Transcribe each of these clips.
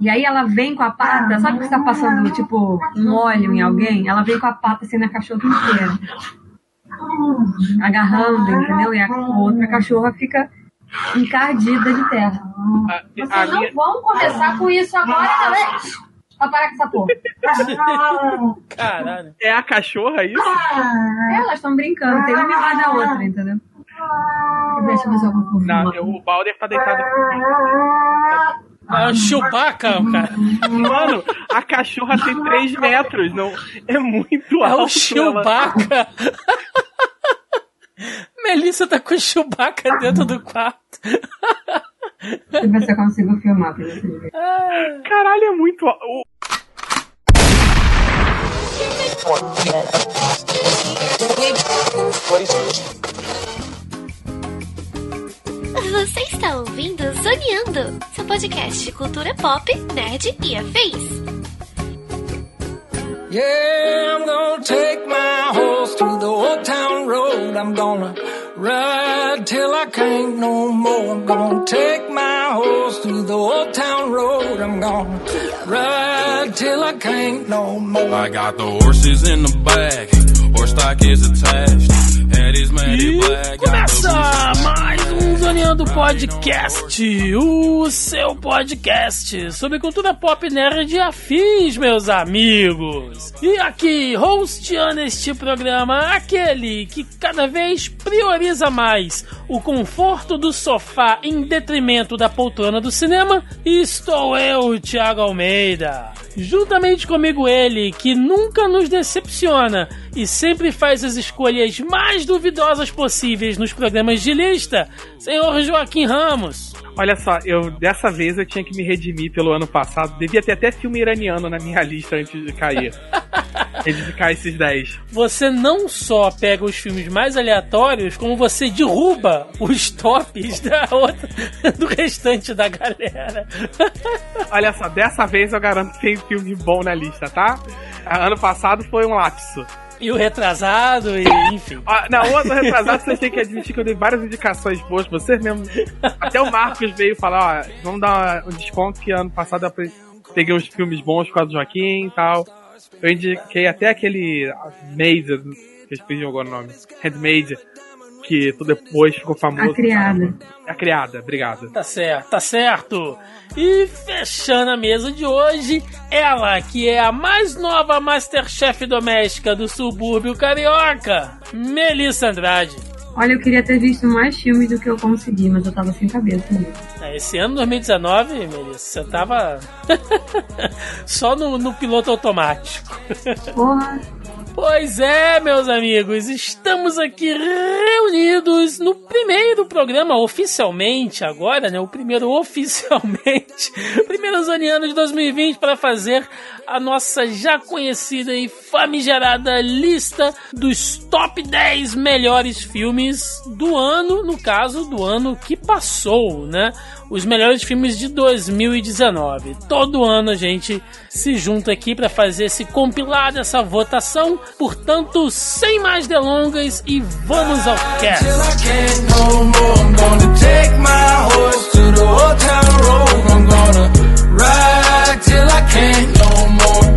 E aí ela vem com a pata, sabe que você tá passando, tipo, um óleo em alguém? Ela vem com a pata assim na cachorra inteira. Agarrando, entendeu? E a outra cachorra fica encardida de terra. A, Vocês a não minha, vão começar com isso agora, também. Pra parar com essa porra. Caralho. é a cachorra isso? Elas estão brincando, tem uma embaixo da outra, entendeu? Deixa eu ver se eu vou Não, o Balder tá deitado. É um Chewbacca, cara. Mano, a cachorra tem 3 metros, não. É muito É alto. o ela- Chewbacca. Melissa tá com o Chewbacca dentro do quarto. Deixa eu ver se eu consigo filmar pra vocês verem. Caralho, é muito alto. Você está ouvindo Zoneando, seu podcast de cultura pop, nerd e afins. Yeah, I'm gonna take my horse to the old town road. I'm gonna ride till I can't no more. I'm gonna take my horse to the old town road. I'm gonna ride till I can't no more. I got the horses in the back, horse stock is attached. E começa mais um Zoneando Podcast, o seu podcast sobre cultura pop nerd e afins, meus amigos. E aqui, hosteando este programa, aquele que cada vez prioriza mais o conforto do sofá em detrimento da poltrona do cinema, estou eu, Thiago Almeida. Juntamente comigo ele, que nunca nos decepciona e sempre faz as escolhas mais duvidosas possíveis nos programas de lista, senhor Joaquim Ramos. Olha só, eu dessa vez eu tinha que me redimir pelo ano passado. Devia ter até filme iraniano na minha lista antes de cair. cair esses 10. Você não só pega os filmes mais aleatórios, como você derruba os tops da outra, do restante da galera. Olha só, dessa vez eu garanto que tem filme bom na lista, tá? Ano passado foi um lapso. E o retrasado, e enfim. Ó, na outra retrasada, vocês têm que admitir que eu dei várias indicações boas pra vocês mesmo. Até o Marcos veio falar, ó, vamos dar um desconto que ano passado eu pe- peguei uns filmes bons por causa do Joaquim e tal. Eu indiquei até aquele Maze, que eu esqueci agora o nome, Handmaid, que tu depois ficou famoso. A criada. A criada, obrigado. Tá certo, tá certo. E fechando a mesa de hoje, ela que é a mais nova Masterchef doméstica do subúrbio carioca, Melissa Andrade. Olha, eu queria ter visto mais filmes do que eu consegui, mas eu tava sem cabeça mesmo. É, Esse ano 2019, Melissa, você tava só no, no piloto automático. Porra, Pois é, meus amigos, estamos aqui reunidos no primeiro programa oficialmente, agora, né? O primeiro oficialmente, primeiro Zoniano de 2020 para fazer a nossa já conhecida e famigerada lista dos top 10 melhores filmes do ano, no caso do ano que passou, né? Os melhores filmes de 2019. Todo ano a gente se junta aqui para fazer esse compilado, essa votação. Portanto, sem mais delongas e vamos ao cast. Ride till I can't no more.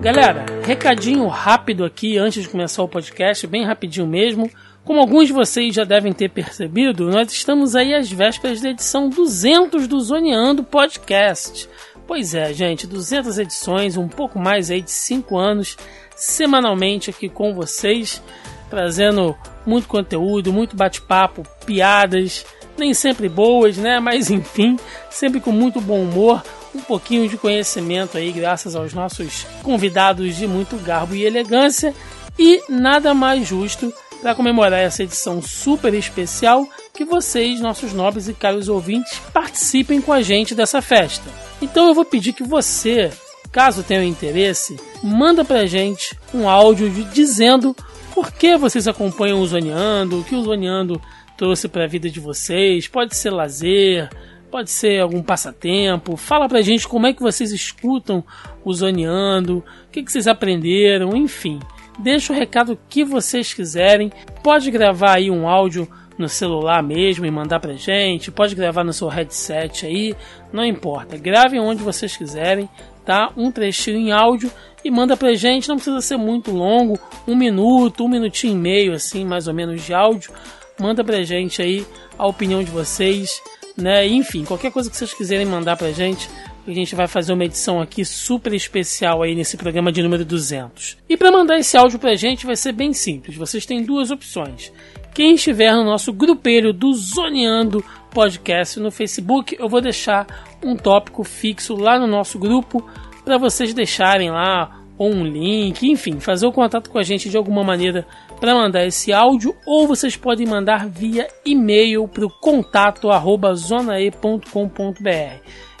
Galera, recadinho rápido aqui antes de começar o podcast, bem rapidinho mesmo. Como alguns de vocês já devem ter percebido, nós estamos aí às vésperas da edição 200 do Zoneando Podcast. Pois é, gente, 200 edições, um pouco mais aí de 5 anos, semanalmente aqui com vocês, trazendo muito conteúdo, muito bate-papo, piadas, nem sempre boas, né? Mas enfim, sempre com muito bom humor, um pouquinho de conhecimento aí, graças aos nossos convidados de muito garbo e elegância. E nada mais justo para comemorar essa edição super especial que vocês, nossos nobres e caros ouvintes, participem com a gente dessa festa. Então eu vou pedir que você, caso tenha interesse, manda pra gente um áudio dizendo por que vocês acompanham o Zoneando, o que o Zoneando trouxe para a vida de vocês. Pode ser lazer, pode ser algum passatempo. Fala pra gente como é que vocês escutam o Zoneando, o que, que vocês aprenderam, enfim. Deixa o recado que vocês quiserem. Pode gravar aí um áudio no celular mesmo e mandar pra gente. Pode gravar no seu headset aí, não importa. Gravem onde vocês quiserem, tá? Um trechinho em áudio e manda pra gente. Não precisa ser muito longo, um minuto, um minutinho e meio, assim, mais ou menos de áudio. Manda pra gente aí a opinião de vocês né? Enfim, qualquer coisa que vocês quiserem mandar pra gente, a gente vai fazer uma edição aqui super especial aí nesse programa de número 200. E para mandar esse áudio pra gente vai ser bem simples. Vocês têm duas opções. Quem estiver no nosso grupelho do Zoneando Podcast no Facebook, eu vou deixar um tópico fixo lá no nosso grupo para vocês deixarem lá ou um link, enfim, fazer o contato com a gente de alguma maneira para mandar esse áudio, ou vocês podem mandar via e-mail para o contato zonae.com.br.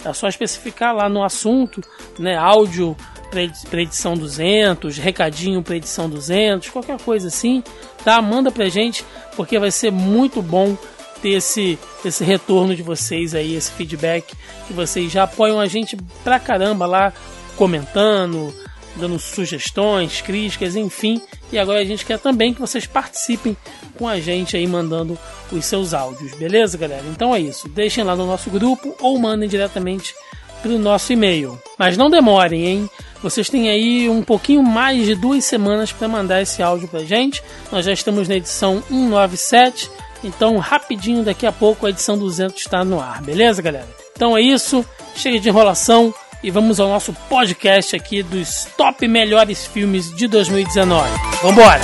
É só especificar lá no assunto, né, áudio para edição 200, recadinho para edição 200, qualquer coisa assim, tá? Manda pra gente, porque vai ser muito bom ter esse, esse retorno de vocês aí, esse feedback, que vocês já apoiam a gente pra caramba lá, comentando, dando sugestões, críticas, enfim. E agora a gente quer também que vocês participem com a gente aí mandando os seus áudios, beleza, galera? Então é isso. Deixem lá no nosso grupo ou mandem diretamente pelo nosso e-mail. Mas não demorem, hein? Vocês têm aí um pouquinho mais de duas semanas para mandar esse áudio pra gente. Nós já estamos na edição 197, então rapidinho daqui a pouco a edição 200 está no ar, beleza, galera? Então é isso, chega de enrolação e vamos ao nosso podcast aqui dos top melhores filmes de 2019. Vambora!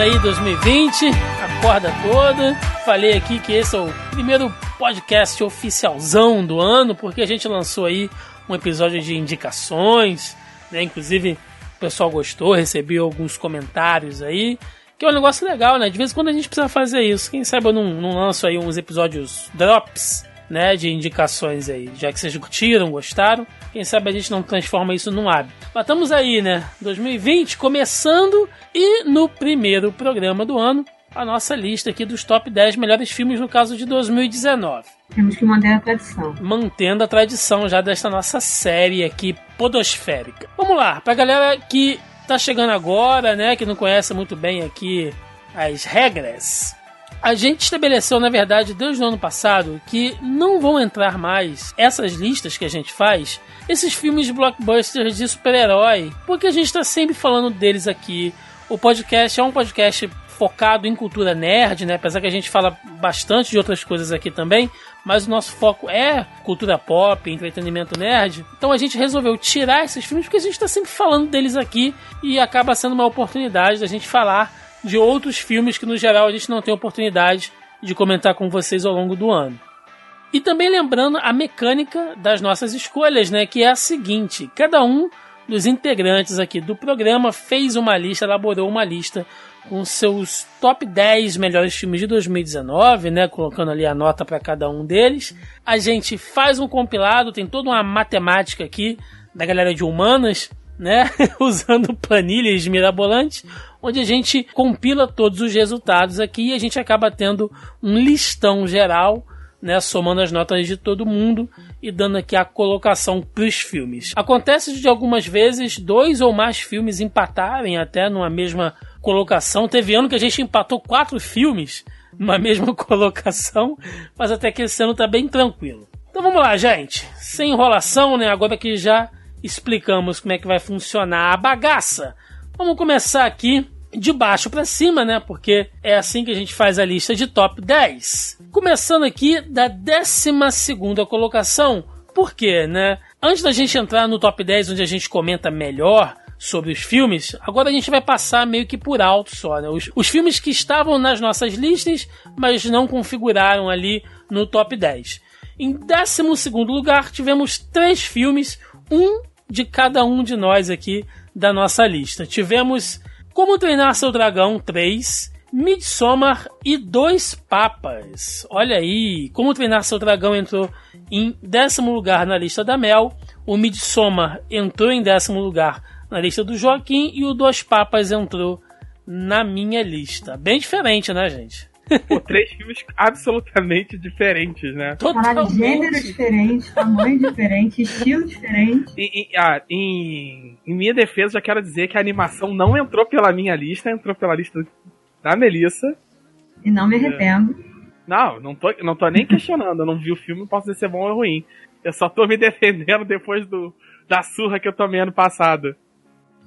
Começando aí 2020, a corda toda. Falei aqui que esse é o primeiro podcast oficialzão do ano, porque a gente lançou aí um episódio de indicações, né? Inclusive, o pessoal gostou, recebi alguns comentários aí. Que é um negócio legal, né? De vez em quando a gente precisa fazer isso. Quem sabe eu não, não lanço aí uns episódios drops, né? De indicações aí. Já que vocês curtiram, gostaram. Quem sabe a gente não transforma isso num hábito. Mas estamos aí, né? 2020 começando e no primeiro programa do ano, a nossa lista aqui dos top 10 melhores filmes no caso de 2019. Temos que manter a tradição. Mantendo a tradição já desta nossa série aqui podosférica. Vamos lá, pra galera que tá chegando agora, né, que não conhece muito bem aqui as regras. A gente estabeleceu, na verdade, desde o ano passado, que não vão entrar mais essas listas que a gente faz, esses filmes blockbusters de super-herói, porque a gente está sempre falando deles aqui. O podcast é um podcast focado em cultura nerd, né? Apesar que a gente fala bastante de outras coisas aqui também, mas o nosso foco é cultura pop, entretenimento nerd. Então a gente resolveu tirar esses filmes porque a gente está sempre falando deles aqui e acaba sendo uma oportunidade da gente falar de outros filmes que no geral a gente não tem oportunidade de comentar com vocês ao longo do ano. E também lembrando a mecânica das nossas escolhas, né, que é a seguinte: cada um dos integrantes aqui do programa fez uma lista, elaborou uma lista com seus top 10 melhores filmes de 2019, né, colocando ali a nota para cada um deles. A gente faz um compilado, tem toda uma matemática aqui da galera de humanas, né, usando planilhas mirabolantes, onde a gente compila todos os resultados aqui e a gente acaba tendo um listão geral né, somando as notas de todo mundo e dando aqui a colocação para os filmes. Acontece de algumas vezes dois ou mais filmes empatarem até numa mesma colocação. Teve ano que a gente empatou quatro filmes numa mesma colocação, mas até que esse ano tá bem tranquilo. Então vamos lá, gente. Sem enrolação, né? Agora que já explicamos como é que vai funcionar a bagaça. Vamos começar aqui de baixo para cima, né? Porque é assim que a gente faz a lista de top 10. Começando aqui da 12 colocação. Por quê, né? Antes da gente entrar no top 10, onde a gente comenta melhor sobre os filmes, agora a gente vai passar meio que por alto só, né? Os, os filmes que estavam nas nossas listas, mas não configuraram ali no top 10. Em 12 lugar, tivemos três filmes, um de cada um de nós aqui da nossa lista. Tivemos Como Treinar Seu Dragão 3, Midsommar e Dois Papas. Olha aí, Como Treinar Seu Dragão entrou em décimo lugar na lista da Mel, o Midsommar entrou em décimo lugar na lista do Joaquim e o Dois Papas entrou na minha lista. Bem diferente, né, gente? Pô, três filmes absolutamente diferentes, né? Caralho, gênero diferente, tamanho diferente, estilo diferente. Em, em, ah, em, em minha defesa, já quero dizer que a animação não entrou pela minha lista, entrou pela lista da Melissa. E não me arrependo. Não, não tô, não tô nem questionando. Eu não vi o filme, posso dizer se é bom ou ruim. Eu só tô me defendendo depois do, da surra que eu tomei ano passado.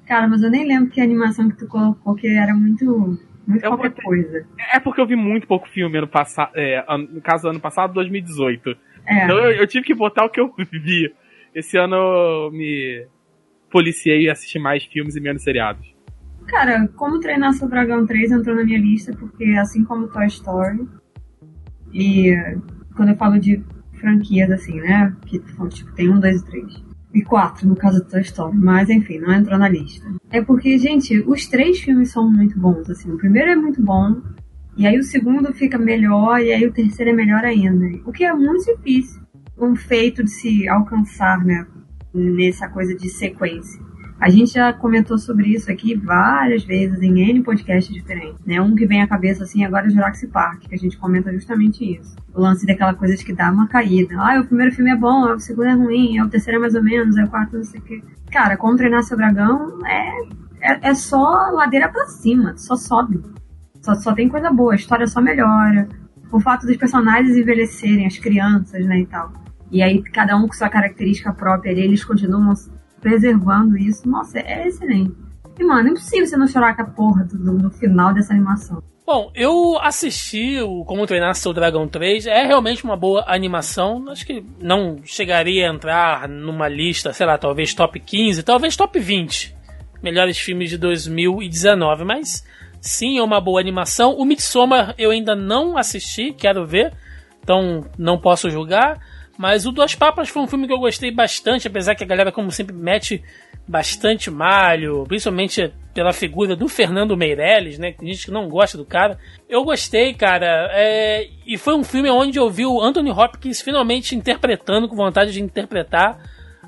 Cara, mas eu nem lembro que animação que tu colocou, que era muito, muito Eu qualquer botei- coisa. É porque eu vi muito pouco filme ano passado. É, no caso, ano passado, 2018. É, Então eu, eu tive que botar o que eu vi. Esse ano eu me policiei e assisti mais filmes e menos seriados. cara, como treinar seu dragão 3 entrou na minha lista, porque assim como Toy Story, e quando eu falo de franquias assim, né? Que tipo, tem um, dois e três. E quatro, no caso do Toy Story. Mas enfim, não entrou na lista. É porque, gente, os três filmes são muito bons, assim. O primeiro é muito bom, e aí o segundo fica melhor, e aí o terceiro é melhor ainda. O que é muito difícil. Um feito de se alcançar, né? Nessa coisa de sequência. A gente já comentou sobre isso aqui várias vezes em N podcasts diferentes, né? Um que vem à cabeça assim agora é Jurassic Park, que a gente comenta justamente isso. O lance daquela coisa de que dá uma caída. Ah, o primeiro filme é bom, aí o segundo é ruim, aí o terceiro é mais ou menos, aí o quarto não sei o quê. Cara, como treinar seu dragão é, é, é só ladeira pra cima, só sobe. Só, só tem coisa boa, a história só melhora. O fato dos personagens envelhecerem, as crianças, né, e tal. E aí, cada um com sua característica própria, eles continuam preservando isso. Nossa, é excelente. E, mano, é impossível você não chorar com a porra do, do- final dessa animação. Bom, eu assisti o Como Treinar Seu Dragão 3. É realmente uma boa animação. Acho que não chegaria a entrar numa lista, sei lá, talvez top 15, talvez top 20 melhores filmes de 2019. Mas sim, é uma boa animação. O Midsommar eu ainda não assisti, quero ver. Então não posso julgar. Mas o Duas Papas foi um filme que eu gostei bastante, apesar que a galera, como sempre, mete bastante malho, principalmente pela figura do Fernando Meirelles, né? Tem gente que não gosta do cara. Eu gostei, cara. é, E foi um filme onde eu vi o Anthony Hopkins finalmente interpretando, com vontade de interpretar,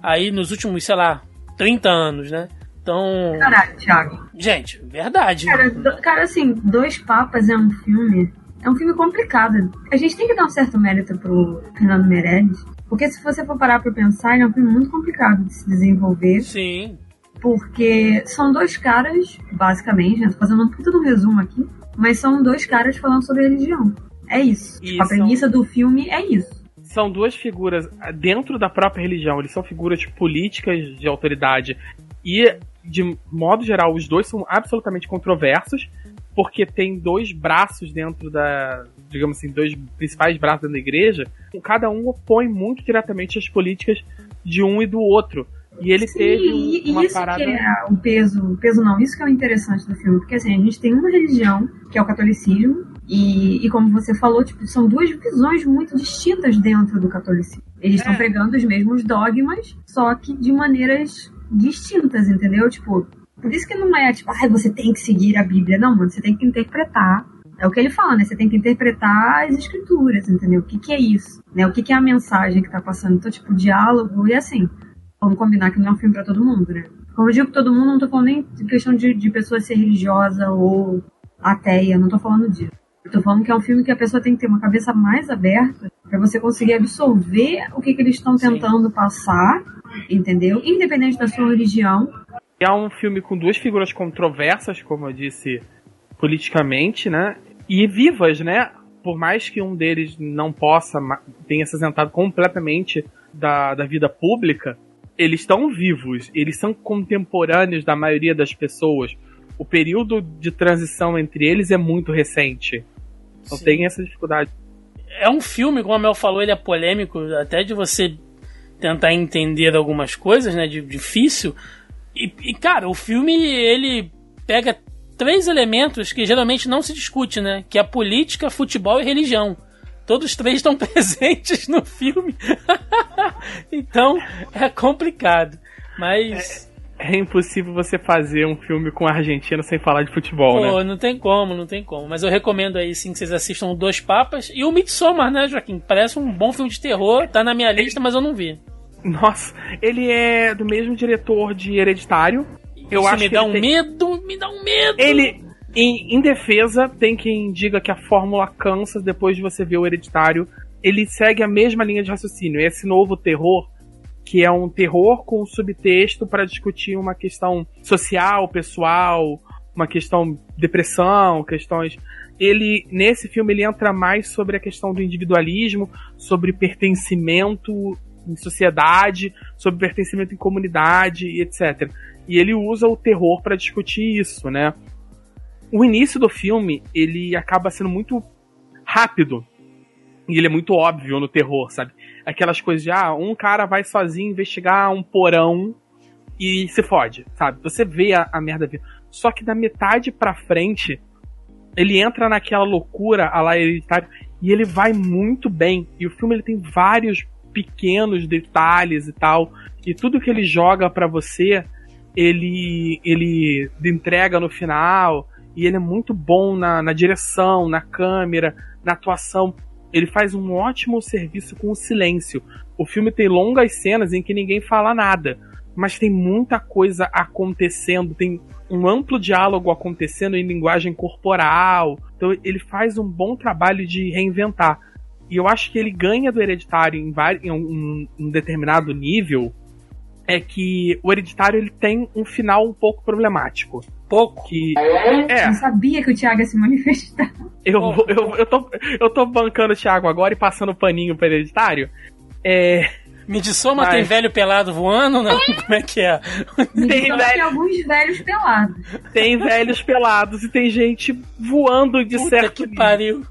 aí nos últimos, sei lá, 30 anos, né? Então, Caralho, Thiago. gente, verdade. Cara, do- cara, assim, Dois Papas é um filme. É um filme complicado. A gente tem que dar um certo mérito pro Fernando Meirelles. Porque se você for parar pra pensar, ele é um filme muito complicado de se desenvolver. Sim, Porque são dois caras, basicamente, né? Tô fazendo um puta do resumo aqui. Mas são dois caras falando sobre religião. É isso. Tipo, a premissa do filme é isso. São duas figuras ah, dentro da própria religião. Eles são figuras políticas de autoridade. E, de modo geral, os dois são absolutamente controversos. Porque tem dois braços dentro da. Digamos assim, dois principais braços dentro da igreja. Cada um opõe muito diretamente as políticas de um e do outro. E ele Sim, teve um- uma isso parada. que é o peso, o peso não, isso que é o interessante do filme, porque assim, a gente tem uma religião, que é o catolicismo, e, e como você falou, tipo, são duas visões muito distintas dentro do catolicismo. Eles estão É. pregando os mesmos dogmas, só que de maneiras distintas, entendeu? Tipo, por isso que não é tipo, ah, você tem que seguir a Bíblia. Não, mano, você tem que interpretar. É o que ele fala, né? Você tem que interpretar as escrituras, entendeu? O que, que é isso? Né? O que, que é a mensagem que tá passando? Então, tipo, diálogo e assim. Vamos combinar que não é um filme pra todo mundo, né? Como eu digo todo mundo, não tô falando nem de questão de, de pessoa ser religiosa ou ateia, não tô falando disso. Eu tô falando que é um filme que a pessoa tem que ter uma cabeça mais aberta pra você conseguir absorver o que, que eles estão tentando passar, entendeu? Independente da sua religião. É um filme com duas figuras controversas, como eu disse, politicamente, né? E vivas, né? Por mais que um deles não possa, tenha se ausentado completamente da, da vida pública, eles estão vivos, eles são contemporâneos da maioria das pessoas. O período de transição entre eles é muito recente. Então Sim. tem essa dificuldade. é um filme, como a Mel falou, ele é polêmico, até de você tentar entender algumas coisas, né? De, difícil. E, e, cara, o filme, ele pega três elementos que geralmente não se discute, né? Que é a política, futebol e religião. Todos três estão presentes no filme. então, é complicado. Mas... É impossível você fazer um filme com a Argentina sem falar de futebol, Pô, né? não tem como, não tem como. Mas eu recomendo aí sim que vocês assistam Dois Papas e o Midsommar, né, Joaquim? Parece um bom filme de terror, tá na minha lista, mas eu não vi. Nossa, ele é do mesmo diretor de Hereditário. Eu Isso acho me dá um tem- medo, me dá um medo. Ele, em, em defesa, tem quem diga que a fórmula cansa depois de você ver o Hereditário. Ele segue a mesma linha de raciocínio. Esse novo terror, que é um terror com subtexto para discutir uma questão social, pessoal, uma questão depressão, questões. Ele nesse filme ele entra mais sobre a questão do individualismo, sobre pertencimento em sociedade, sobre pertencimento em comunidade, e etc. E ele usa o terror para discutir isso, né? O início do filme ele acaba sendo muito rápido e ele é muito óbvio no terror, sabe? Aquelas coisas de ah, um cara vai sozinho investigar um porão e se fode, sabe? Você vê a, a merda vir. Só que da metade pra frente, ele entra naquela loucura a lá hereditário e ele vai muito bem. E o filme ele tem vários pequenos detalhes e tal. E tudo que ele joga pra você, ele ele entrega no final. E ele é muito bom na, na direção, na câmera, na atuação. Ele faz um ótimo serviço com o silêncio. O filme tem longas cenas em que ninguém fala nada, mas tem muita coisa acontecendo, tem um amplo diálogo acontecendo em linguagem corporal. Então ele faz um bom trabalho de reinventar. E eu acho que ele ganha do Hereditário em, em um, um determinado nível. É que o Hereditário ele tem um final um pouco problemático. Pouco. Que é, Eu sabia que o Thiago ia se manifestar. eu, eu, eu, tô, eu tô bancando o Thiago agora e passando paninho pro hereditário. É. Midsommar Mas- tem velho pelado voando? Não, como é que é? Tem, Então, velho- tem alguns velhos pelados. tem velhos pelados e tem gente voando de Puta certo que nível. pariu.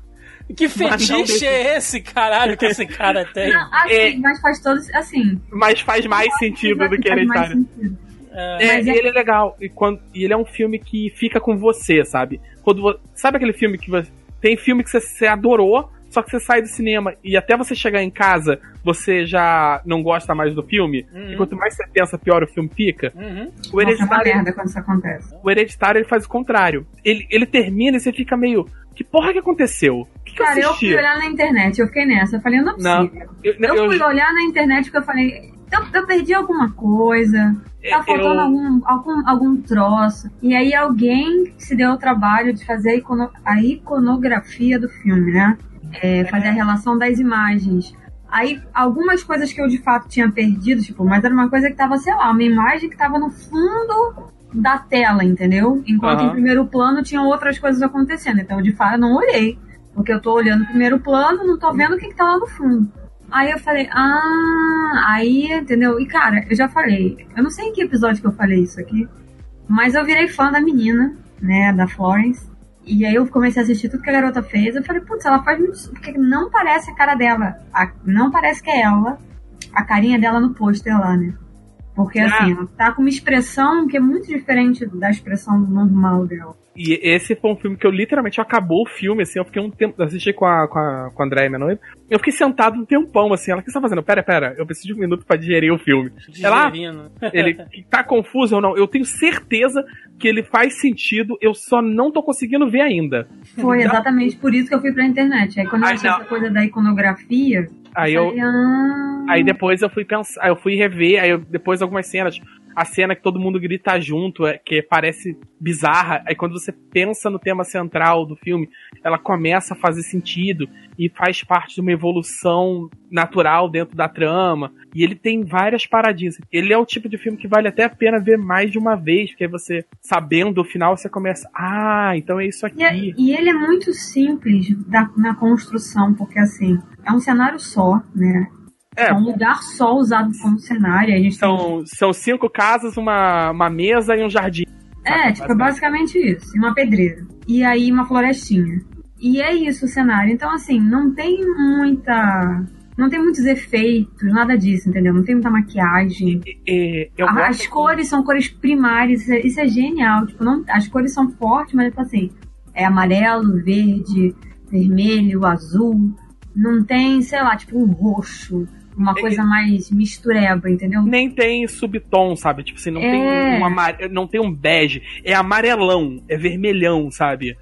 Que fetiche é esse, caralho, que esse cara tem? Não, assim, É. mas faz todo assim. Mas faz mais sentido do que hereditário. É, É, Mas é- ele é legal. E, quando, e ele é um filme que fica com você, sabe? Quando sabe aquele filme que você. Tem filme que você, você adorou, só que você sai do cinema e até você chegar em casa, você já não gosta mais do filme. Uhum. E quanto mais você pensa, pior o filme fica. uhum. O Nossa, é uma hereditário. merda quando isso acontece. o hereditário ele faz o contrário. Ele, ele termina e você fica meio. Que porra que aconteceu? Que, que Cara, eu eu fui olhar na internet, eu fiquei nessa. Eu falei, não é Não, eu, Eu, eu- fui olhar na internet porque eu falei, eu, eu perdi alguma coisa. Tá eu- faltando algum, algum, algum troço. E aí alguém se deu o trabalho de fazer a, icono- a iconografia do filme, né? É, fazer a relação das imagens. Aí, algumas coisas que eu de fato tinha perdido, tipo, mas era uma coisa que tava, sei lá, uma imagem que tava no fundo da tela, entendeu? Enquanto Aham. em primeiro plano tinham outras coisas acontecendo. Então, de fato, eu não olhei. Porque eu tô olhando o primeiro plano, não tô vendo o que, que tá lá no fundo. Aí eu falei, ah, aí, entendeu? E cara, eu já falei, eu não sei em que episódio que eu falei isso aqui, mas eu virei fã da menina, né, da Florence. E aí eu comecei a assistir tudo que a garota fez. Eu falei, putz, ela faz muito. Porque não parece a cara dela. A- não parece que é ela. A carinha dela no pôster lá, né? Porque Ah. assim, ela tá com uma expressão que é muito diferente da expressão normal dela. E esse foi um filme que eu literalmente acabou o filme, assim, eu fiquei um tempo. Assisti com a, com a, com a Andréia, minha noiva. Eu fiquei sentado um tempão, assim. Ela, o que você tá fazendo? Pera, pera, eu preciso de um minuto pra digerir o filme. Ela, Digerindo. ele tá confuso ou não? Eu tenho certeza que ele faz sentido, eu só não tô conseguindo ver ainda. Foi exatamente por isso que eu fui pra internet. Aí quando eu achei essa coisa da iconografia, Aí eu. ah, Aí depois eu fui pensar, eu fui rever, aí eu- depois algumas cenas, a cena que todo mundo grita junto, é, que parece bizarra, aí quando você pensa no tema central do filme, ela começa a fazer sentido e faz parte de uma evolução natural dentro da trama. E ele tem várias paradinhas. Ele é o tipo de filme que vale até a pena ver mais de uma vez, porque você, sabendo o final, você começa, ah, então é isso E, é- aqui. e ele é muito simples da- na construção, porque assim, é um cenário só, né? É. É um lugar só usado como cenário. A gente tem- São, são cinco casas, uma, uma mesa e um jardim. É, tipo, é basicamente isso. E uma pedreira. E aí uma florestinha. E é isso o cenário. Então, assim, não tem muita não tem muitos efeitos, nada disso, entendeu? Não tem muita maquiagem. É, eu Ah, as cores são cores primárias, isso é, isso é genial. Tipo, não, as cores são fortes, mas tipo assim, é amarelo, verde, vermelho, azul. Não tem, sei lá, tipo um roxo, uma É- coisa mais mistureba, entendeu? nem tem subtom, sabe? Tipo assim, não É. tem um amare... não tem um bege, é amarelão, é vermelhão, sabe?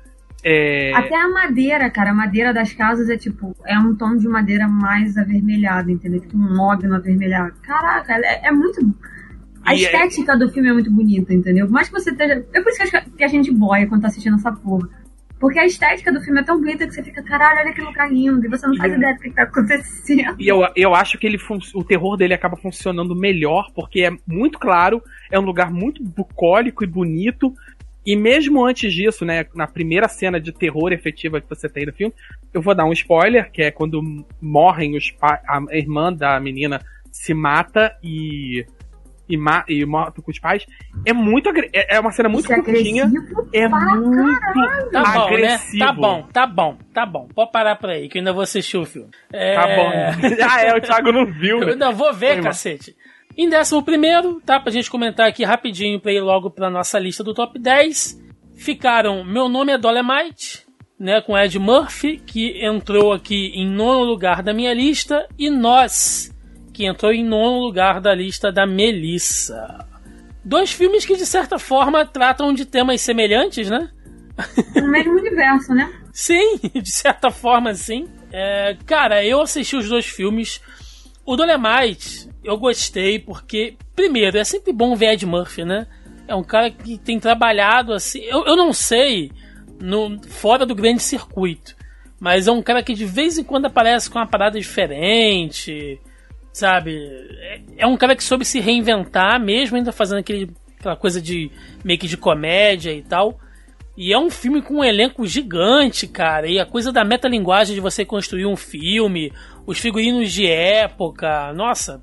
É, Até a madeira, cara, a madeira das casas é tipo, é um tom de madeira mais avermelhado, entendeu? Tipo um mogno avermelhado. Caraca, é, é muito. A E é- estética do filme é muito bonita, entendeu? Por mais que você esteja. É por isso que, que a gente boia quando tá assistindo essa porra. Porque a estética do filme é tão bonita que você fica, caralho, olha que lugar lindo, e você não faz E- ideia do que tá acontecendo. E eu, eu acho que ele o terror dele acaba funcionando melhor, porque é muito claro, é um lugar muito bucólico e bonito. E mesmo antes disso, né, na primeira cena de terror efetiva que você tem no filme, eu vou dar um spoiler, que é quando morrem os pais, a irmã da menina se mata e e, ma e mata com os pais. É muito é é uma cena muito Isso é curtinha, é para muito Tá bom, né? agressivo. Tá bom, tá bom, tá bom. Pode parar por aí, que eu ainda vou assistir o filme. É... Tá bom. ah, é, o Thiago não viu. Eu ainda vou ver, Foi cacete. Em décimo primeiro, tá? Pra gente comentar aqui rapidinho pra ir logo pra nossa lista do top 10. Ficaram Meu Nome é Dolemite, né? Com Ed Murphy, que entrou aqui em nono lugar da minha lista. E Nós, que entrou em nono lugar da lista da Melissa. Dois filmes que, de certa forma, tratam de temas semelhantes, né? No mesmo universo, né? Sim, de certa forma, sim. É, cara, eu assisti os dois filmes. O Dolemite, eu gostei porque, primeiro, é sempre bom ver Ed Murphy, né? É um cara que tem trabalhado assim. Eu, eu não sei no, fora do grande circuito, mas é um cara que de vez em quando aparece com uma parada diferente, sabe? É, é um cara que soube se reinventar, mesmo ainda fazendo aquele, aquela coisa de meio que de comédia e tal. E é um filme com um elenco gigante, cara. E a coisa da metalinguagem de você construir um filme, os figurinos de época. Nossa,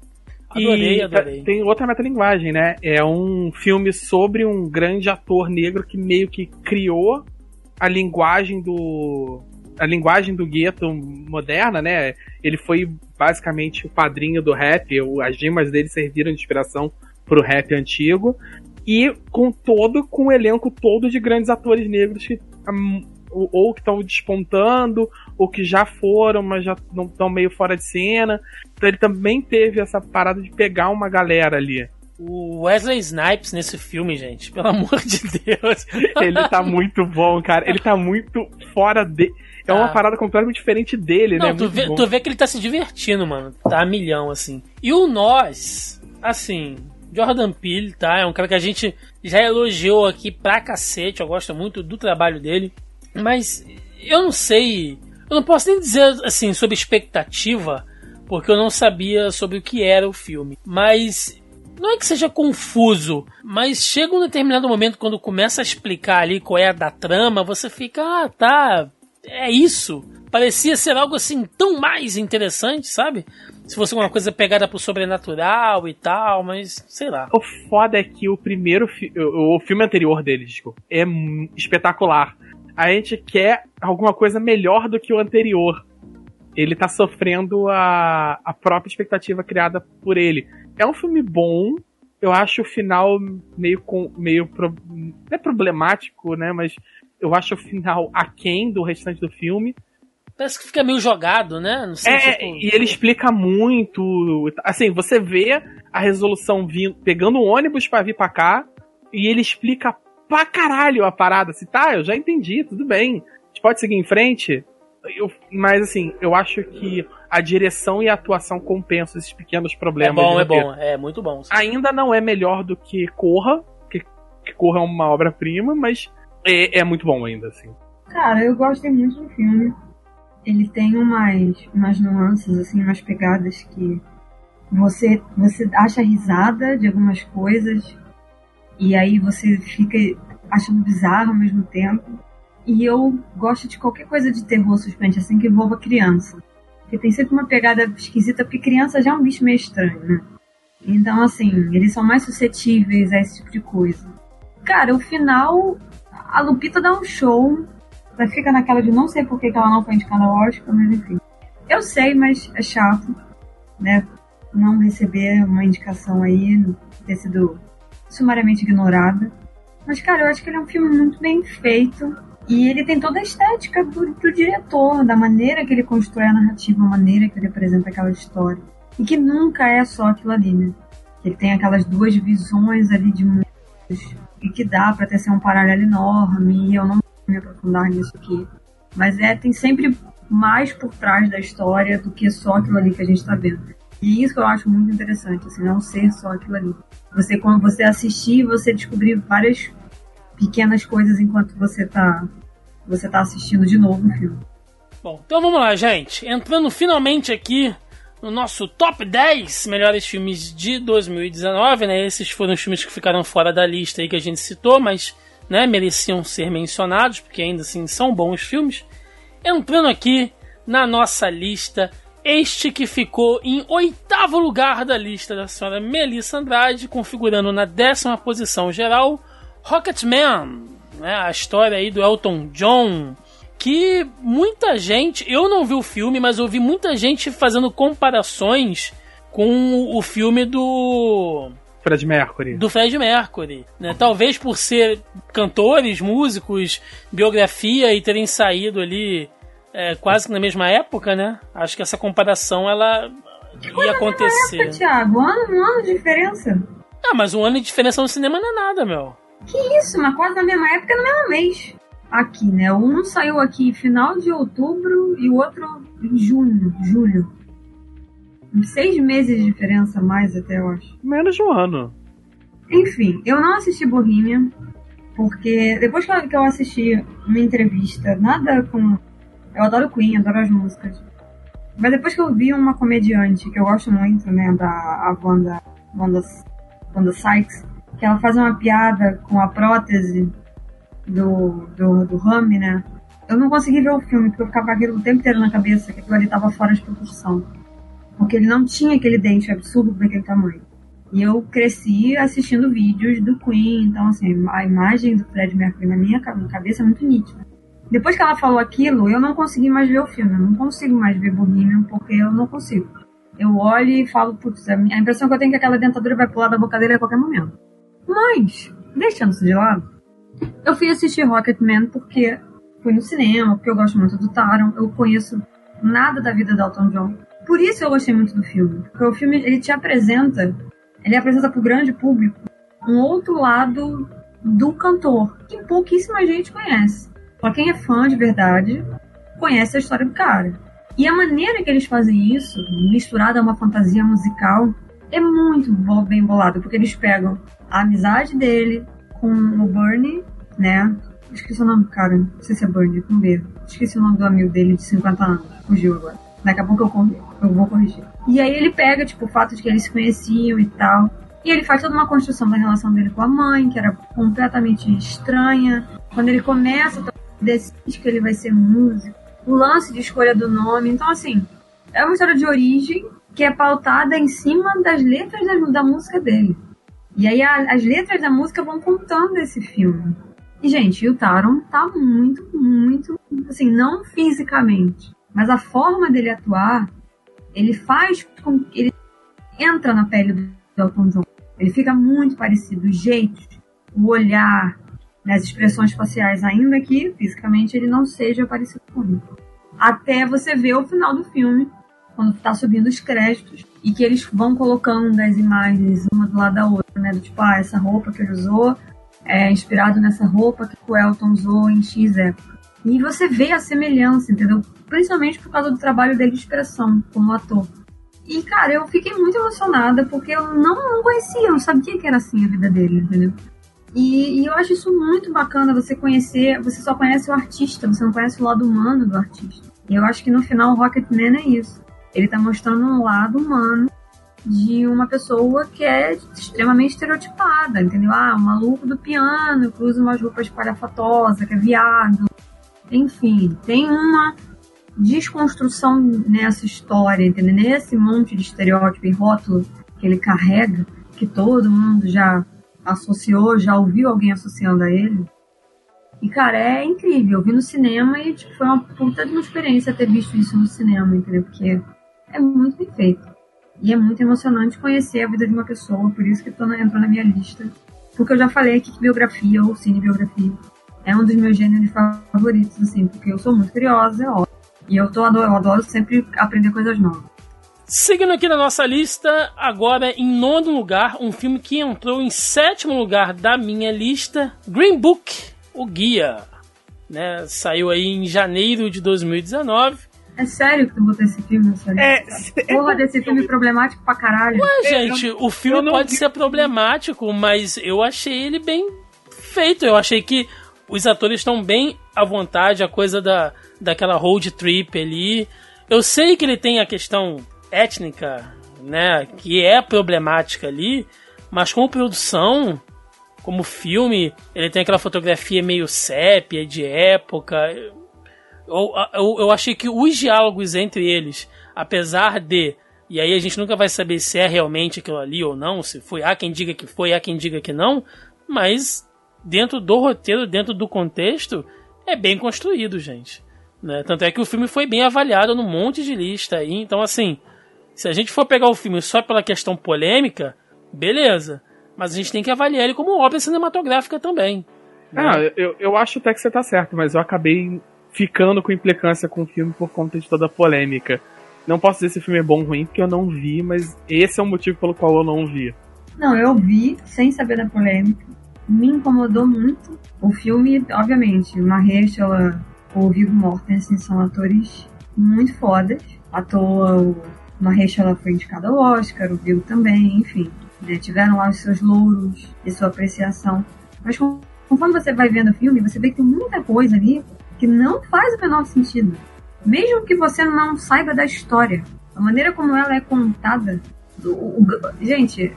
adorei, E adorei. Tem outra metalinguagem, né? É um filme sobre um grande ator negro que meio que criou a linguagem do. A linguagem do gueto moderna, né? Ele foi basicamente o padrinho do rap. As rimas dele serviram de inspiração pro rap antigo. E com todo, com o elenco todo de grandes atores negros que hum, ou ou que estão despontando, ou que já foram, mas já não estão meio fora de cena. Então ele também teve essa parada de pegar uma galera ali. O Wesley Snipes nesse filme, gente, pelo amor de Deus. Ele tá muito bom, cara. Ele tá muito fora de. É uma Tá. parada completamente diferente dele, né? Não, tu Muito vê, tu vê que ele tá se divertindo, mano. Tá a milhão, assim. E o Nós, assim, Jordan Peele, tá? É um cara que a gente já elogiou aqui pra cacete. Eu gosto muito do trabalho dele. Mas eu não sei. Eu não posso nem dizer, assim, sobre expectativa, porque eu não sabia sobre o que era o filme. Mas não é que seja confuso, mas chega um determinado momento quando começa a explicar ali qual é a da trama, você fica, ah, tá, é isso. Parecia ser algo assim tão mais interessante, sabe? Se fosse uma coisa pegada pro sobrenatural e tal, mas sei lá. O foda é que o primeiro fi- o, filme anterior dele, desculpa, é espetacular. A gente quer alguma coisa melhor do que o anterior. Ele tá sofrendo a, a própria expectativa criada por ele. É um filme bom. Eu acho o final meio com meio pro- é problemático, né, mas eu acho o final aquém do restante do filme. Parece que fica meio jogado, né? Não sei, É, tipo, e ele explica muito. Assim, você vê a resolução vindo, pegando um ônibus pra vir pra cá, e ele explica pra caralho a parada. Assim, tá, eu já entendi, tudo bem. A gente pode seguir em frente. Eu- mas assim, eu acho que a direção e a atuação compensam esses pequenos é problemas. bom, de é roteiro. bom, é muito bom. Ainda não é melhor do que Corra, que, que Corra é uma obra-prima, mas é, é muito bom ainda, assim. Cara, eu gostei muito do filme. Ele tem umas, umas nuances, assim, umas pegadas que você, você acha risada de algumas coisas e aí você fica achando bizarro ao mesmo tempo. E eu gosto de qualquer coisa de terror suspense, assim, que envolva criança. Porque tem sempre uma pegada esquisita, porque criança já é um bicho meio estranho, né? Então, assim, eles são mais suscetíveis a esse tipo de coisa. Cara, o final, a Lupita dá um show. Fica naquela de não sei por que que ela não foi indicada ao Oscar, mas enfim. Eu sei, mas é chato, né? Não receber uma indicação aí, ter sido sumariamente ignorada. Mas, cara, eu acho que ele é um filme muito bem feito. E ele tem toda a estética do, do diretor, da maneira que ele constrói a narrativa, a maneira que ele apresenta aquela história. E que nunca é só aquilo ali, né? Ele tem aquelas duas visões ali de mundos e que dá para ter um paralelo enorme. E eu não vou me aprofundar nisso aqui. Mas é, tem sempre mais por trás da história do que só aquilo ali que a gente tá vendo. E isso que eu acho muito interessante, assim, não ser só aquilo ali. Você, quando você assistir, você descobrir várias pequenas coisas enquanto você tá, você tá assistindo de novo o filme. Bom, então vamos lá, gente. Entrando finalmente aqui no nosso top 10 melhores filmes de 2019, né? Esses foram os filmes que ficaram fora da lista aí que a gente citou, mas né, mereciam ser mencionados, porque ainda assim são bons filmes. Entrando aqui na nossa lista, este que ficou em oitavo lugar da lista da senhora Melissa Andrade, configurando na décima posição geral, Rocketman, né, a história aí do Elton John, que muita gente, eu não vi o filme, mas eu vi muita gente fazendo comparações com o filme do Fred Mercury. Do Fred Mercury. Né? Talvez por ser cantores, músicos, biografia e terem saído ali é, quase que na mesma época, né? Acho que essa comparação ela ia acontecer. Época, Thiago? Um ano, um ano de diferença. Ah, mas um ano de diferença no cinema não é nada, meu. Que isso, mas quase na mesma época no mesmo mês. Aqui, né? Um saiu aqui final de outubro e o outro em junho, julho. Seis meses de diferença mais até, eu acho. Menos de um ano. Enfim, eu não assisti Bohemian, porque depois que eu assisti uma entrevista, nada com. Eu adoro Queen, adoro as músicas. Mas depois que eu vi uma comediante que eu gosto muito, né, da a Wanda, Wanda, Wanda Sykes, que ela faz uma piada com a prótese do, do, do Rami, né? Eu não consegui ver o filme, porque eu ficava aquilo o tempo inteiro na cabeça, que aquilo ali tava fora de proporção. Porque ele não tinha aquele dente absurdo daquele tamanho. E eu cresci assistindo vídeos do Queen, então assim, a imagem do Fred Mercury na minha cabeça é muito nítida. Depois que ela falou aquilo, eu não consegui mais ver o filme. Eu não consigo mais ver Bohemian, porque eu não consigo. Eu olho e falo, putz, a impressão que eu tenho é que aquela dentadura vai pular da boca dele a qualquer momento. Mas, deixando isso de lado, eu fui assistir Rocketman porque fui no cinema, porque eu gosto muito do Taron, eu conheço nada da vida do Elton John. Por isso eu gostei muito do filme. Porque o filme, ele te apresenta, ele apresenta pro grande público um outro lado do cantor, que pouquíssima gente conhece. Só quem é fã de verdade conhece a história do cara. E a maneira que eles fazem isso, misturada a uma fantasia musical, é muito bem bolado, porque eles pegam a amizade dele com o Bernie, né? Esqueci o nome do cara, não sei se é Bernie, com B. Esqueci o nome do amigo dele de 50 anos, fugiu agora. Daqui a pouco eu, eu vou corrigir. E aí ele pega, tipo, o fato de que eles se conheciam e tal. E ele faz toda uma construção da relação dele com a mãe, que era completamente estranha. Quando ele começa, decide que ele vai ser músico. O lance de escolha do nome. Então, assim, é uma história de origem que é pautada em cima das letras da, da música dele. E aí a, as letras da música vão contando esse filme. E, gente, o Taron tá muito, muito, assim, não fisicamente, mas a forma dele atuar, ele faz com que ele entra na pele do Elton John. Ele fica muito parecido, o jeito, o olhar, né, as expressões faciais, ainda que fisicamente ele não seja parecido com ele. Até você ver o final do filme, quando tá subindo os créditos, e que eles vão colocando as imagens uma do lado da outra, né? Tipo, ah, essa roupa que ele usou é inspirado nessa roupa que o Elton usou em X época. E você vê a semelhança, entendeu? Principalmente por causa do trabalho dele de expressão como ator. E, cara, eu fiquei muito emocionada porque eu não, não conhecia, eu não sabia que era assim a vida dele, entendeu? E, e, eu acho isso muito bacana, você conhecer, você só conhece o artista, você não conhece o lado humano do artista. E eu acho que no final o Rocketman é isso. Ele tá mostrando um lado humano de uma pessoa que é extremamente estereotipada, entendeu? Ah, o maluco do piano que usa umas roupas palhafatosas, que é viado. Enfim, tem uma desconstrução nessa história, entendeu? Nesse monte de estereótipo e rótulo que ele carrega, que todo mundo já associou, já ouviu alguém associando a ele. E, cara, é incrível. Eu vi no cinema e tipo, foi uma puta de uma experiência ter visto isso no cinema, entendeu? Porque é muito bem feito. E é muito emocionante conhecer a vida de uma pessoa, por isso que tô na, entrou na minha lista. Porque eu já falei aqui que biografia ou cinebiografia é um dos meus gêneros favoritos, assim, porque eu sou muito curiosa. E eu, tô, eu adoro sempre aprender coisas novas. Seguindo aqui na nossa lista, agora em nono lugar, um filme que entrou em sétimo lugar da minha lista, Green Book, o Guia. Né, saiu aí em janeiro de 2019. É sério que tu botou esse filme lista? É, Porra desse filme problemático pra caralho. Ué, gente, eu- o filme pode vi. ser problemático, mas eu achei ele bem feito. Eu achei que os atores estão bem à vontade, a coisa da, daquela road trip ali. Eu sei que ele tem a questão étnica, né, que é problemática ali, mas como produção, como filme, ele tem aquela fotografia meio sépia, de época. Eu, eu, eu achei que os diálogos entre eles, apesar de. E aí a gente nunca vai saber se é realmente aquilo ali ou não, se foi. Há quem diga que foi, há quem diga que não. Mas dentro do roteiro, dentro do contexto, é bem construído, gente. Né? Tanto é que o filme foi bem avaliado num monte de lista aí. Então, assim, se a gente for pegar o filme só pela questão polêmica, beleza. Mas a gente tem que avaliar ele como obra cinematográfica também. né? Ah, eu, eu acho até que você tá certo, mas eu acabei ficando com implicância com o filme por conta de toda a polêmica. Não posso dizer se o filme é bom ou ruim, porque eu não vi, mas esse é o motivo pelo qual eu não vi. Não, eu vi, sem saber da polêmica. Me incomodou muito. O filme, obviamente, o Mahershala, o Viggo Mortensen são atores muito fodas. À toa, o Mahershala foi indicado ao Oscar, o Viggo também, enfim. né, tiveram lá os seus louros e sua apreciação. Mas conforme você vai vendo o filme, você vê que tem muita coisa ali que não faz o menor sentido. Mesmo que você não saiba da história, a maneira como ela é contada. o- o- gente,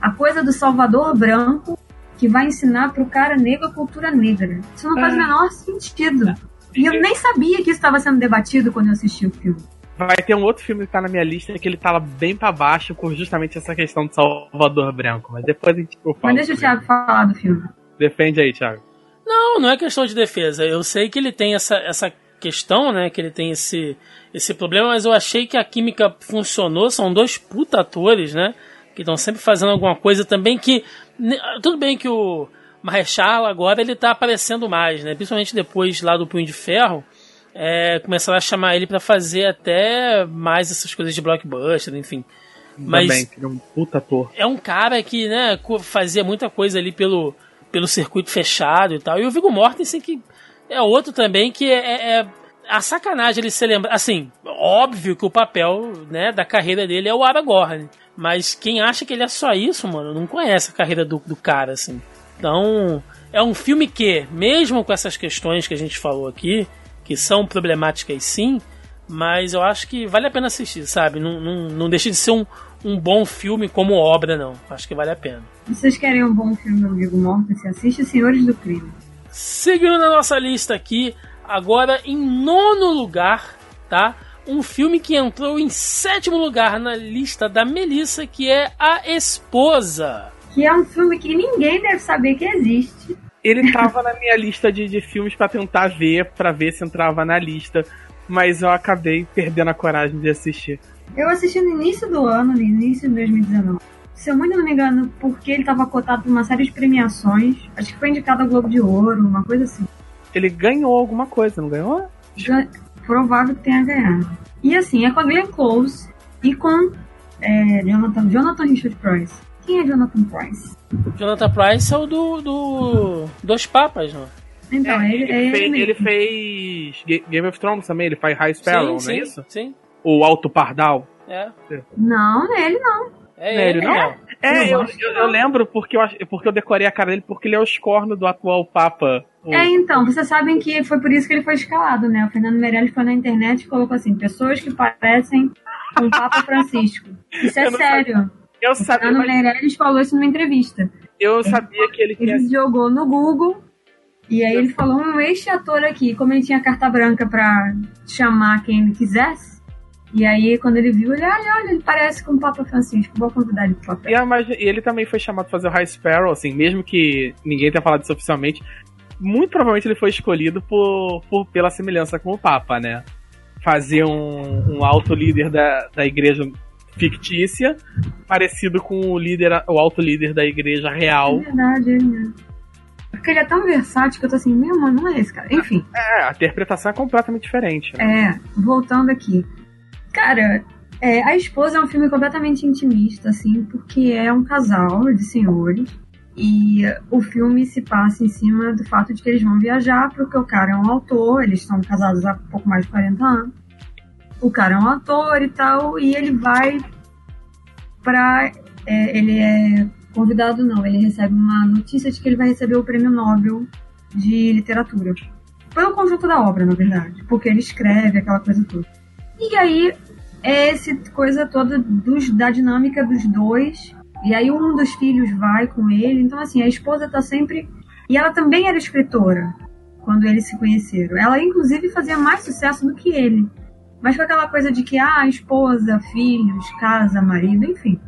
a coisa do Salvador branco que vai ensinar pro cara negro a cultura negra. Isso não faz o É. menor sentido. E eu nem sabia que isso estava sendo debatido quando eu assisti o filme. Vai ter um outro filme que tá na minha lista que ele tá lá bem pra baixo por justamente essa questão do Salvador Branco. Mas depois a gente eu falo Mas deixa o Thiago falar do filme. Defende aí, Thiago. Não, não é questão de defesa. Eu sei que ele tem essa, essa questão, né? Que ele tem esse, esse problema, mas eu achei que a química funcionou. São dois puta atores, né? Que estão sempre fazendo alguma coisa também que. ne- Tudo bem que o Mahershala agora ele tá aparecendo mais, né? Principalmente depois lá do Punho de Ferro. É, começaram a chamar ele pra fazer até mais essas coisas de blockbuster, enfim. Mas- Também, que é um puta ator. é um cara que, né, fazia muita coisa ali pelo, pelo circuito fechado e tal. E o Viggo Mortensen que é outro também que é, é- é a sacanagem ele se lembra, assim, óbvio que o papel, né, da carreira dele é o Aragorn, mas quem acha que ele é só isso, mano, não conhece a carreira do, do cara, assim. Então, é um filme que, mesmo com essas questões que a gente falou aqui, que são problemáticas sim, mas eu acho que vale a pena assistir, sabe? Não, não, não deixa de ser um, um bom filme como obra, não. Acho que vale a pena. Se vocês querem um bom filme do Viggo Mortensen, assiste Senhores do Crime. Seguindo na nossa lista aqui, agora em nono lugar, tá? Um filme que entrou em sétimo lugar na lista da Melissa, que é A Esposa. Que é um filme que ninguém deve saber que existe. Ele tava na minha lista de, de filmes pra tentar ver, pra ver se entrava na lista. Mas eu acabei perdendo a coragem de assistir. Eu assisti no início do ano, no início de 2019. Se eu muito não me engano, porque ele estava cotado por uma série de premiações. Acho que foi indicado ao Globo de Ouro, uma coisa assim. Ele ganhou alguma coisa, não ganhou? Gan- Provável que tenha ganhado. E assim, é com a Glenn Close e com é, Jonathan, Jonathan Richard Price. Quem é Jonathan Price? Jonathan Price é o do, do Dois Papas, não? Então, É, ele, ele, é ele, fez, ele fez Ga- Game of Thrones também, ele faz High Sparrow, sim, não é sim, isso? sim. O Alto Pardal. É, Não, não é ele não. É Não é ele, não? não. É, Eu eu, eu- eu lembro porque eu, porque eu decorei a cara dele, porque ele é o escorno do atual Papa. O- É, então, vocês sabem que foi por isso que ele foi escalado, né? O Fernando Meirelles foi na internet e colocou assim, pessoas que parecem com o Papa Francisco. Isso é Eu sério. eu, O sabia, Fernando mas Meirelles falou isso numa entrevista. eu sabia que ele tinha Ele jogou no Google e aí ele falou um este ator aqui, como ele tinha carta branca pra chamar quem ele quisesse. E aí, quando ele viu, ele, olha, olha, ele parece com o Papa Francisco, vou convidar ele pro papel. e ele também foi chamado pra fazer o High Sparrow, assim, mesmo que ninguém tenha falado isso oficialmente. muito provavelmente ele foi escolhido por, por pela semelhança com o Papa, né? Fazer um, um alto líder da, da igreja fictícia, parecido com o líder, o alto líder da igreja real. É verdade, é mesmo. Porque ele é tão versátil que eu tô assim, meu mano, não é esse cara. Enfim. É, a interpretação é completamente diferente. Né? É, voltando aqui. Cara, é, A Esposa é um filme completamente intimista, assim, porque é um casal de senhores. E o filme se passa em cima do fato de que eles vão viajar, porque o cara é um autor, eles estão casados há pouco mais de 40 anos. O cara é um ator e tal, e ele vai pra. É, ele é convidado, não, ele recebe uma notícia de que ele vai receber o prêmio Nobel de literatura. Pelo conjunto da obra, na verdade, porque ele escreve aquela coisa toda. E aí é essa coisa toda dos, da dinâmica dos dois. E aí um dos filhos vai com ele. Então, assim, a esposa tá sempre. E ela também era escritora quando eles se conheceram. Ela, inclusive, fazia mais sucesso do que ele. Mas com aquela coisa de que, ah, esposa, filhos, casa, marido, enfim.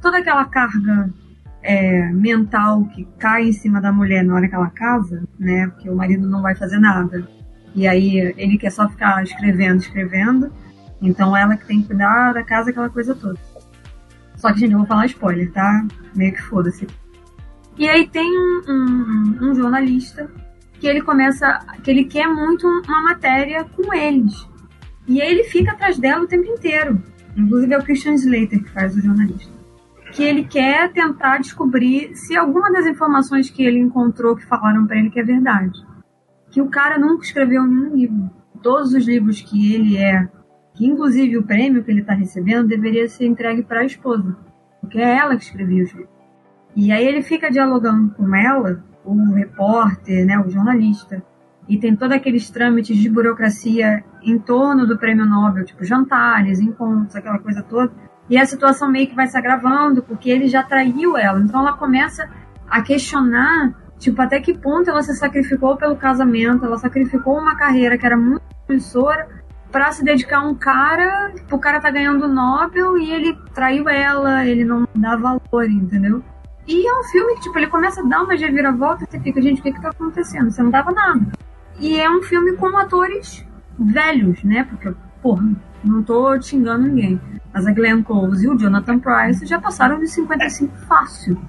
Toda aquela carga é, mental que cai em cima da mulher na hora que ela casa, né? Porque o marido não vai fazer nada. E aí ele quer só ficar escrevendo, escrevendo. Então ela que tem que cuidar da casa, aquela coisa toda. Só que, gente, eu vou falar spoiler, tá? Meio que foda-se. E aí tem um, um, um, jornalista que ele começa. que ele quer muito uma matéria com eles. E ele fica atrás dela o tempo inteiro. Inclusive é o Christian Slater que faz o jornalista. Que ele quer tentar descobrir se alguma das informações que ele encontrou que falaram para ele que é verdade. Que o cara nunca escreveu nenhum livro. Todos os livros que ele é que inclusive o prêmio que ele está recebendo deveria ser entregue para a esposa, porque é ela que escrevia os livros. E aí ele fica dialogando com ela, o repórter, né, o jornalista, e tem todos aqueles trâmites de burocracia em torno do prêmio Nobel, tipo jantares, encontros, aquela coisa toda. E a situação meio que vai se agravando, porque ele já traiu ela. Então ela começa a questionar, tipo, até que ponto ela se sacrificou pelo casamento, ela sacrificou uma carreira que era muito promissora para se dedicar a um cara, o cara tá ganhando Nobel e ele traiu ela, ele não dá valor, entendeu? E é um filme que, tipo, ele começa a dar uma reviravolta e você fica, gente, o que que tá acontecendo? Você não dava nada. E é um filme com atores velhos, né? Porque, porra, não tô xingando ninguém. Mas a Glenn Close e o Jonathan Price já passaram de 55 fácil.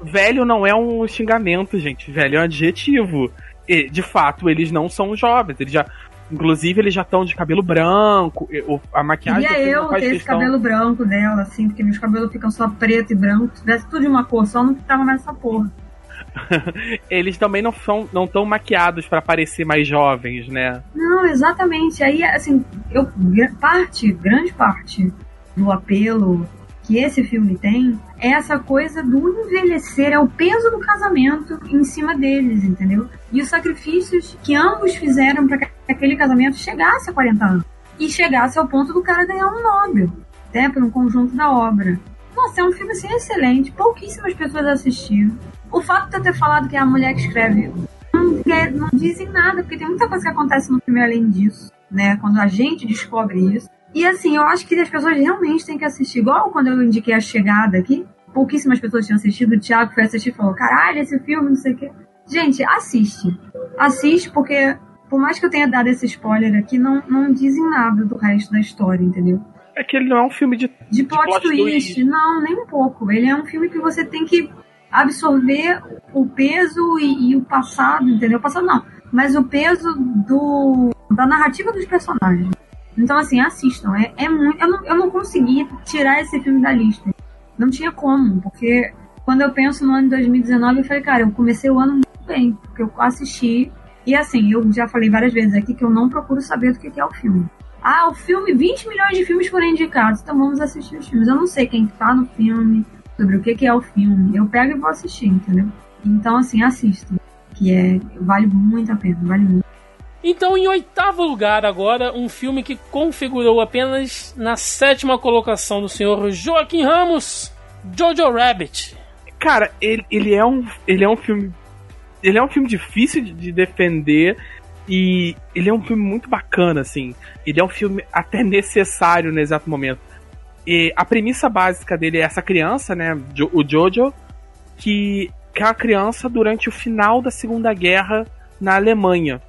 Velho não é um xingamento, gente. Velho é um adjetivo. E, de fato, eles não são jovens. Eles já Inclusive, eles já estão de cabelo branco. A maquiagem. Queria eu ter esse questão... cabelo branco dela, assim, porque meus cabelos ficam só preto e branco. Se tivesse tudo de uma cor só, não ficava mais essa porra. eles também não são não tão maquiados para parecer mais jovens, né? Não, exatamente. Aí, assim, eu parte, grande parte do apelo que esse filme tem é essa coisa do envelhecer, é o peso do casamento em cima deles, entendeu? E os sacrifícios que ambos fizeram para que aquele casamento chegasse a 40 anos. E chegasse ao ponto do cara ganhar um Nobel, né, por um conjunto da obra. Nossa, é um filme assim excelente, pouquíssimas pessoas assistiram. O fato de eu ter falado que é a mulher que escreve não, não dizem nada, porque tem muita coisa que acontece no filme além disso, né? Quando a gente descobre isso. E assim, eu acho que as pessoas realmente têm que assistir. Igual quando eu indiquei a chegada aqui, pouquíssimas pessoas tinham assistido, o Thiago foi assistir e falou: caralho, esse filme, não sei o quê. Gente, assiste. Assiste porque, por mais que eu tenha dado esse spoiler aqui, não, não dizem nada do resto da história, entendeu? É que ele não é um filme de, de, plot, plot twist. twist. Não, nem um pouco. Ele é um filme que você tem que absorver o peso e, e o passado, entendeu? O passado não, mas o peso do, da narrativa dos personagens. Então, assim, assistam. É, é muito. Eu não, eu não consegui tirar esse filme da lista. Não tinha como, porque quando eu penso no ano de 2019, eu falei, cara, eu comecei o ano muito bem, porque eu assisti. E assim, eu já falei várias vezes aqui que eu não procuro saber do que é o filme. Ah, o filme, 20 milhões de filmes foram indicados, então vamos assistir os filmes. Eu não sei quem tá no filme, sobre o que é o filme. Eu pego e vou assistir, entendeu? Então, assim, assistam. Que é, vale muito a pena, vale muito. Então, em oitavo lugar, agora, um filme que configurou apenas na sétima colocação do senhor Joaquim Ramos, Jojo Rabbit. Cara, ele, ele, é, um, ele é um filme. Ele é um filme difícil de, de defender. E ele é um filme muito bacana, assim. Ele é um filme até necessário no exato momento. E a premissa básica dele é essa criança, né? O Jojo, que, que é uma criança durante o final da Segunda Guerra na Alemanha.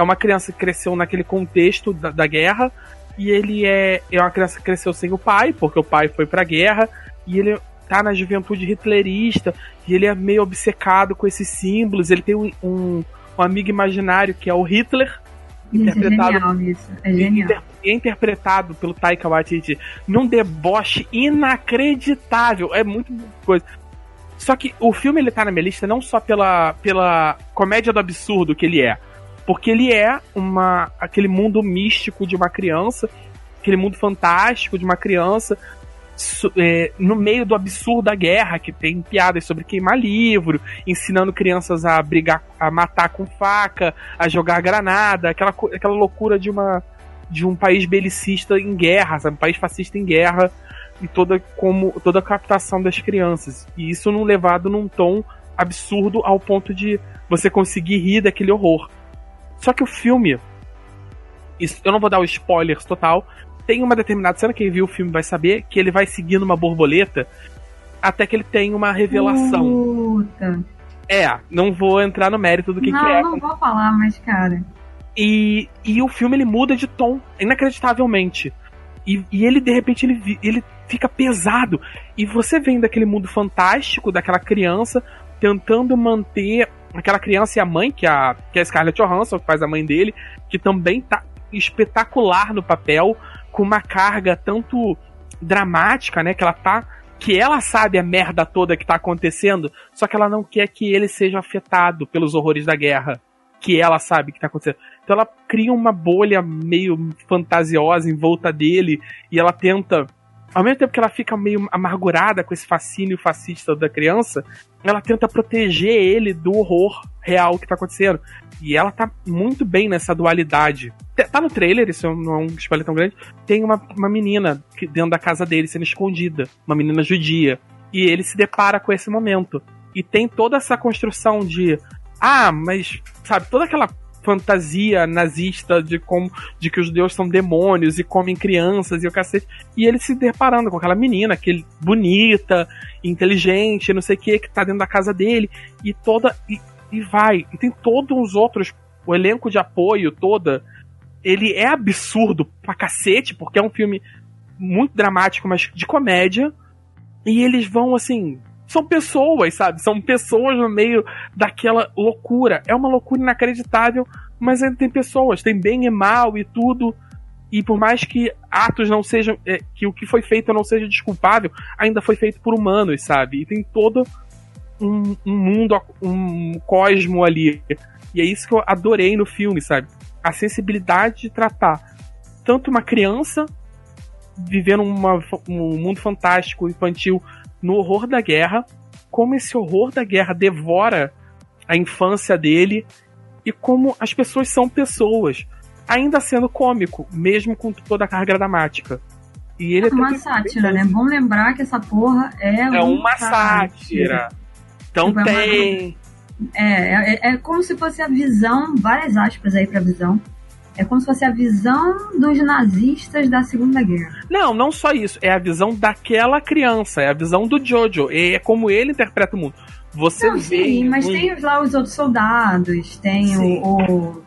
É uma criança que cresceu naquele contexto da, da guerra e ele é, é uma criança que cresceu sem o pai, porque o pai foi pra guerra e ele tá na juventude hitlerista e ele é meio obcecado com esses símbolos. Ele tem um, um, um amigo imaginário que é o Hitler, Gente, é interpretado genial isso. É genial. Inter- interpretado pelo Taika Waititi num deboche inacreditável. É muito coisa. Só que o filme ele tá na minha lista não só pela, pela comédia do absurdo que ele é, porque ele é uma aquele mundo místico de uma criança, aquele mundo fantástico de uma criança é, no meio do absurdo da guerra, que tem piadas sobre queimar livro, ensinando crianças a brigar, a matar com faca, a jogar granada, aquela, aquela loucura de uma de um país belicista em guerra, sabe? um país fascista em guerra e toda como toda a captação das crianças. E isso não levado num tom absurdo ao ponto de você conseguir rir daquele horror. Só que o filme isso- eu não vou dar o spoilers total. Tem uma determinada cena, quem viu o filme vai saber, que ele vai seguindo uma borboleta até que ele tem uma revelação. Puta. É, não vou entrar no mérito do que, não, que é. não vou falar, mas, cara. E, e o filme ele muda de tom, inacreditavelmente. E, e ele, de repente, ele, ele fica pesado. E você vem daquele mundo fantástico, daquela criança, tentando manter aquela criança e a mãe, que é a, que é a Scarlett Johansson, que faz a mãe dele, que também tá espetacular no papel, com uma carga tanto dramática, né? Que ela tá. Que ela sabe a merda toda que tá acontecendo, só que ela não quer que ele seja afetado pelos horrores da guerra. Que ela sabe que tá acontecendo. Então ela cria uma bolha meio fantasiosa em volta dele e ela tenta. Ao mesmo tempo que ela fica meio amargurada com esse fascínio fascista da criança, ela tenta proteger ele do horror real que tá acontecendo. E ela tá muito bem nessa dualidade. Tá- no trailer, isso não é um spoiler tão grande. Tem uma, uma menina dentro da casa dele sendo escondida, uma menina judia. E ele se depara com esse momento. E tem toda essa construção de. Ah, mas, sabe, toda aquela fantasia nazista de como de que os judeus são demônios e comem crianças e o cacete. E ele se deparando com aquela menina, aquele bonita, inteligente, não sei o que, que tá dentro da casa dele. E toda. E, e vai. E tem todos os outros. O elenco de apoio toda. Ele é absurdo pra cacete, porque é um filme muito dramático, mas de comédia. E eles vão assim. São pessoas, sabe? São pessoas no meio daquela loucura. É uma loucura inacreditável, mas ainda tem pessoas. Tem bem e mal e tudo. E por mais que atos não sejam. é, que o que foi feito não seja desculpável, ainda foi feito por humanos, sabe? E tem todo um, um mundo, um cosmo ali. E é isso que eu adorei no filme, sabe? A sensibilidade de tratar tanto uma criança vivendo uma, um mundo fantástico, infantil, no horror da guerra, como esse horror da guerra devora a infância dele e como as pessoas são pessoas, ainda sendo cômico, mesmo com toda a carga dramática. E ele é Uma sátira, né? Bom lembrar que essa porra é, É uma sátira. Então Tipo, é uma- tem. É, é, é como se fosse a visão, várias aspas aí pra visão. É como se fosse a visão dos nazistas da Segunda Guerra. Não, não só isso. É a visão daquela criança. É a visão do Jojo. É como ele interpreta o mundo. Você Não, vê. sim, mas um- tem lá os outros soldados, tem o, o-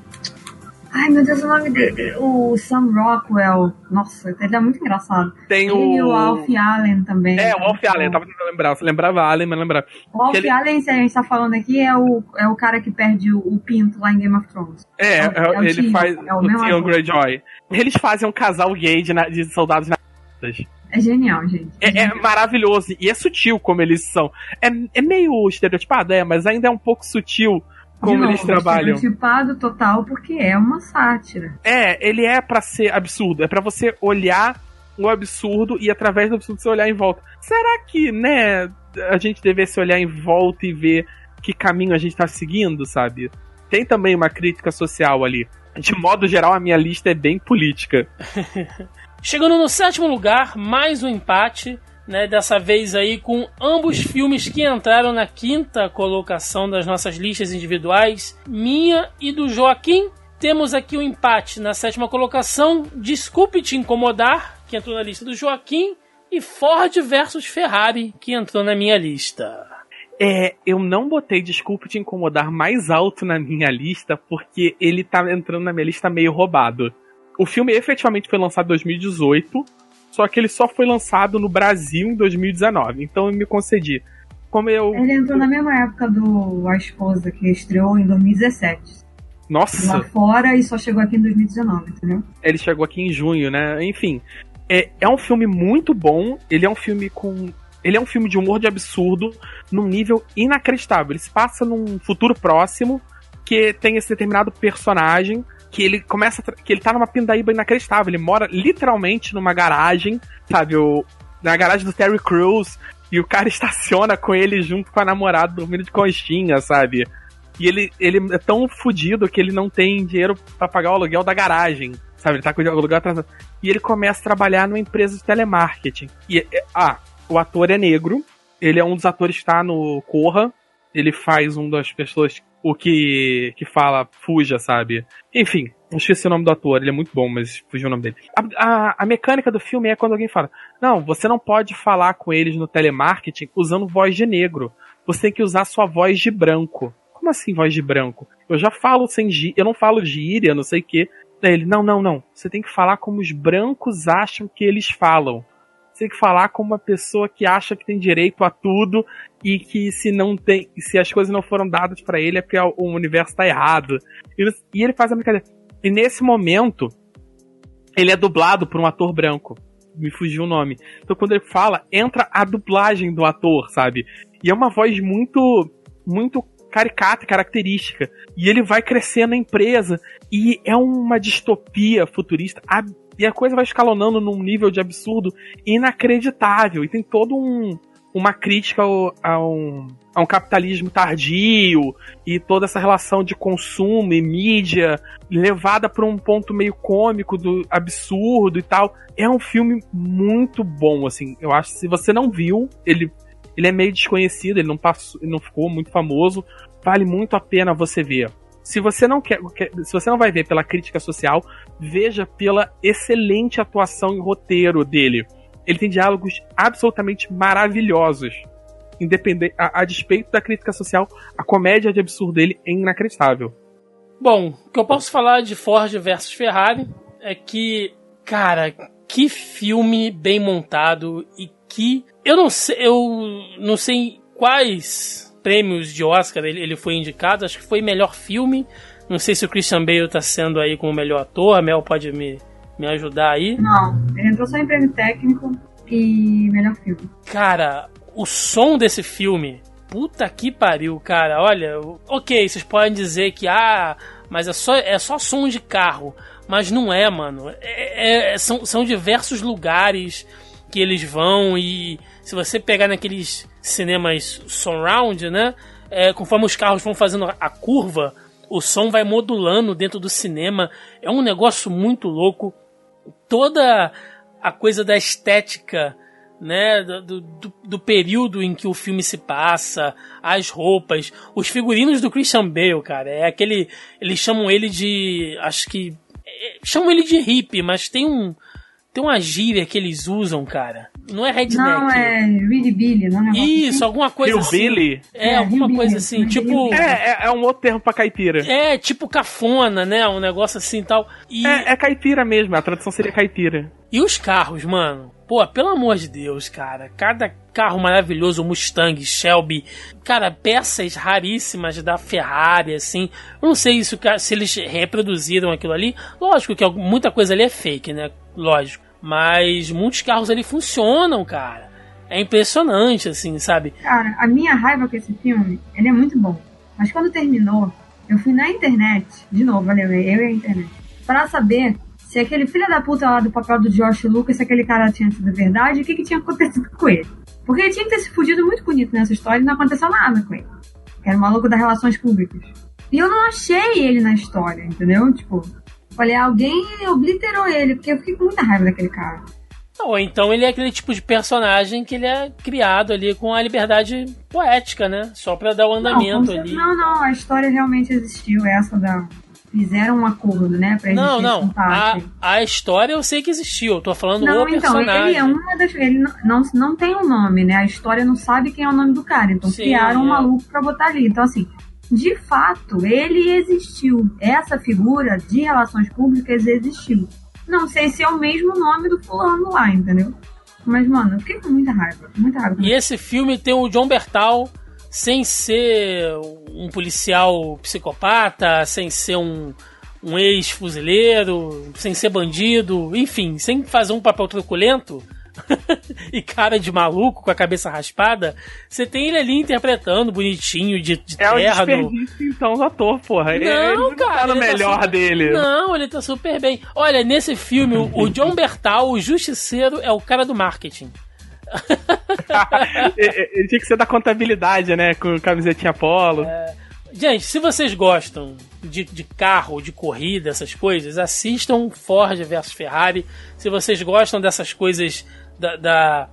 Ai meu Deus, o nome dele. O Sam Rockwell. Nossa, ele é muito engraçado. tem Ele e o. o Alf Allen também. É, o Alf Allen. Eu tava tentando lembrar. Você lembrava Allen, mas lembrava. O Alf ele- Allen, se a gente tá falando aqui, é o, é o cara que perde o, o pinto lá em Game of Thrones. É, É o- é o ele Tyrion, faz é o o Theon. Greyjoy. Eles fazem um casal gay de, na- de soldados nazistas. É genial, gente. É, é maravilhoso. E é sutil como eles são. É, é meio estereotipado, é, mas ainda é um pouco sutil como De eles novo, trabalham. Estereotipado total, porque é uma sátira. É, ele é pra ser absurdo. É pra você olhar o absurdo e através do absurdo você olhar em volta. Será que, né, a gente devesse olhar em volta e ver que caminho a gente tá seguindo, sabe? Tem também uma crítica social ali. De modo geral, a minha lista é bem política. Chegando no sétimo lugar, mais um empate, né? Dessa vez aí com ambos filmes que entraram na quinta colocação das nossas listas individuais, minha e do Joaquim. Temos aqui o um empate na sétima colocação, Desculpe Te Incomodar, que entrou na lista do Joaquim, e Ford versus Ferrari, que entrou na minha lista. É, eu não botei Desculpe Te Incomodar mais alto na minha lista, porque ele tá entrando na minha lista meio roubado. O filme efetivamente foi lançado em 2018, só que ele só foi lançado no Brasil em 2019. Então eu me concedi. Como eu. Ele entrou na mesma época do A Esposa, que estreou em 2017. Nossa! Lá fora e só chegou aqui em 2019, entendeu? Ele chegou aqui em junho, né? Enfim. É, é um filme muito bom. Ele é um filme com. Ele é um filme de humor de absurdo num nível inacreditável. Ele se passa num futuro próximo que tem esse determinado personagem que ele começa que ele tá numa pindaíba inacreditável. Ele mora literalmente numa garagem, sabe, o, na garagem do Terry Crews e o cara estaciona com ele junto com a namorada dormindo de conchinha, sabe? E ele, ele é tão fudido que ele não tem dinheiro pra pagar o aluguel da garagem, sabe? Ele tá com o aluguel atrasado. E ele começa a trabalhar numa empresa de telemarketing. E, é- ah, o ator é negro, ele é um dos atores que tá no Corra, ele faz um das pessoas, o que, que fala fuja, sabe? Enfim, eu esqueci o nome do ator, ele é muito bom, mas fugiu o nome dele. A, a, a mecânica do filme é quando alguém fala: Não, você não pode falar com eles no telemarketing usando voz de negro. Você tem que usar sua voz de branco. Como assim voz de branco? Eu já falo sem gíria, eu não falo gíria, não sei o quê. Ele, não, não, não. Você tem que falar como os brancos acham que eles falam. Você tem que falar como uma pessoa que acha que tem direito a tudo e que se não tem, se as coisas não foram dadas pra ele é porque o universo tá errado. E, e ele faz a brincadeira. E nesse momento, ele é dublado por um ator branco. Me fugiu o nome. Então quando ele fala, entra a dublagem do ator, sabe? E é uma voz muito, muito caricata, característica. E ele vai crescendo na empresa. E é uma distopia futurista. ab- E a coisa vai escalonando num nível de absurdo inacreditável. E tem todo um uma crítica ao, a, um, a um capitalismo tardio e toda essa relação de consumo e mídia levada para um ponto meio cômico do absurdo e tal. É um filme muito bom, assim. Eu acho que se você não viu, ele, ele é meio desconhecido, ele não passou, ele não ficou muito famoso. Vale muito a pena você ver. Se você não quer, se você não vai ver pela crítica social, veja pela excelente atuação e roteiro dele. Ele tem diálogos absolutamente maravilhosos. Independente, a, a despeito da crítica social, a comédia de absurdo dele é inacreditável. Bom, o que eu posso falar de Ford versus Ferrari é que, cara, que filme bem montado e que eu não sei, eu não sei quais prêmios de Oscar ele, ele foi indicado, acho que foi melhor filme. Não sei se o Christian Bale tá sendo aí como melhor ator, a Mel pode me, me ajudar aí. Não, ele entrou só em prêmio técnico e melhor filme. Cara, o som desse filme, puta que pariu, cara. Olha, ok, vocês podem dizer que ah, mas é só, é só som de carro. Mas não é, mano. É- é- são, são diversos lugares que eles vão e se você pegar naqueles cinemas surround, né? é, conforme os carros vão fazendo a curva, o som vai modulando dentro do cinema. É um negócio muito louco. Toda a coisa da estética né, do, do, do período em que o filme se passa, as roupas, os figurinos do Christian Bale, cara, é aquele, eles chamam ele de, acho que, é, chamam ele de hippie, mas tem um, tem uma gíria que eles usam, cara, não é redneck. Não, é Reed Billy, não é negócio Isso, alguma coisa assim. Hillbilly? É, É, alguma hillbilly, coisa assim, hillbilly. tipo, É, é, é um outro termo pra caipira. é tipo cafona, né, um negócio assim e tal. E, É, é caipira mesmo, a tradução seria caipira. E os carros, mano? Pô, pelo amor de Deus, cara. Cada carro maravilhoso, Mustang, Shelby. Cara, peças raríssimas da Ferrari, assim. Eu não sei se, o ca- se eles reproduziram aquilo ali. Lógico que muita coisa ali é fake, né? Lógico. Mas muitos carros ali funcionam, cara. É impressionante, assim, sabe? Cara, a minha raiva com esse filme, ele é muito bom. Mas quando terminou, eu fui na internet, de novo, valeu, eu e a internet, pra saber se aquele filho da puta lá do papel do Josh Lucas, se aquele cara tinha sido verdade, o que, que tinha acontecido com ele. Porque ele tinha que ter se fudido muito bonito nessa história e não aconteceu nada com ele. Era o maluco das relações públicas. E eu não achei ele na história, entendeu? Tipo, falei, alguém obliterou ele, porque eu fiquei com muita raiva daquele cara. Ou então ele é aquele tipo de personagem que ele é criado ali com a liberdade poética, né? Só pra dar o andamento não, ali. não, não, a história realmente existiu, essa da fizeram um acordo, né? Pra Não, não. A, a história eu sei que existiu. Eu tô falando Não, o então, personagem. ele é uma das. Ele não, não, não tem um nome, né? A história não sabe quem é o nome do cara. Então Sim, criaram um é. maluco pra botar ali. Então, assim, de fato, ele existiu. Essa figura de relações públicas existiu. Não sei se é o mesmo nome do fulano lá, entendeu? Mas, mano, eu fiquei com muita raiva. Muita raiva. E esse filme tem o John Bertal sem ser um policial psicopata, sem ser um, um ex-fuzileiro, sem ser bandido, enfim, sem fazer um papel truculento. e cara de maluco com a cabeça raspada, você tem ele ali interpretando bonitinho, de, de É o terno. desperdício, então, do ator, porra. Ele- ele Não, cara. tá no melhor super- dele. Não, ele tá super bem. Olha, nesse filme, o- o John Bertal, o justiceiro, é o cara do marketing. ele, tinha que ser da contabilidade, né? Com camisetinha polo. Gente, se vocês gostam de, de carro, de corrida, essas coisas, assistam Ford versus Ferrari. Se vocês gostam dessas coisas da, da-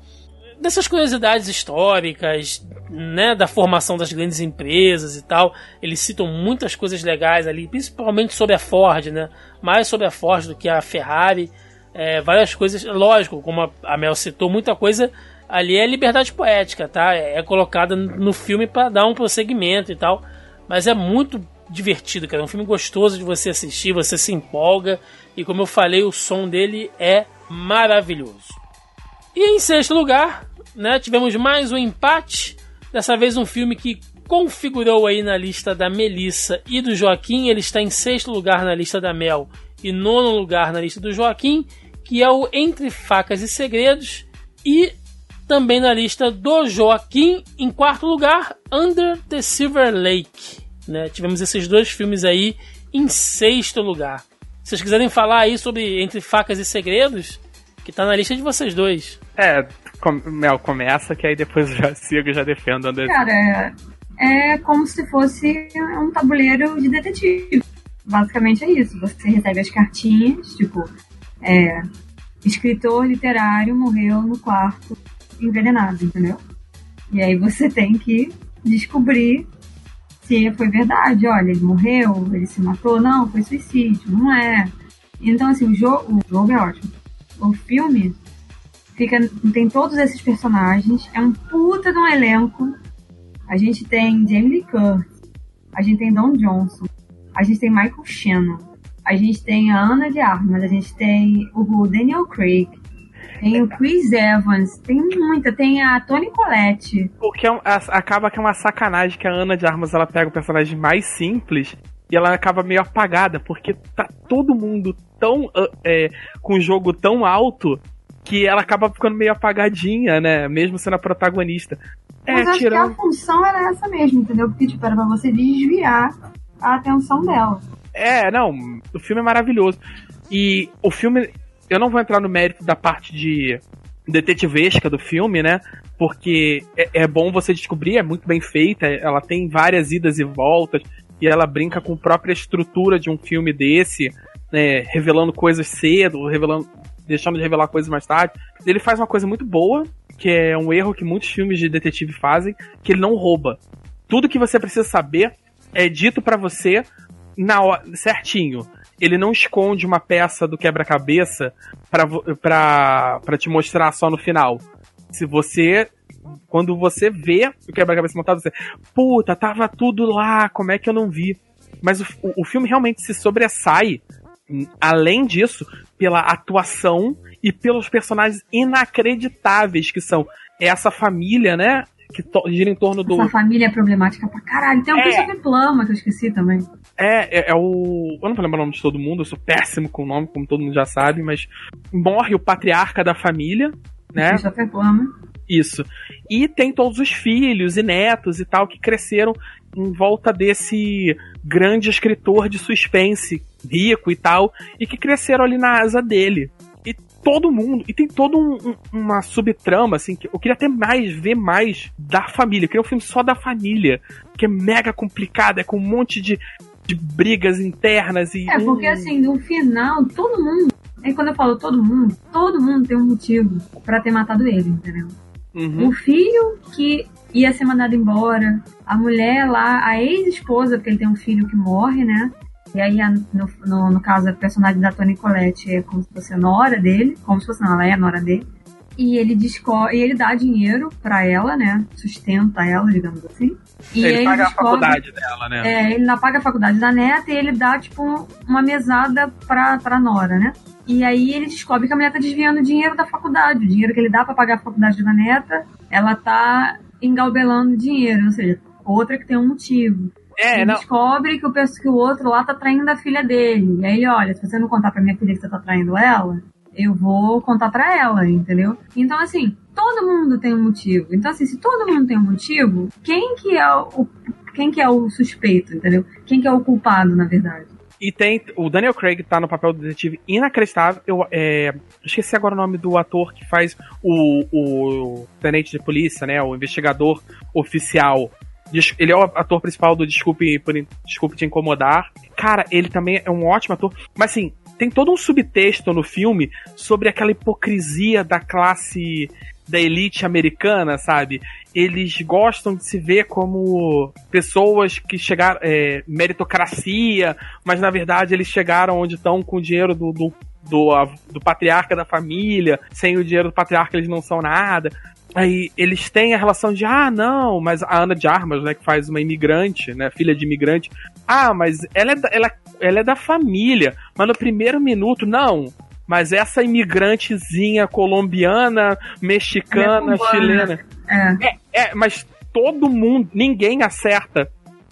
dessas curiosidades históricas, né, da formação das grandes empresas e tal, eles citam muitas coisas legais ali, principalmente sobre a Ford, né? Mais sobre a Ford do que a Ferrari. É, várias coisas, lógico, como a- Mel citou, muita coisa ali é liberdade poética, tá? É, é colocada no filme para dar um prosseguimento e tal. Mas é muito divertido, cara. É um filme gostoso de você assistir, você se empolga. E como eu falei, o som dele é maravilhoso. E em sexto lugar, né, tivemos mais um empate. Dessa vez um filme que configurou aí na lista da Melissa e do Joaquim. Ele está em sexto lugar na lista da Mel e nono lugar na lista do Joaquim, que é o Entre Facas e Segredos. E também na lista do Joaquim, em quarto lugar, Under the Silver Lake. Né? Tivemos esses dois filmes aí em sexto lugar. Se vocês quiserem falar aí sobre Entre Facas e Segredos, que tá na lista de vocês dois. É, com- Mel, começa que aí depois eu já sigo e já defendo. André. Cara, é, é como se fosse um tabuleiro de detetive. Basicamente é isso. Você recebe as cartinhas, tipo, é, escritor literário morreu no quarto envenenado, entendeu? E aí você tem que descobrir se foi verdade. Olha, ele morreu, ele se matou, não, foi suicídio, não é. Então, assim, o jogo, o jogo é ótimo. O filme fica, tem todos esses personagens, é um puta de um elenco. A gente tem Jamie Lee Curtis, a gente tem Don Johnson, a gente tem Michael Shannon, a gente tem a Ana de Armas, a gente tem o Daniel Craig, tem o Chris Evans, tem muita, tem a Toni Collette. O que é um- a- acaba que é uma sacanagem que a Ana de Armas ela pega o personagem mais simples e ela acaba meio apagada, porque tá todo mundo tão. ah, é, com o jogo tão alto que ela acaba ficando meio apagadinha, né? Mesmo sendo a protagonista. É, Mas acho que tirando. a função era essa mesmo, entendeu? Porque, tipo, era pra você desviar a atenção dela. É, não, o filme é maravilhoso. E o filme, eu não vou entrar no mérito da parte de detetivesca do filme, né? Porque é, é bom você descobrir, é muito bem feita, ela tem várias idas e voltas, e ela brinca com a própria estrutura de um filme desse, né? Revelando coisas cedo, revelando, deixando de revelar coisas mais tarde. Ele faz uma coisa muito boa, que é um erro que muitos filmes de detetive fazem, que ele não rouba. Tudo que você precisa saber é dito pra você na hora, certinho. Ele não esconde uma peça do quebra-cabeça pra te mostrar só no final. Se você. Quando você vê o quebra-cabeça montado, você. Puta, tava tudo lá, como é que eu não vi? Mas o, o- filme realmente se sobressai, hum, além disso, pela atuação e pelos personagens inacreditáveis que são essa família, né? Que gira em torno do. Essa família é problemática pra caralho. Tem um É. Christopher Plama que eu esqueci também. É, é, é o. Eu não vou lembrar o nome de todo mundo, eu sou péssimo com o nome, como todo mundo já sabe, mas morre o patriarca da família, né? Plama. Isso. E tem todos os filhos e netos e tal que cresceram em volta desse grande escritor de suspense, rico e tal, e que cresceram ali na asa dele. E todo mundo, e tem toda um, um- uma subtrama, assim, que eu queria até mais, ver mais da família. Eu queria um filme só da família, que é mega complicado, é com um monte de, de brigas internas e. É, porque assim, no final, todo mundo. E quando eu falo todo mundo, todo mundo tem um motivo pra ter matado ele, entendeu? Uhum. O filho que ia ser mandado embora, a mulher lá, a ex-esposa, porque ele tem um filho que morre, né? E aí, no, no, no caso, a personagem da Toni Collette é como se fosse a nora dele, como se fosse, não, ela é a nora dele. E ele descobre, e ele dá dinheiro pra ela, né? Sustenta ela, digamos assim. E ele aí paga descobre- a faculdade dela, né? É, ele não paga a faculdade da neta e ele dá, tipo, uma mesada pra, pra Nora, né? E aí ele descobre que a mulher tá desviando dinheiro da faculdade. O dinheiro que ele dá pra pagar a faculdade da neta, ela tá engalbelando dinheiro, ou seja, outra que tem um motivo. É, ele descobre que que o outro lá tá traindo a filha dele. E aí olha, se você não contar pra minha filha que você tá traindo ela, eu vou contar pra ela, entendeu? Então, assim, todo mundo tem um motivo. Então, assim, se todo mundo tem um motivo, quem que é o, quem que é o suspeito, entendeu? Quem que é o culpado, na verdade? E tem. O Daniel Craig tá no papel do detetive inacreditável. Eu é, esqueci agora o nome do ator que faz o, o tenente de polícia, né? O investigador oficial. Ele é o ator principal do Desculpe, por, Desculpe Te Incomodar. Cara, ele também é um ótimo ator. Mas assim, tem todo um subtexto no filme sobre aquela hipocrisia da classe da elite americana, sabe? Eles gostam de se ver como pessoas que chegaram. É, meritocracia, mas na verdade eles chegaram onde estão com o dinheiro do, do, do, do patriarca da família, sem o dinheiro do patriarca eles não são nada. Aí eles têm a relação de, ah, não, mas a Ana de Armas, né, que faz uma imigrante, né, filha de imigrante, ah, mas ela é da, ela, ela é da família, mas no primeiro minuto, não. Mas essa imigrantezinha colombiana, mexicana, cubana. chilena. É. É, é, mas todo mundo, ninguém acerta.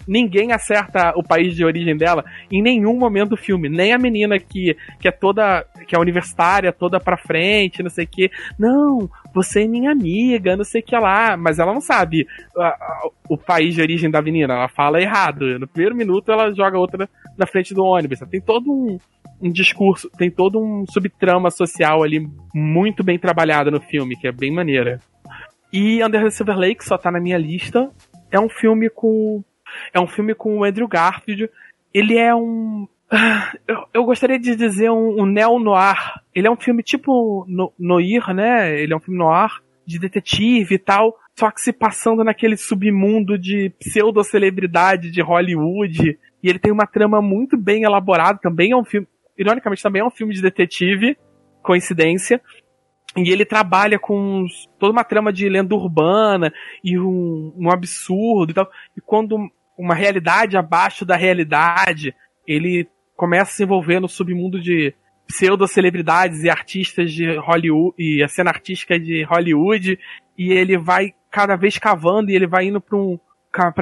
Ninguém acerta o país de origem dela em nenhum momento do filme. Nem a menina que, que é toda. que é universitária, toda pra frente, não sei o que. Não, você é minha amiga, não sei o que lá. Mas ela não sabe a- a- o país de origem da menina. Ela fala errado. No primeiro minuto ela joga outra na frente do ônibus. Tem todo um, um discurso, tem todo um subtrama social ali muito bem trabalhado no filme, que é bem maneira. E Under the Silver Lake só tá na minha lista. É um filme com. É um filme com o Andrew Garfield. Ele é um. Eu, eu gostaria de dizer um, um neo-noir. Ele é um filme tipo no, noir, né? Ele é um filme noir de detetive e tal. Só que se passando naquele submundo de pseudo-celebridade de Hollywood. E ele tem uma trama muito bem elaborada. Também é um filme. Ironicamente, também é um filme de detetive. Coincidência. E ele trabalha com toda uma trama de lenda urbana e um, um absurdo e tal. E quando uma realidade abaixo da realidade, ele começa a se envolver no submundo de pseudo-celebridades e artistas de Hollywood, e a cena artística de Hollywood, e ele vai cada vez cavando e ele vai indo para um,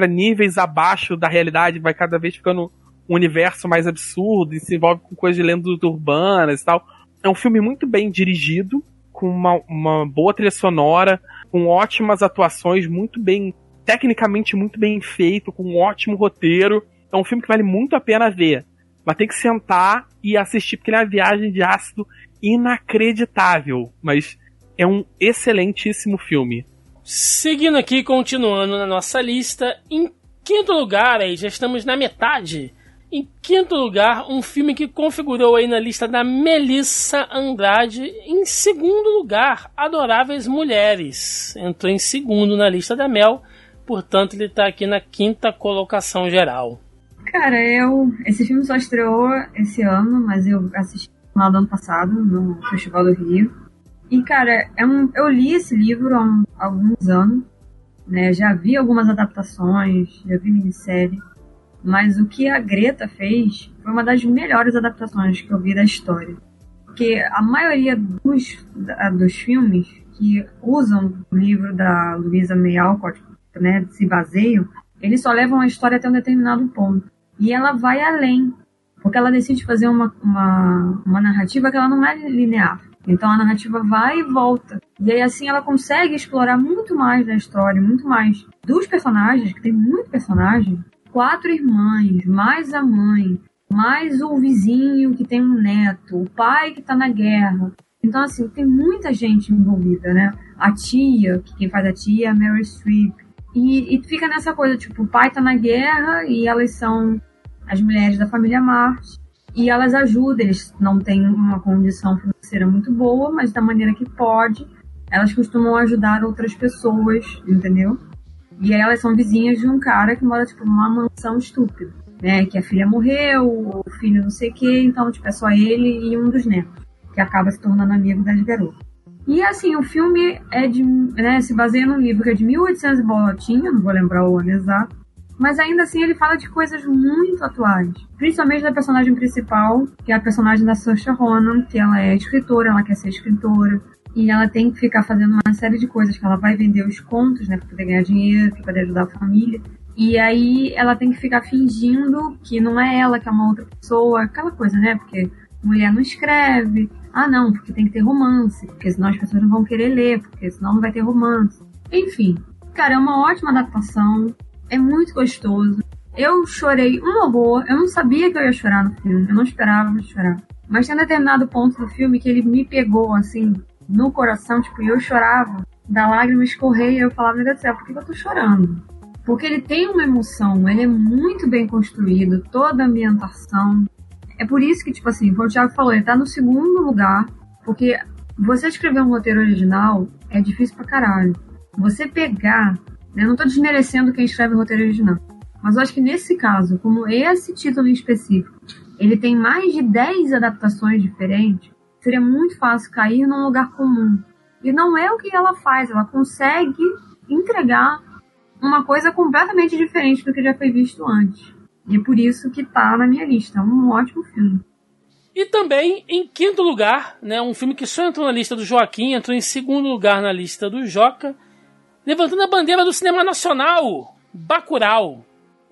níveis abaixo da realidade, vai cada vez ficando um universo mais absurdo e se envolve com coisas de lendas urbanas e tal. É um filme muito bem dirigido, com uma, uma boa trilha sonora, com ótimas atuações, muito bem, tecnicamente muito bem feito, com um ótimo roteiro. É um filme que vale muito a pena ver. Mas tem que sentar e assistir, porque ele é uma viagem de ácido inacreditável. Mas é um excelentíssimo filme. Seguindo aqui, continuando na nossa lista, em quinto lugar, aí já estamos na metade. Em quinto lugar, um filme que configurou aí na lista da Melissa Andrade. Em segundo lugar, Adoráveis Mulheres. Entrou em segundo na lista da Mel, portanto ele está aqui na quinta colocação geral. Cara, eu. Esse filme só estreou esse ano, mas eu assisti final do ano passado, no Festival do Rio. E, cara, é um, eu li esse livro há um- alguns anos, né? Já vi algumas adaptações, já vi minissérie. Mas o que a Greta fez foi uma das melhores adaptações que eu vi da história. Porque a maioria dos, da- dos filmes que usam o livro da Louisa May Alcott, né, se baseiam, eles só levam a história até um determinado ponto. E ela vai além, porque ela decide fazer uma, uma, uma narrativa que ela não é linear. Então a narrativa vai e volta. E aí assim ela consegue explorar muito mais da história, muito mais dos personagens, que tem muito personagem. Quatro irmãs, mais a mãe, mais o vizinho que tem um neto, o pai que tá na guerra. Então, assim, tem muita gente envolvida, né? A tia, que quem faz a tia é a Mary Streep. E, e fica nessa coisa, tipo, o pai tá na guerra e elas são as mulheres da família Marte. E elas ajudam, eles não têm uma condição financeira muito boa, mas da maneira que pode, elas costumam ajudar outras pessoas, entendeu? E aí elas são vizinhas de um cara que mora, tipo, numa mansão estúpida. né? Que a filha morreu, o filho não sei o que, então, tipo, é só ele e um dos netos, que acaba se tornando amigo das garotas. E assim, o filme é de, né, se baseia num livro que é de 1800 e bolotinha, não vou lembrar o ano exato, mas ainda assim ele fala de coisas muito atuais. Principalmente da personagem principal, que é a personagem da Saoirse Ronan, que ela é escritora, ela quer ser escritora. E ela tem que ficar fazendo uma série de coisas, que ela vai vender os contos, né, pra poder ganhar dinheiro, pra poder ajudar a família. E aí ela tem que ficar fingindo que não é ela, que é uma outra pessoa, aquela coisa, né, porque mulher não escreve. Ah, não, porque tem que ter romance, porque senão as pessoas não vão querer ler, porque senão não vai ter romance. Enfim, cara, é uma ótima adaptação é muito gostoso. Eu chorei um horror. Eu não sabia que eu ia chorar no filme. Eu não esperava chorar. Mas tem um determinado ponto do filme que ele me pegou, assim, no coração. Tipo, e eu chorava. Da lágrima escorrer e eu falava, meu Deus do céu, por que eu tô chorando? Porque ele tem uma emoção. Ele é muito bem construído. Toda a ambientação. É por isso que, tipo assim, o Thiago falou, ele tá no segundo lugar. Porque você escrever um roteiro original é difícil pra caralho. Você pegar eu não estou desmerecendo quem escreve o roteiro original. Mas eu acho que nesse caso, como esse título em específico, ele tem mais de 10 adaptações diferentes, seria muito fácil cair num lugar comum. E não é o que ela faz, ela consegue entregar uma coisa completamente diferente do que já foi visto antes. E é por isso que tá na minha lista. É um ótimo filme. E também, em quinto lugar, né, um filme que só entrou na lista do Joaquim, entrou em segundo lugar na lista do Joca, levantando a bandeira do cinema nacional, Bacurau.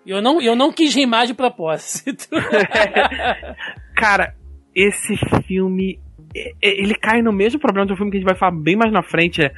Eu não, eu não quis rimar de propósito. Cara, esse filme. Ele cai no mesmo problema do filme que a gente vai falar bem mais na frente. É,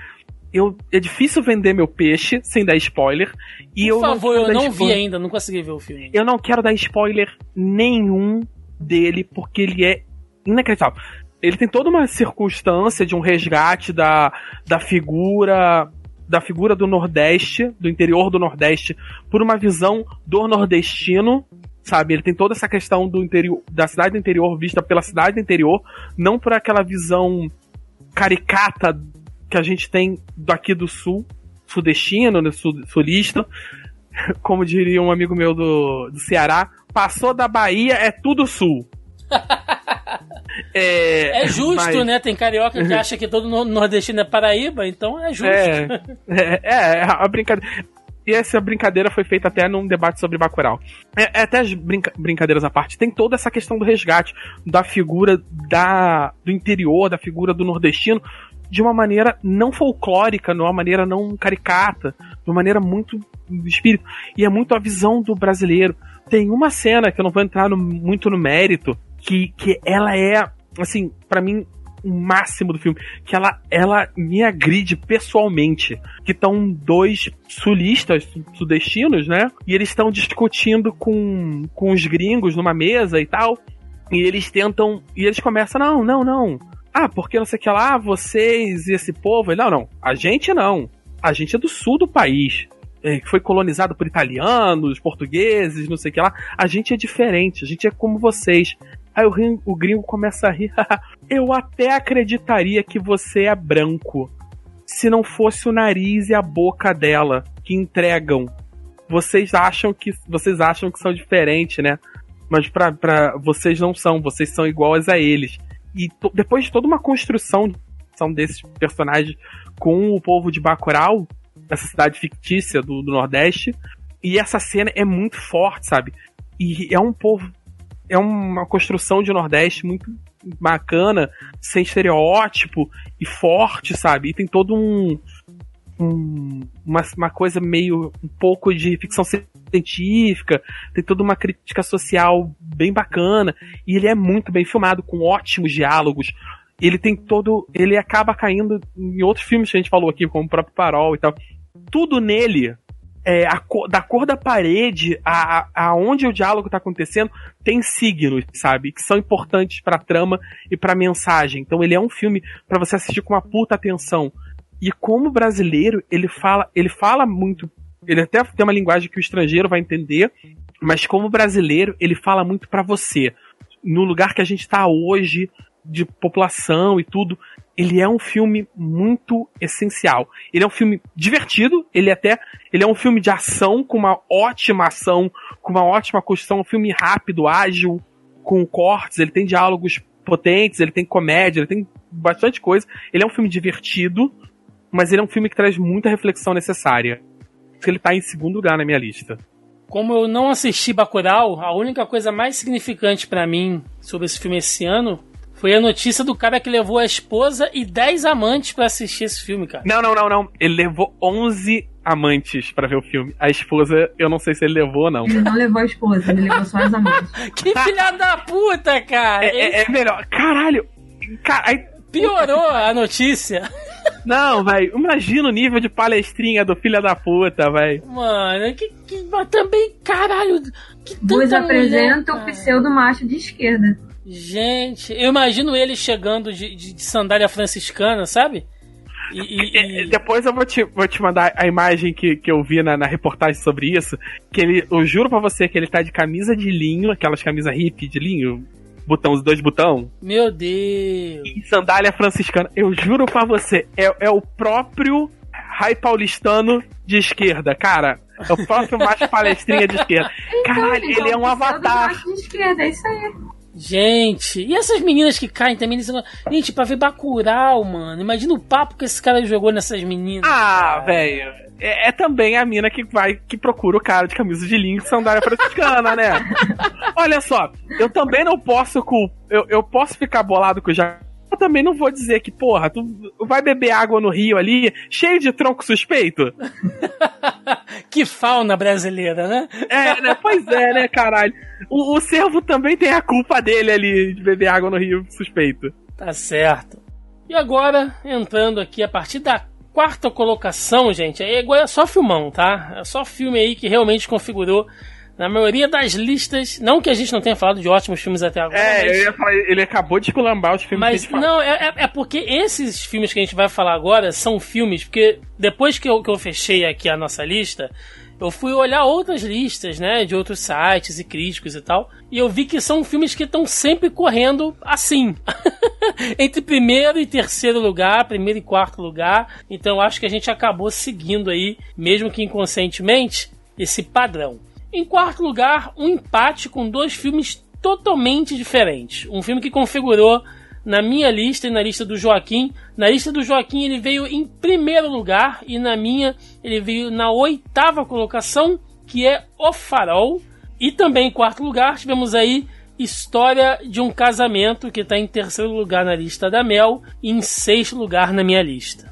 eu, é difícil vender meu peixe sem dar spoiler. E Por eu favor, não eu não spoiler. vi ainda, não consegui ver o filme. Eu não quero dar spoiler nenhum dele, porque ele é inacreditável. Ele tem toda uma circunstância de um resgate da, da figura da figura do Nordeste, do interior do Nordeste, por uma visão do nordestino, sabe? Ele tem toda essa questão do interior, da cidade do interior vista pela cidade do interior, não por aquela visão caricata que a gente tem daqui do sul, sudestino, né, sul, sulista, como diria um amigo meu do, do Ceará, passou da Bahia é tudo sul. É, é justo, mas... né? Tem carioca que acha que todo nordestino é Paraíba, então é justo. É, é, é a brincadeira. E essa brincadeira foi feita até num debate sobre Bacurau. É, é até as brinca brincadeiras à parte, tem toda essa questão do resgate da figura da, do interior, da figura do nordestino, de uma maneira não folclórica, de uma maneira não caricata, de uma maneira muito espírito. E é muito a visão do brasileiro. Tem uma cena que eu não vou entrar no, muito no mérito, que, que ela é, assim, para mim, o máximo do filme. Que ela, ela me agride pessoalmente. Que estão dois sulistas sudestinos, né? E eles estão discutindo com, com os gringos numa mesa e tal. E eles tentam. E eles começam, não, não, não. Ah, porque não sei o que lá, vocês e esse povo. Não, não. A gente não. A gente é do sul do país. É, que foi colonizado por italianos, portugueses, não sei o que lá. A gente é diferente, a gente é como vocês. Aí o, gringo, o gringo começa a rir. Eu até acreditaria que você é branco. Se não fosse o nariz e a boca dela que entregam. Vocês acham que vocês acham que são diferentes, né? Mas pra vocês não são, vocês são iguais a eles. E depois de toda uma construção desses personagens com o povo de Bacurau, essa cidade fictícia do, do Nordeste, e essa cena é muito forte, sabe? E é um povo é uma construção de Nordeste muito bacana, sem estereótipo e forte, sabe? E tem todo um. um uma, uma coisa meio. um pouco de ficção científica, tem toda uma crítica social bem bacana, e ele é muito bem filmado, com ótimos diálogos. Ele tem todo. Ele acaba caindo em outros filmes que a gente falou aqui, como o próprio Parol e tal. Tudo nele é, cor, da cor da parede a, a o diálogo está acontecendo tem signos, sabe? Que são importantes para trama e para mensagem. Então ele é um filme para você assistir com uma puta atenção. E como brasileiro, ele fala, ele fala muito, ele até tem uma linguagem que o estrangeiro vai entender, mas como brasileiro, ele fala muito para você. No lugar que a gente está hoje, de população e tudo, ele é um filme muito essencial. Ele é um filme divertido, ele até ele é um filme de ação com uma ótima ação, com uma ótima construção, um filme rápido, ágil, com cortes, ele tem diálogos potentes, ele tem comédia, ele tem bastante coisa. Ele é um filme divertido, mas ele é um filme que traz muita reflexão necessária. Ele tá em segundo lugar na minha lista. Como eu não assisti Bacurau, a única coisa mais significante para mim sobre esse filme esse ano foi a notícia do cara que levou a esposa e 10 amantes para assistir esse filme, cara. Não, não, não, não. Ele levou 11 amantes para ver o filme. A esposa, eu não sei se ele levou ou não. Ele não levou a esposa, ele levou só as amantes. que filha da puta, cara! É, é, é melhor. Caralho! Cara, aí Piorou a notícia. Não, velho, imagina o nível de palestrinha do filho da puta, velho. Mano, que, que mas também, caralho, que Bus apresenta mulher, o pseudo macho de esquerda. Gente, eu imagino ele chegando de, de, de sandália franciscana, sabe? E, e- É, e- Depois eu vou te, vou te mandar a imagem que, que eu vi na, na reportagem sobre isso. Que ele, eu juro pra você que ele tá de camisa de linho, aquelas camisas hippie de linho, botão, os dois botão, Meu Deus. e sandália franciscana. Eu juro pra você, é, é o próprio Rai Paulistano de esquerda, cara. É o próprio macho palestrinha de esquerda. Caralho, Então, ele é um o pseudo avatar. macho de esquerda, é isso aí. Gente, e essas meninas que caem também nesse negócio? Gente, pra ver Bacurau, mano. Imagina o papo que esse cara jogou nessas meninas. Ah, velho. É, é também a mina que vai, que procura o cara de camisa de linho e sandália franciscana, né? Olha só, eu também não posso culpar. Eu, eu posso ficar bolado com o Jacaré. Eu também não vou dizer que, porra, tu vai beber água no rio ali, cheio de tronco suspeito? que fauna brasileira, né? É, né? Pois é, né, caralho. O, o servo também tem a culpa dele ali de beber água no rio suspeito. Tá certo. E agora, entrando aqui a partir da quarta colocação, gente, aí agora é só filmão, tá? É só filme aí que realmente configurou na maioria das listas. Não que a gente não tenha falado de ótimos filmes até agora, É, mas... eu ia falar, ele acabou de esculambar os filmes que a Mas gente não, é, é- é porque esses filmes que a gente vai falar agora são filmes, porque depois que eu, que eu fechei aqui a nossa lista, eu fui olhar outras listas, né, de outros sites e críticos e tal, e eu vi que são filmes que estão sempre correndo assim. Entre primeiro e terceiro lugar, primeiro e quarto lugar. Então acho que a gente acabou seguindo aí, mesmo que inconscientemente, esse padrão. Em quarto lugar, um empate com dois filmes totalmente diferentes. Um filme que configurou na minha lista e na lista do Joaquim. Na lista do Joaquim ele veio em primeiro lugar e na minha ele veio na oitava colocação, que é O Farol. E também em quarto lugar tivemos aí História de um Casamento, que está em terceiro lugar na lista da Mel e em sexto lugar na minha lista.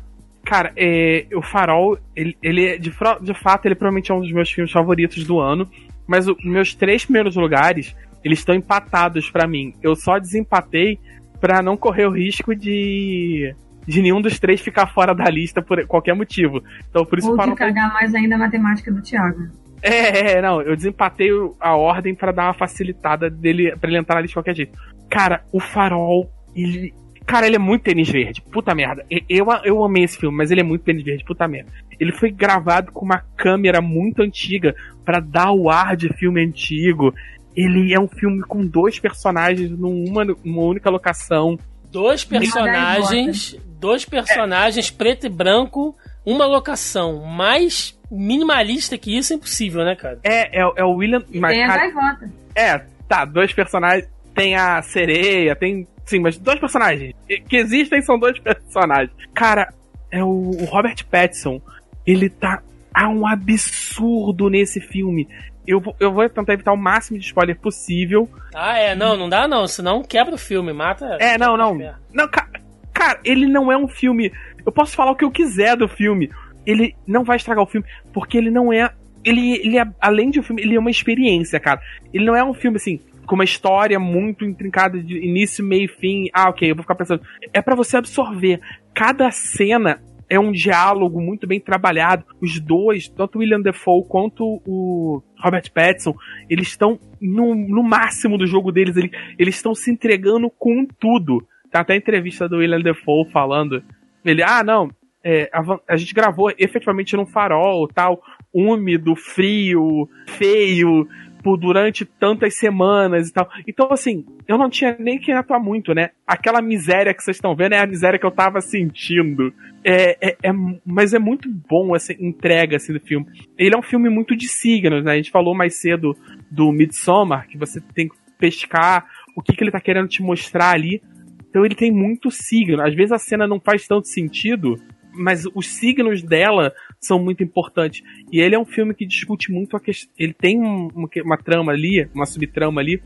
Cara, é, o Farol, ele, ele é, de, de fato, ele provavelmente é um dos meus filmes favoritos do ano. Mas os meus três primeiros lugares, eles estão empatados pra mim. Eu só desempatei pra não correr o risco de de nenhum dos três ficar fora da lista por qualquer motivo. Então por isso Ou de Farol tá- cagar mais ainda a matemática do Thiago. é, é, não, eu desempatei a ordem pra dar uma facilitada dele para ele entrar na lista de qualquer jeito. Cara, o Farol, ele, cara, ele é muito tênis verde. Puta merda. E- Eu, eu amei esse filme, mas ele é muito tênis verde, puta merda. Ele foi gravado com uma câmera muito antiga pra dar o ar de filme antigo. Ele é um filme com dois personagens numa, numa única locação. Dois personagens, dois personagens preto e branco, uma locação mais minimalista que isso é impossível, né, cara? É, é, é o William. mas, Tem a gaivota. É, tá, dois personagens. Tem a sereia, tem. Sim, mas dois personagens. Que existem são dois personagens. Cara, é o, o Robert Pattinson. Ele tá. Há um absurdo nesse filme. Eu, vou- eu vou tentar evitar o máximo de spoiler possível. Ah, é, não, não dá não, senão quebra o filme, mata. É, não, não. Não, ca- cara, ele não é um filme. Eu posso falar o que eu quiser do filme. Ele não vai estragar o filme, porque ele não é. Ele, ele é, além de um filme, ele é uma experiência, cara. Ele não é um filme assim, com uma história muito intrincada de início, meio e fim. Ah, ok, eu vou ficar pensando. É pra você absorver. Cada cena é um diálogo muito bem trabalhado. Os dois, tanto o William Defoe quanto o Robert Pattinson, eles estão no, no máximo do jogo deles. Eles eles estão se entregando com tudo. Tem até a entrevista do William Defoe falando. Ele, ah, não, é, a, a gente gravou efetivamente num farol, tal, úmido, frio, feio, por durante tantas semanas e tal. Então, assim, eu não tinha nem que atuar muito, né? Aquela miséria que vocês estão vendo é a miséria que eu tava sentindo. É, é, é, mas é muito bom essa entrega assim, do filme. Ele é um filme muito de signos, né? A gente falou mais cedo do Midsommar, que você tem que pescar o que, que ele tá querendo te mostrar ali. Então ele tem muito signo. Às vezes a cena não faz tanto sentido, mas os signos dela são muito importantes. E ele é um filme que discute muito a questão. Ele tem um, uma, uma, trama ali, uma subtrama ali,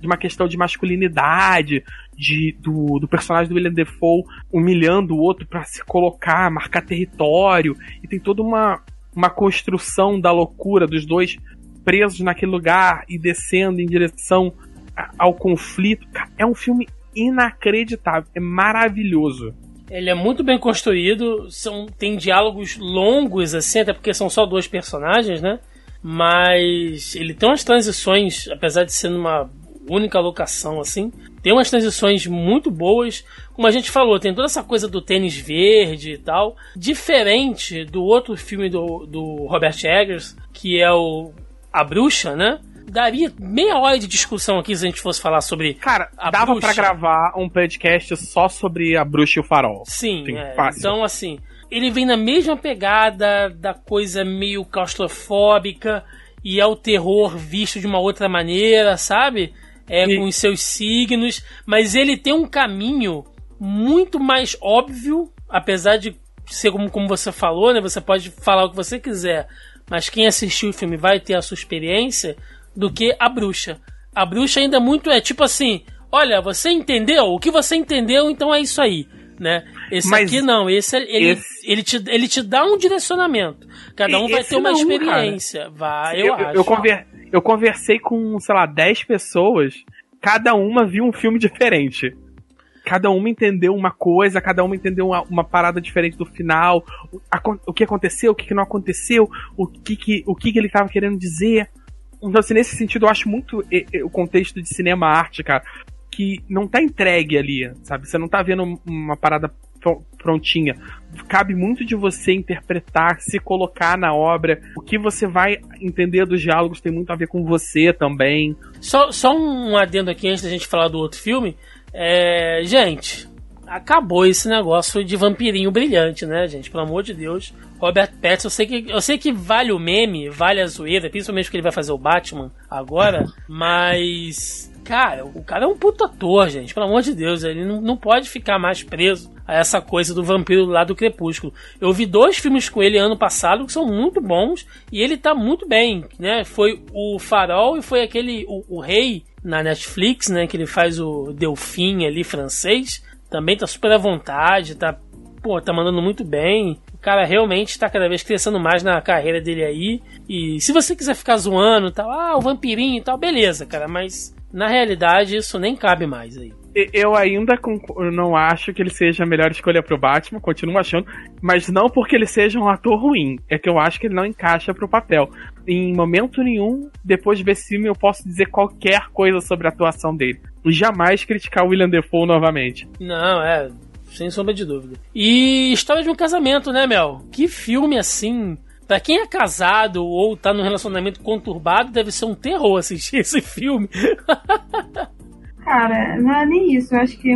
de uma questão de masculinidade, de, do, do personagem do William Defoe humilhando o outro para se colocar, marcar território. E tem toda uma, uma construção da loucura dos dois presos naquele lugar e descendo em direção ao conflito. É um filme inacreditável, é maravilhoso. Ele é muito bem construído, são, tem diálogos longos, assim, até porque são só dois personagens, né? Mas ele tem umas transições, apesar de ser numa única locação, assim, tem umas transições muito boas. Como a gente falou, tem toda essa coisa do tênis verde e tal. Diferente do outro filme do, do Robert Eggers, que é o A Bruxa, né? Daria meia hora de discussão aqui se a gente fosse falar sobre. Cara, dava para gravar um podcast só sobre a bruxa e o farol. Sim, Sim é. então assim. Ele vem na mesma pegada da coisa meio claustrofóbica e é o terror visto de uma outra maneira, sabe? É e... com os seus signos, mas ele tem um caminho muito mais óbvio, apesar de ser como, como você falou, né? Você pode falar o que você quiser, mas quem assistiu o filme vai ter a sua experiência do que a bruxa. A bruxa ainda muito é tipo assim: olha, você entendeu? O que você entendeu, então é isso aí. Né? Esse Mas aqui não, esse, ele, esse... Ele, te, ele te dá um direcionamento. Cada um vai ter uma não, experiência. Cara. Vai, eu, eu acho. Eu, conver, eu conversei com, sei lá, 10 pessoas, cada uma viu um filme diferente cada uma entendeu uma coisa, cada uma entendeu uma, uma parada diferente do final, o, a, o que aconteceu, o que, que não aconteceu, o que, que, o que, que ele estava querendo dizer. Então, assim, nesse sentido, eu acho muito o contexto de cinema-arte, cara, que não tá entregue ali, sabe? Você não tá vendo uma parada prontinha. Cabe muito de você interpretar, se colocar na obra. O que você vai entender dos diálogos tem muito a ver com você também. Só, só um adendo aqui antes da gente falar do outro filme. É, gente, acabou esse negócio de vampirinho brilhante, né, gente? Pelo amor de Deus. Robert Pattinson, eu sei que, eu sei que vale o meme, vale a zoeira, principalmente porque ele vai fazer o Batman agora, mas. Cara, o cara é um puta ator, gente. Pelo amor de Deus, ele não, não pode ficar mais preso a essa coisa do vampiro lá do Crepúsculo. Eu vi dois filmes com ele ano passado que são muito bons e ele tá muito bem, né? Foi o Farol e foi aquele o, o Rei na Netflix, né? Que ele faz o Delfim ali francês. Também tá super à vontade, tá pô, tá mandando muito bem. O cara realmente está cada vez crescendo mais na carreira dele aí. E se você quiser ficar zoando tal, ah, o vampirinho e tal, beleza, cara, mas na realidade isso nem cabe mais aí. Eu ainda não acho que ele seja a melhor escolha pro Batman, continuo achando, mas não porque ele seja um ator ruim, é que eu acho que ele não encaixa pro papel. Em momento nenhum, depois de ver esse filme, eu posso dizer qualquer coisa sobre a atuação dele. Jamais criticar o William Defoe novamente. Não, é, sem sombra de dúvida. E História de um Casamento, né, Mel? Que filme assim. Pra quem é casado ou tá num relacionamento conturbado, deve ser um terror assistir esse filme. Cara, não é nem isso. Eu acho que.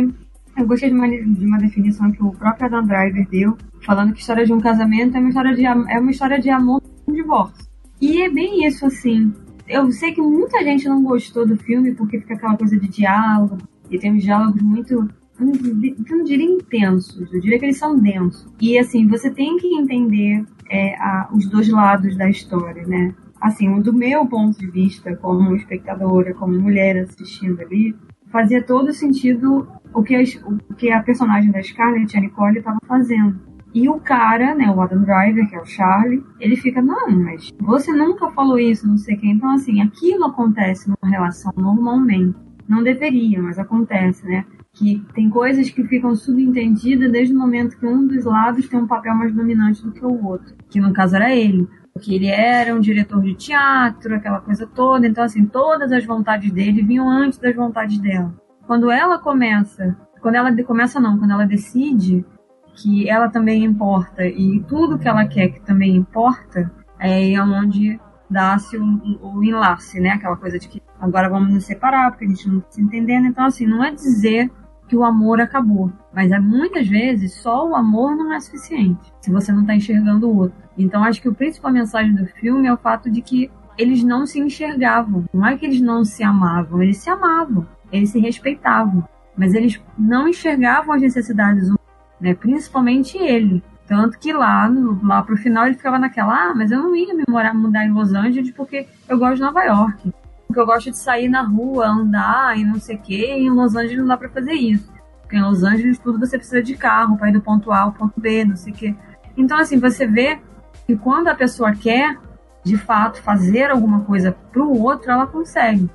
Eu gostei de uma, de uma definição que o próprio Adam Driver deu, falando que história de um casamento é uma história de, é uma história de amor e divórcio. E é bem isso, assim. Eu sei que muita gente não gostou do filme porque fica aquela coisa de diálogo, e tem uns diálogos muito eu não diria intensos, eu diria que eles são densos. E assim, você tem que entender é, a, os dois lados da história, né? Assim, do meu ponto de vista, como espectadora, como mulher assistindo ali, fazia todo sentido o que, a, o que a personagem da Scarlett, a Nicole, estava fazendo. E o cara, né, o Adam Driver, que é o Charlie, ele fica, não, mas você nunca falou isso, não sei quê. Então, assim, aquilo acontece numa relação normalmente. Não deveria, mas acontece, né? Que tem coisas que ficam subentendidas desde o momento que um dos lados tem um papel mais dominante do que o outro, que no caso era ele, porque ele era um diretor de teatro, aquela coisa toda, então assim, todas as vontades dele vinham antes das vontades dela. Quando ela começa, quando ela começa não, quando ela decide que ela também importa e tudo que ela quer que também importa, é onde dasse o, o enlace, né? Aquela coisa de que agora vamos nos separar porque a gente não está se entendendo. Então, assim, não é dizer que o amor acabou. Mas é, muitas vezes só o amor não é suficiente se você não está enxergando o outro. Então acho que a principal mensagem do filme é o fato de que eles não se enxergavam. Não é que eles não se amavam, eles se amavam, eles se respeitavam. Mas eles não enxergavam as necessidades humanas, né? principalmente ele. Tanto que lá, no, lá pro final ele ficava naquela, ah, mas eu não ia me morar, mudar em Los Angeles porque eu gosto de Nova York. Porque eu gosto de sair na rua, andar e não sei o que, e em Los Angeles não dá pra fazer isso. Porque em Los Angeles tudo você precisa de carro para ir do ponto A ao ponto B, não sei o que. Então, assim, você vê que quando a pessoa quer, de fato, fazer alguma coisa pro outro, ela consegue.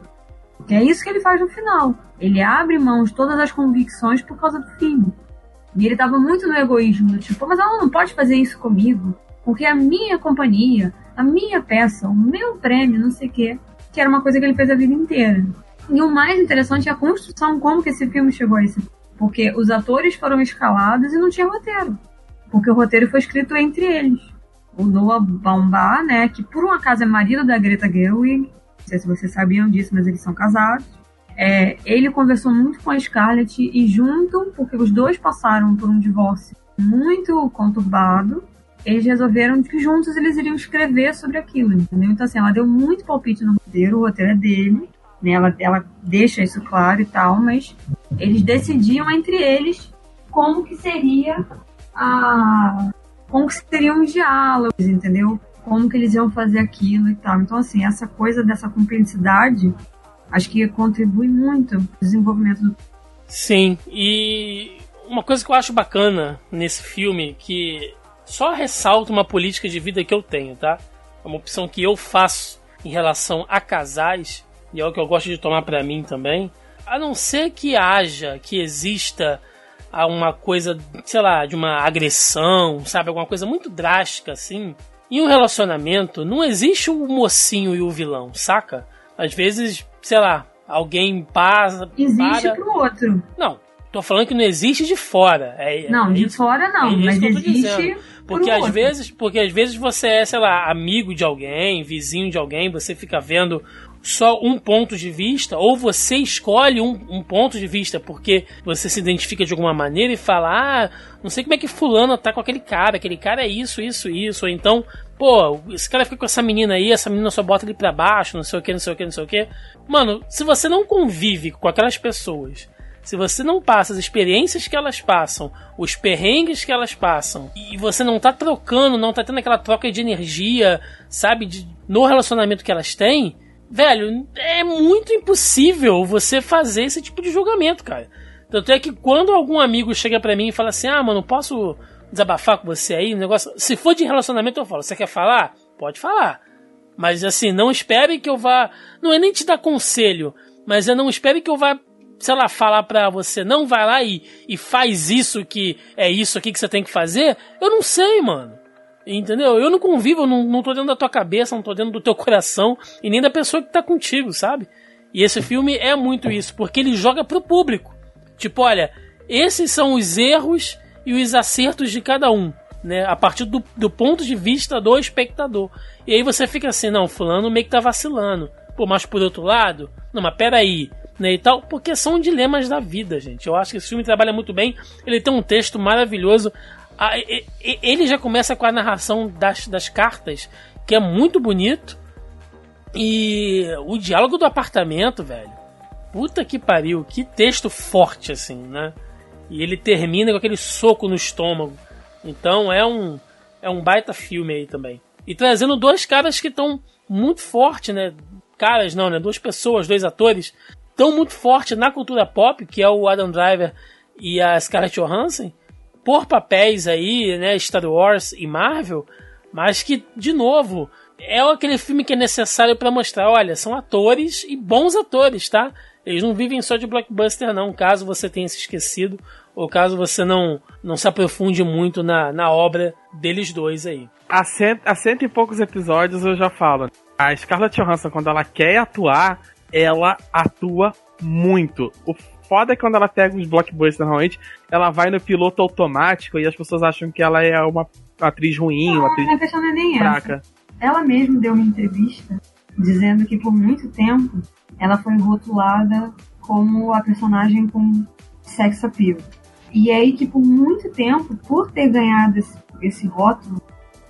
Que é isso que ele faz no final. Ele abre mão de todas as convicções por causa do filho. E ele tava muito no egoísmo, tipo, mas ela não pode fazer isso comigo, porque a minha companhia, a minha peça, o meu prêmio, não sei o quê, que era uma coisa que ele fez a vida inteira. E o mais interessante é a construção, como que esse filme chegou a esse. Porque os atores foram escalados e não tinha roteiro. Porque o roteiro foi escrito entre eles. O Noah Baumbach, né, que por um acaso é marido da Greta Gerwig, não sei se vocês sabiam disso, mas eles são casados. É, ele conversou muito com a Scarlett e junto, porque os dois passaram por um divórcio muito conturbado, eles resolveram que juntos eles iriam escrever sobre aquilo, entendeu? Então assim, ela deu muito palpite no roteiro, o roteiro é dele, né? Ela, ela deixa isso claro e tal, mas eles decidiam entre eles como que seria a como que seriam os diálogos, entendeu? Como que eles iam fazer aquilo e tal. Então assim, essa coisa dessa cumplicidade acho que contribui muito para o desenvolvimento do. Sim, e uma coisa que eu acho bacana nesse filme, que só ressalta uma política de vida que eu tenho, tá? É uma opção que eu faço em relação a casais, e é o que eu gosto de tomar para mim também. A não ser que haja, que exista uma coisa, sei lá, de uma agressão, sabe? Alguma coisa muito drástica assim. Em um relacionamento, não existe o mocinho e o vilão, saca? Às vezes sei lá, alguém passa. Existe para... pro outro. Não, tô falando que não existe de fora. É, não, é de isso, fora não, é mas existe. Porque às outro. vezes, porque às vezes você é, sei lá, amigo de alguém, vizinho de alguém, você fica vendo só um ponto de vista, ou você escolhe um, um, ponto de vista porque você se identifica de alguma maneira e fala, ah, não sei como é que fulano tá com aquele cara, aquele cara é isso, isso, isso, ou então, pô, esse cara fica com essa menina aí, essa menina só bota ele pra baixo, não sei o que, não sei o que, não sei o que. Mano, se você não convive com aquelas pessoas, se você não passa as experiências que elas passam, os perrengues que elas passam, e você não tá trocando, não tá tendo aquela troca de energia, sabe, de, no relacionamento que elas têm, velho, é muito impossível você fazer esse tipo de julgamento, cara. Tanto é que quando algum amigo chega para mim e fala assim: ah, mano, posso desabafar com você aí? Um negócio. Se for de relacionamento, eu falo: você quer falar? Pode falar. Mas assim, não espere que eu vá. Não é nem te dar conselho, mas é não espere que eu vá, sei lá, falar pra você, não vai lá e, e faz isso que é isso aqui que você tem que fazer. Eu não sei, mano. Entendeu? Eu não convivo, eu não, não tô dentro da tua cabeça, não tô dentro do teu coração e nem da pessoa que tá contigo, sabe? E esse filme é muito isso, porque ele joga pro público. Tipo, olha, esses são os erros e os acertos de cada um, né? A partir do, do ponto de vista do espectador. E aí você fica assim, não, fulano meio que tá vacilando. Pô, mas por outro lado, não, mas peraí, né, e tal, porque são dilemas da vida, gente. Eu acho que esse filme trabalha muito bem. Ele tem um texto maravilhoso. Ah, ele já começa com a narração das, das cartas, que é muito bonito. E o diálogo do apartamento, velho. Puta que pariu, que texto forte, assim, né? E ele termina com aquele soco no estômago. Então é um, é um baita filme aí também. E trazendo dois caras que estão muito fortes, né? Caras não, né? Duas pessoas, dois atores, tão muito fortes na cultura pop, que é o Adam Driver e a Scarlett Johansson por papéis aí, né, Star Wars e Marvel, mas que, de novo, é aquele filme que é necessário para mostrar, olha, são atores e bons atores, tá? Eles não vivem só de blockbuster, não, caso você tenha se esquecido, ou caso você não, não se aprofunde muito na, na obra deles dois aí. Há cento, há cento e poucos episódios eu já falo. A Scarlett Johansson, quando ela quer atuar, ela atua muito. O foda é quando ela pega uns blockbusters normalmente, ela vai no piloto automático e as pessoas acham que ela é uma atriz ruim, uma atriz não, não é nem fraca. Essa. ela mesma deu uma entrevista dizendo que por muito tempo ela foi rotulada como a personagem com sex appeal. E aí que por muito tempo, por ter ganhado esse, esse rótulo,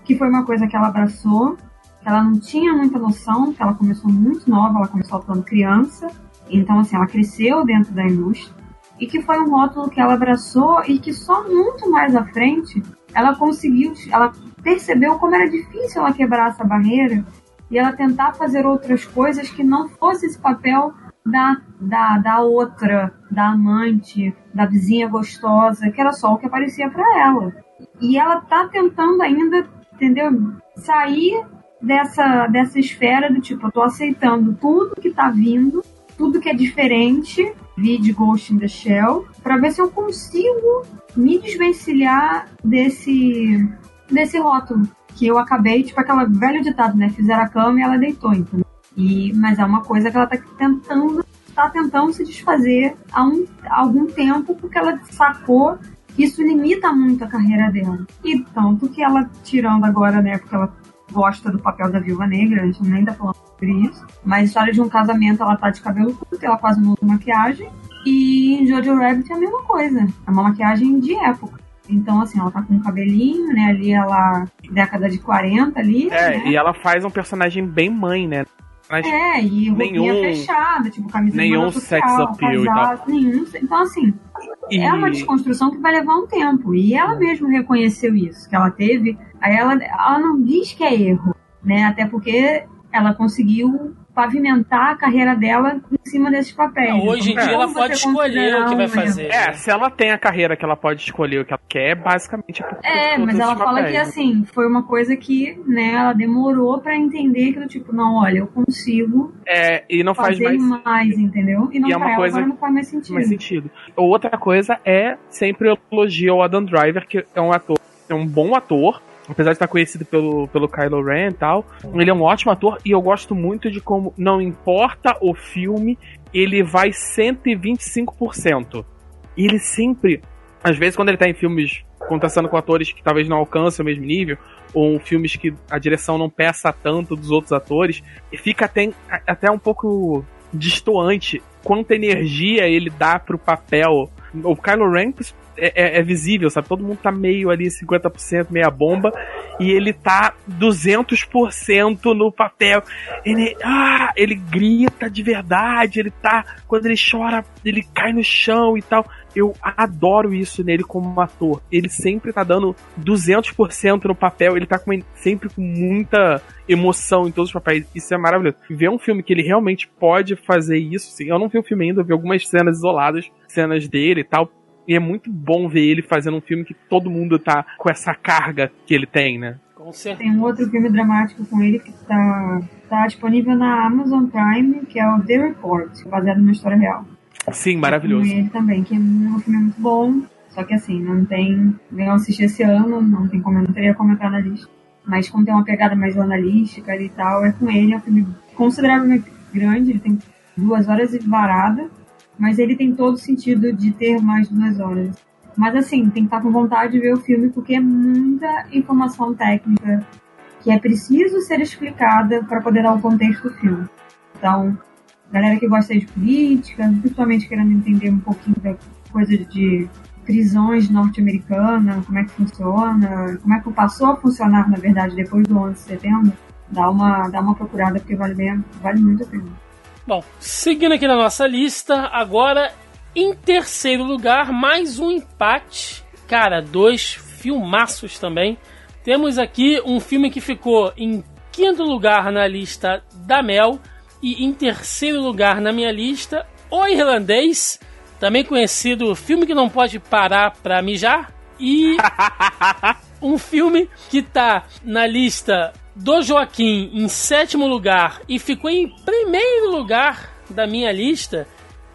que foi uma coisa que ela abraçou, ela não tinha muita noção, que ela começou muito nova, ela começou atuando criança, então assim, ela cresceu dentro da indústria, e que foi um rótulo que ela abraçou e que só muito mais à frente ela conseguiu, ela percebeu como era difícil ela quebrar essa barreira e ela tentar fazer outras coisas que não fosse esse papel da, da, da outra, da amante, da vizinha gostosa, que era só o que aparecia para ela. E ela tá tentando ainda, entendeu? Sair dessa, dessa esfera do tipo, eu tô aceitando tudo que tá vindo, tudo que é diferente, vi de Ghost in the Shell, para ver se eu consigo me desvencilhar desse, desse rótulo. Que eu acabei, tipo aquela velho ditado, né? Fizeram a cama e ela deitou, entendeu? E, mas é uma coisa que ela tá tentando, tá tentando se desfazer há, um, há algum tempo, porque ela sacou que isso limita muito a carreira dela. E tanto que ela, tirando agora, né, porque ela gosta do papel da viúva negra, a gente nem tá falando sobre isso, mas história de um casamento, ela tá de cabelo curto, ela quase não usa maquiagem, e em Jojo Rabbit é a mesma coisa, é uma maquiagem de época. Então, assim, ela tá com um cabelinho, né? Ali ela. década de 40 ali. É, né? e ela faz um personagem bem mãe, né? Mas É, e roupinha nenhum- fechada, tipo camisa nenhum manga sex social, appeal e casado, nenhum. Então, assim, e- é uma desconstrução que vai levar um tempo. E ela mesma reconheceu isso, que ela teve. Aí ela, ela não diz que é erro, né? Até porque ela conseguiu pavimentar a carreira dela em cima desses papéis. É, hoje em Então, dia ela pode escolher o que vai fazer. É, se ela tem a carreira que ela pode escolher o que ela quer, basicamente é por É, todos mas ela fala papéis, que né? assim, foi uma coisa que, né, ela demorou pra entender que do tipo, não, olha, eu consigo É, e não faz fazer mais, mais, entendeu? E não E é uma pra ela coisa agora não faz mais sentido. mais sentido. Outra coisa é sempre o elogio ao Adam Driver, que é um ator, é um bom ator, apesar de estar conhecido pelo, pelo Kylo Ren e tal. Ele é um ótimo ator e eu gosto muito de como, não importa o filme, ele vai 125%. E ele sempre, às vezes quando ele tá em filmes contrastando com atores que talvez não alcancem o mesmo nível, ou filmes que a direção não peça tanto dos outros atores, fica até, até um pouco distoante quanta energia ele dá pro papel. O Kylo Ren é, é- é visível, sabe? Todo mundo tá meio ali 50%, meia bomba, e ele tá 200% no papel. Ele, ah, ele grita de verdade, ele tá. Quando ele chora, ele cai no chão e tal. Eu adoro isso nele como ator. Ele sempre tá dando 200% no papel, ele tá com, sempre com muita emoção em todos os papéis. Isso é maravilhoso. Ver um filme que ele realmente pode fazer isso, assim, eu não vi o filme ainda, eu vi algumas cenas isoladas, cenas dele e tal. E é muito bom ver ele fazendo um filme que todo mundo tá com essa carga que ele tem, né? Com certeza. Tem um outro filme dramático com ele que tá, tá disponível na Amazon Prime, que é o The Report, baseado numa história real. Sim, maravilhoso. Com ele também, que é um filme muito bom. Só que assim, não tem. Eu assisti esse ano, não tem como, eu não teria como entrar na lista. Mas como tem uma pegada mais jornalística e tal, é com ele, é um filme consideravelmente grande, ele tem duas horas e varada, mas ele tem todo sentido de ter mais de duas horas. Mas assim, tem que estar com vontade de ver o filme porque é muita informação técnica que é preciso ser explicada para poder dar o contexto do filme. Então, galera que gosta de política, principalmente querendo entender um pouquinho da coisa de prisões norte-americanas, como é que funciona, como é que passou a funcionar, na verdade, depois do 11 de setembro, dá uma, dá uma procurada porque vale, bem, vale muito a pena. Bom, seguindo aqui na nossa lista, agora em terceiro lugar, mais um empate. Cara, dois filmaços também. Temos aqui um filme que ficou em quinto lugar na lista da Mel e em terceiro lugar na minha lista, O Irlandês, também conhecido filme que não pode parar pra mijar e um filme que tá na lista do Joaquim em sétimo lugar e ficou em primeiro lugar da minha lista.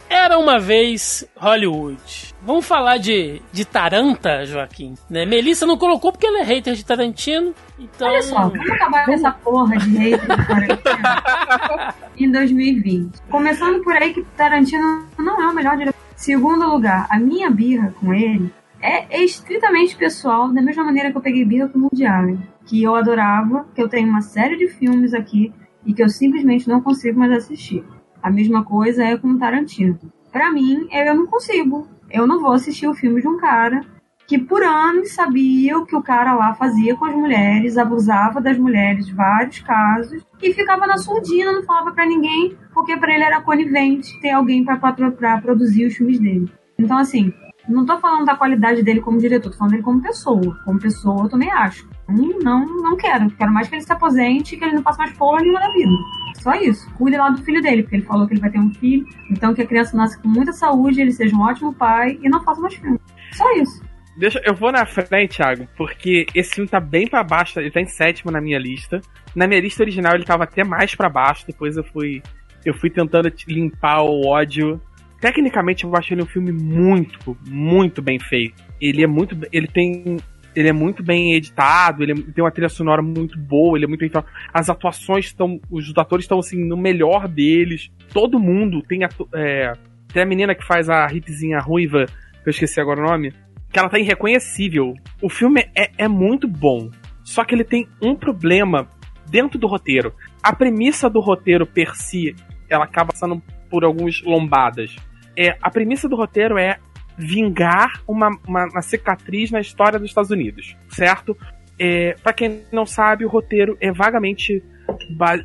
Era uma vez Hollywood. Vamos falar de, de Taranta, Joaquim. Né? Melissa não colocou porque ela é hater de Tarantino. Então. Olha só, vamos acabar com essa porra de hate de Tarantino em 2020. Começando por aí que Tarantino não é o melhor diretor. Segundo lugar, a minha birra com ele é, é estritamente pessoal, da mesma maneira que eu peguei birra com o Woody Allen, que eu adorava, que eu tenho uma série de filmes aqui e que eu simplesmente não consigo mais assistir. A mesma coisa é com Tarantino. Pra mim, eu não consigo. Eu não vou assistir o filme de um cara que por anos sabia o que o cara lá fazia com as mulheres, abusava das mulheres, vários casos, e ficava na surdina, não falava para ninguém, porque para ele era conivente ter alguém para produzir os filmes dele. Então, assim, não tô falando da qualidade dele como diretor, tô falando dele como pessoa. Como pessoa, eu também acho. Não, não, quero. Quero mais que ele se aposente que ele não passe mais porra nenhuma na vida. Só isso. Cuide lá do filho dele, porque ele falou que ele vai ter um filho. Então que a criança nasça com muita saúde, ele seja um ótimo pai e não faça mais filme. Só isso. Deixa, eu vou na frente, Thiago, porque esse filme tá bem para baixo, ele tá em sétimo na minha lista. Na minha lista original ele tava até mais para baixo, depois eu fui eu fui tentando limpar o ódio tecnicamente eu acho ele um filme muito, muito bem feito. Ele é muito, ele tem ele é muito bem editado, ele tem uma trilha sonora muito boa, ele é muito bem. As atuações estão, os atores estão assim no melhor deles. Todo mundo tem a, é, tem a menina que faz a hipzinha ruiva, que eu esqueci agora o nome, que ela tá irreconhecível. O filme é, é muito bom, só que ele tem um problema dentro do roteiro. A premissa do roteiro per si, ela acaba passando por algumas lombadas é, a premissa do roteiro é vingar uma, uma, uma cicatriz na história dos Estados Unidos, certo? É, para quem não sabe, o roteiro é vagamente.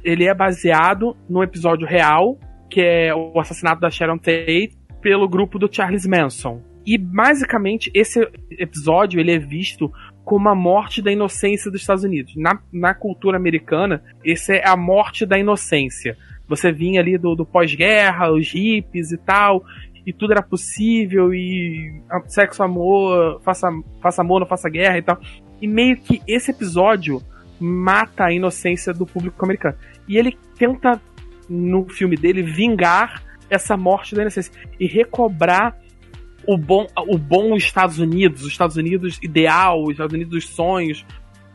Ele é baseado no episódio real, que é o assassinato da Sharon Tate, pelo grupo do Charles Manson. E basicamente esse episódio ele é visto como a morte da inocência dos Estados Unidos. Na, na cultura americana, esse é a morte da inocência. Você vinha ali do, do pós-guerra, os hippies e tal, e tudo era possível, e sexo, amor, faça, faça amor, não faça guerra e tal. E meio que esse episódio mata a inocência do público americano. E ele tenta, no filme dele, vingar essa morte da inocência e recobrar o bom, o bom Estados Unidos, os Estados Unidos ideal, os Estados Unidos dos sonhos,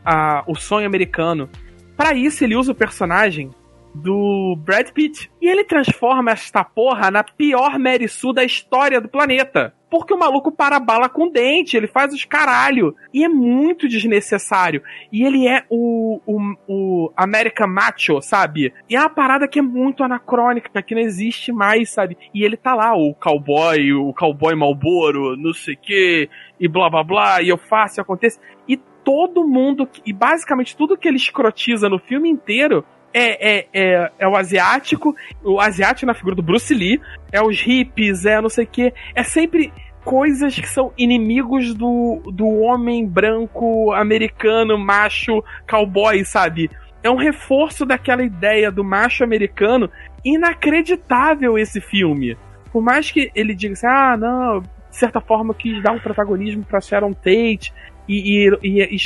a, o sonho americano. Para isso, ele usa o personagem do Brad Pitt. E ele transforma esta porra na pior Mary Sue da história do planeta. Porque o maluco para a bala com dente, ele faz os caralho. E é muito desnecessário. E ele é o, o, o American Macho, sabe? E é uma parada que é muito anacrônica, que não existe mais, sabe? E ele tá lá, o cowboy, o cowboy Malboro, não sei o que, e blá blá blá, e eu faço e acontece. E todo mundo, e basicamente tudo que ele escrotiza no filme inteiro é, é, é, é, o asiático, o asiático na figura do Bruce Lee, é os hippies, é não sei o que. É sempre coisas que são inimigos do, do homem branco, americano, macho, cowboy, sabe? É um reforço daquela ideia do macho americano inacreditável esse filme. Por mais que ele diga assim, ah, não, de certa forma quis dar um protagonismo para Sharon Tate e, e, e,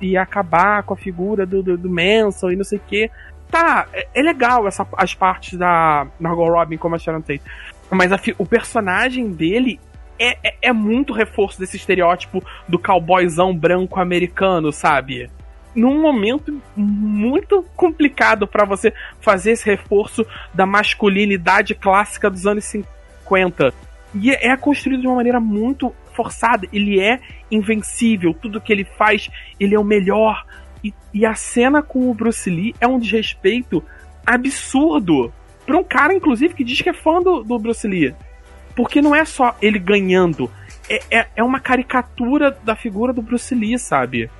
e, acabar com a figura do, do, do Manson e não sei o que tá, é, é legal essa, as partes da Margot Robin como a Sharon Tate. Mas a, o personagem dele é, é, é, muito reforço desse estereótipo do cowboyzão branco americano, sabe? Num momento muito complicado para você fazer esse reforço da masculinidade clássica dos anos 50. E é, é construído de uma maneira muito forçada. Ele é invencível, tudo que ele faz, ele é o melhor, e, e a cena com o Bruce Lee é um desrespeito absurdo. Pra um cara, inclusive, que diz que é fã do, do Bruce Lee. Porque não é só ele ganhando, é, é, é uma caricatura da figura do Bruce Lee, sabe?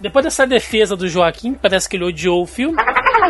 Depois dessa defesa do Joaquim, parece que ele odiou o filme.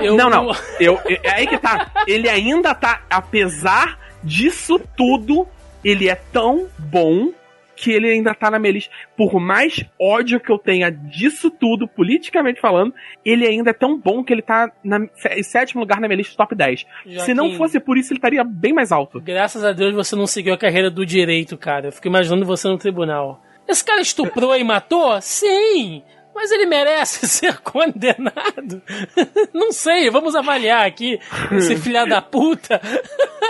Eu... Não, não. Eu, eu, é aí que tá. Ele ainda tá, apesar disso tudo, ele é tão bom que ele ainda tá na minha lista. Por mais ódio que eu tenha disso tudo, politicamente falando, ele ainda é tão bom que ele tá na, em sétimo lugar na minha lista top 10. Joaquim, Se não fosse por isso, ele estaria bem mais alto. Graças a Deus você não seguiu a carreira do direito, cara. Eu fico imaginando você no tribunal. Esse cara estuprou e matou? Sim! Mas ele merece ser condenado? Não sei, vamos avaliar aqui esse filha da puta.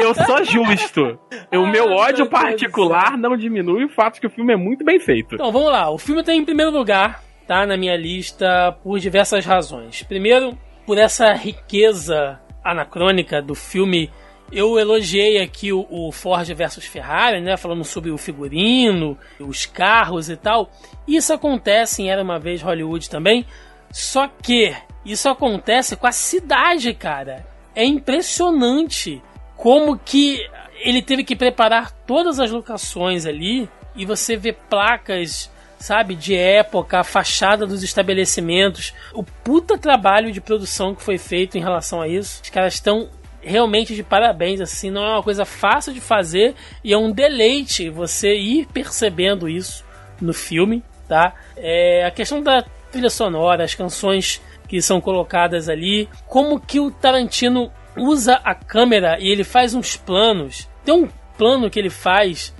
Eu sou justo. o meu ódio particular não diminui o fato de que o filme é muito bem feito. Então, vamos lá. O filme tem em primeiro lugar, tá? Na minha lista, por diversas razões. Primeiro, por essa riqueza anacrônica do filme Eu elogiei aqui o, o, Ford versus Ferrari, né? Falando sobre o figurino, os carros e tal. Isso acontece em Era Uma Vez Hollywood também. Só que isso acontece com a cidade, cara. É impressionante como que ele teve que preparar todas as locações ali e você vê placas, sabe, de época, a fachada dos estabelecimentos, o puta trabalho de produção que foi feito em relação a isso. Os caras estão realmente de parabéns, assim, não é uma coisa fácil de fazer e é um deleite você ir percebendo isso no filme, tá? É, a questão da trilha sonora, as canções que são colocadas ali, como que o Tarantino usa a câmera e ele faz uns planos. Tem um plano que ele faz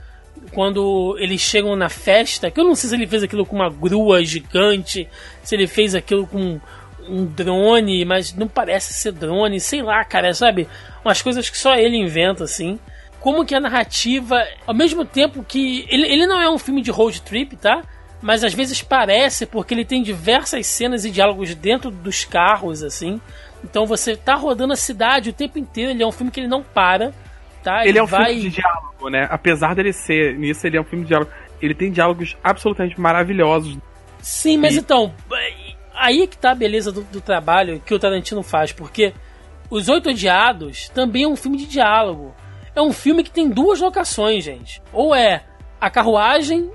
quando eles chegam na festa, que eu não sei se ele fez aquilo com uma grua gigante, se ele fez aquilo com um drone, mas não parece ser drone, sei lá, cara, sabe? Umas coisas que só ele inventa, assim. Como que a narrativa, ao mesmo tempo que. Ele, ele não é um filme de road trip, tá? Mas às vezes parece, porque ele tem diversas cenas e diálogos dentro dos carros, assim. Então você tá rodando a cidade o tempo inteiro, ele é um filme que ele não para. Tá? Ele, ele é um vai... filme de diálogo, né? Apesar dele ser nisso, ele é um filme de diálogo. Ele tem diálogos absolutamente maravilhosos. Sim, mas e... então, aí que tá a beleza do, do, trabalho que o Tarantino faz, porque Os Oito Odiados também é um filme de diálogo. É um filme que tem duas locações, gente. Ou é a carruagem,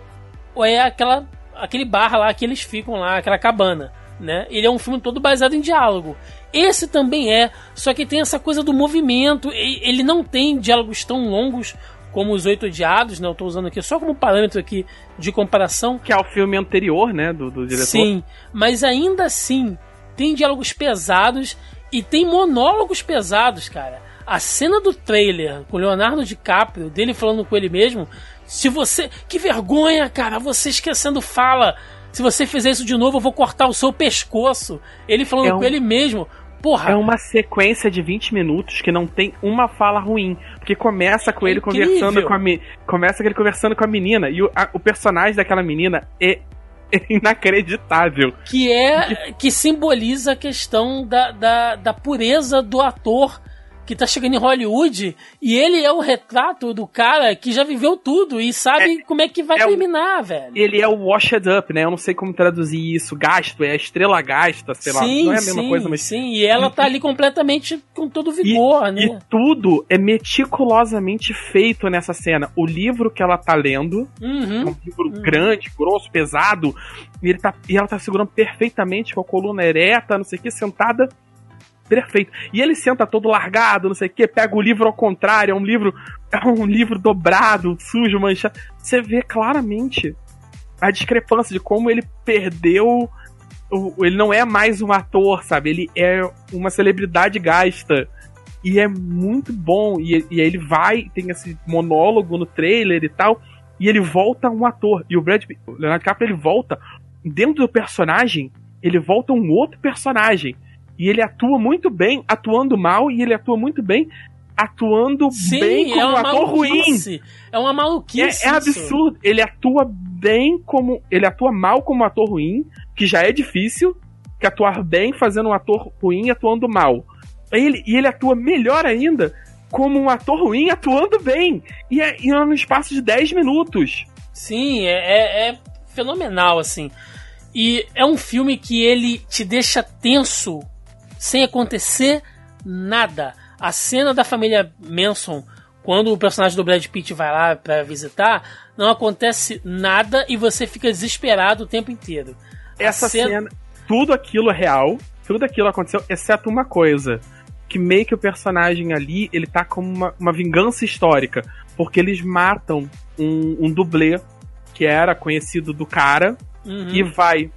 ou é aquela aquele bar lá que eles ficam lá, aquela cabana, né? Ele é um filme todo baseado em diálogo. Esse também é, só que tem essa coisa do movimento. Ele não tem diálogos tão longos como os Oito Odiados, né? Eu tô usando aqui só como parâmetro aqui de comparação. Que é o filme anterior, né? Do, do diretor. Sim, mas ainda assim tem diálogos pesados e tem monólogos pesados, cara. A cena do trailer com Leonardo DiCaprio, dele falando com ele mesmo, se você. Que vergonha, cara, você esquecendo fala. Se você fizer isso de novo, eu vou cortar o seu pescoço. Ele falando é um... com ele mesmo. Porra. É uma sequência de 20 minutos que não tem uma fala ruim. Porque começa com é ele incrível. conversando com a Começa com ele conversando com a menina. E o, a, o personagem daquela menina é inacreditável. Que é. que simboliza a questão da, da, da pureza do ator que tá chegando em Hollywood e ele é o retrato do cara que já viveu tudo e sabe é, como é que vai é terminar, o, velho. Ele é o washed up, né? Eu não sei como traduzir isso. Gasto, é a estrela gasta, sei sim, lá. Não é a mesma sim, coisa, mas. Sim, e ela tá ali completamente com todo vigor, e, né? E tudo é meticulosamente feito nessa cena. O livro que ela tá lendo, uhum, é um livro uhum. grande, grosso, pesado, e, ele tá, e ela tá segurando perfeitamente com a coluna ereta, não sei o que, sentada perfeito. E ele senta todo largado, não sei o que, pega o livro ao contrário, é um livro, é um livro dobrado, sujo, manchado. Você vê claramente a discrepância de como ele perdeu. Ele não é mais um ator, sabe? Ele é uma celebridade gasta. E é muito bom. E, e ele vai, tem esse monólogo no trailer e tal. E ele volta um ator. E o Brad o Leonardo DiCaprio, ele volta dentro do personagem. Ele volta um outro personagem. E ele atua muito bem atuando mal e ele atua muito bem atuando Sim, bem como é um ator ruim. É uma maluquice. É, é absurdo. Ele atua bem como. Ele atua mal como ator ruim, que já é difícil, que atuar bem fazendo um ator ruim atuando mal. Ele, e ele atua melhor ainda como um ator ruim atuando bem. E é, e é no espaço de 10 minutos. Sim, é, é, é fenomenal, assim. E é um filme que ele te deixa tenso sem acontecer nada. A cena da família Manson, quando o personagem do Brad Pitt vai lá para visitar, não acontece nada e você fica desesperado o tempo inteiro. Essa cena... cena, tudo aquilo é real, tudo aquilo aconteceu, exceto uma coisa. Que meio que o personagem ali, ele tá como uma, uma vingança histórica. Porque eles matam um, um dublê que era conhecido do cara uhum. e vai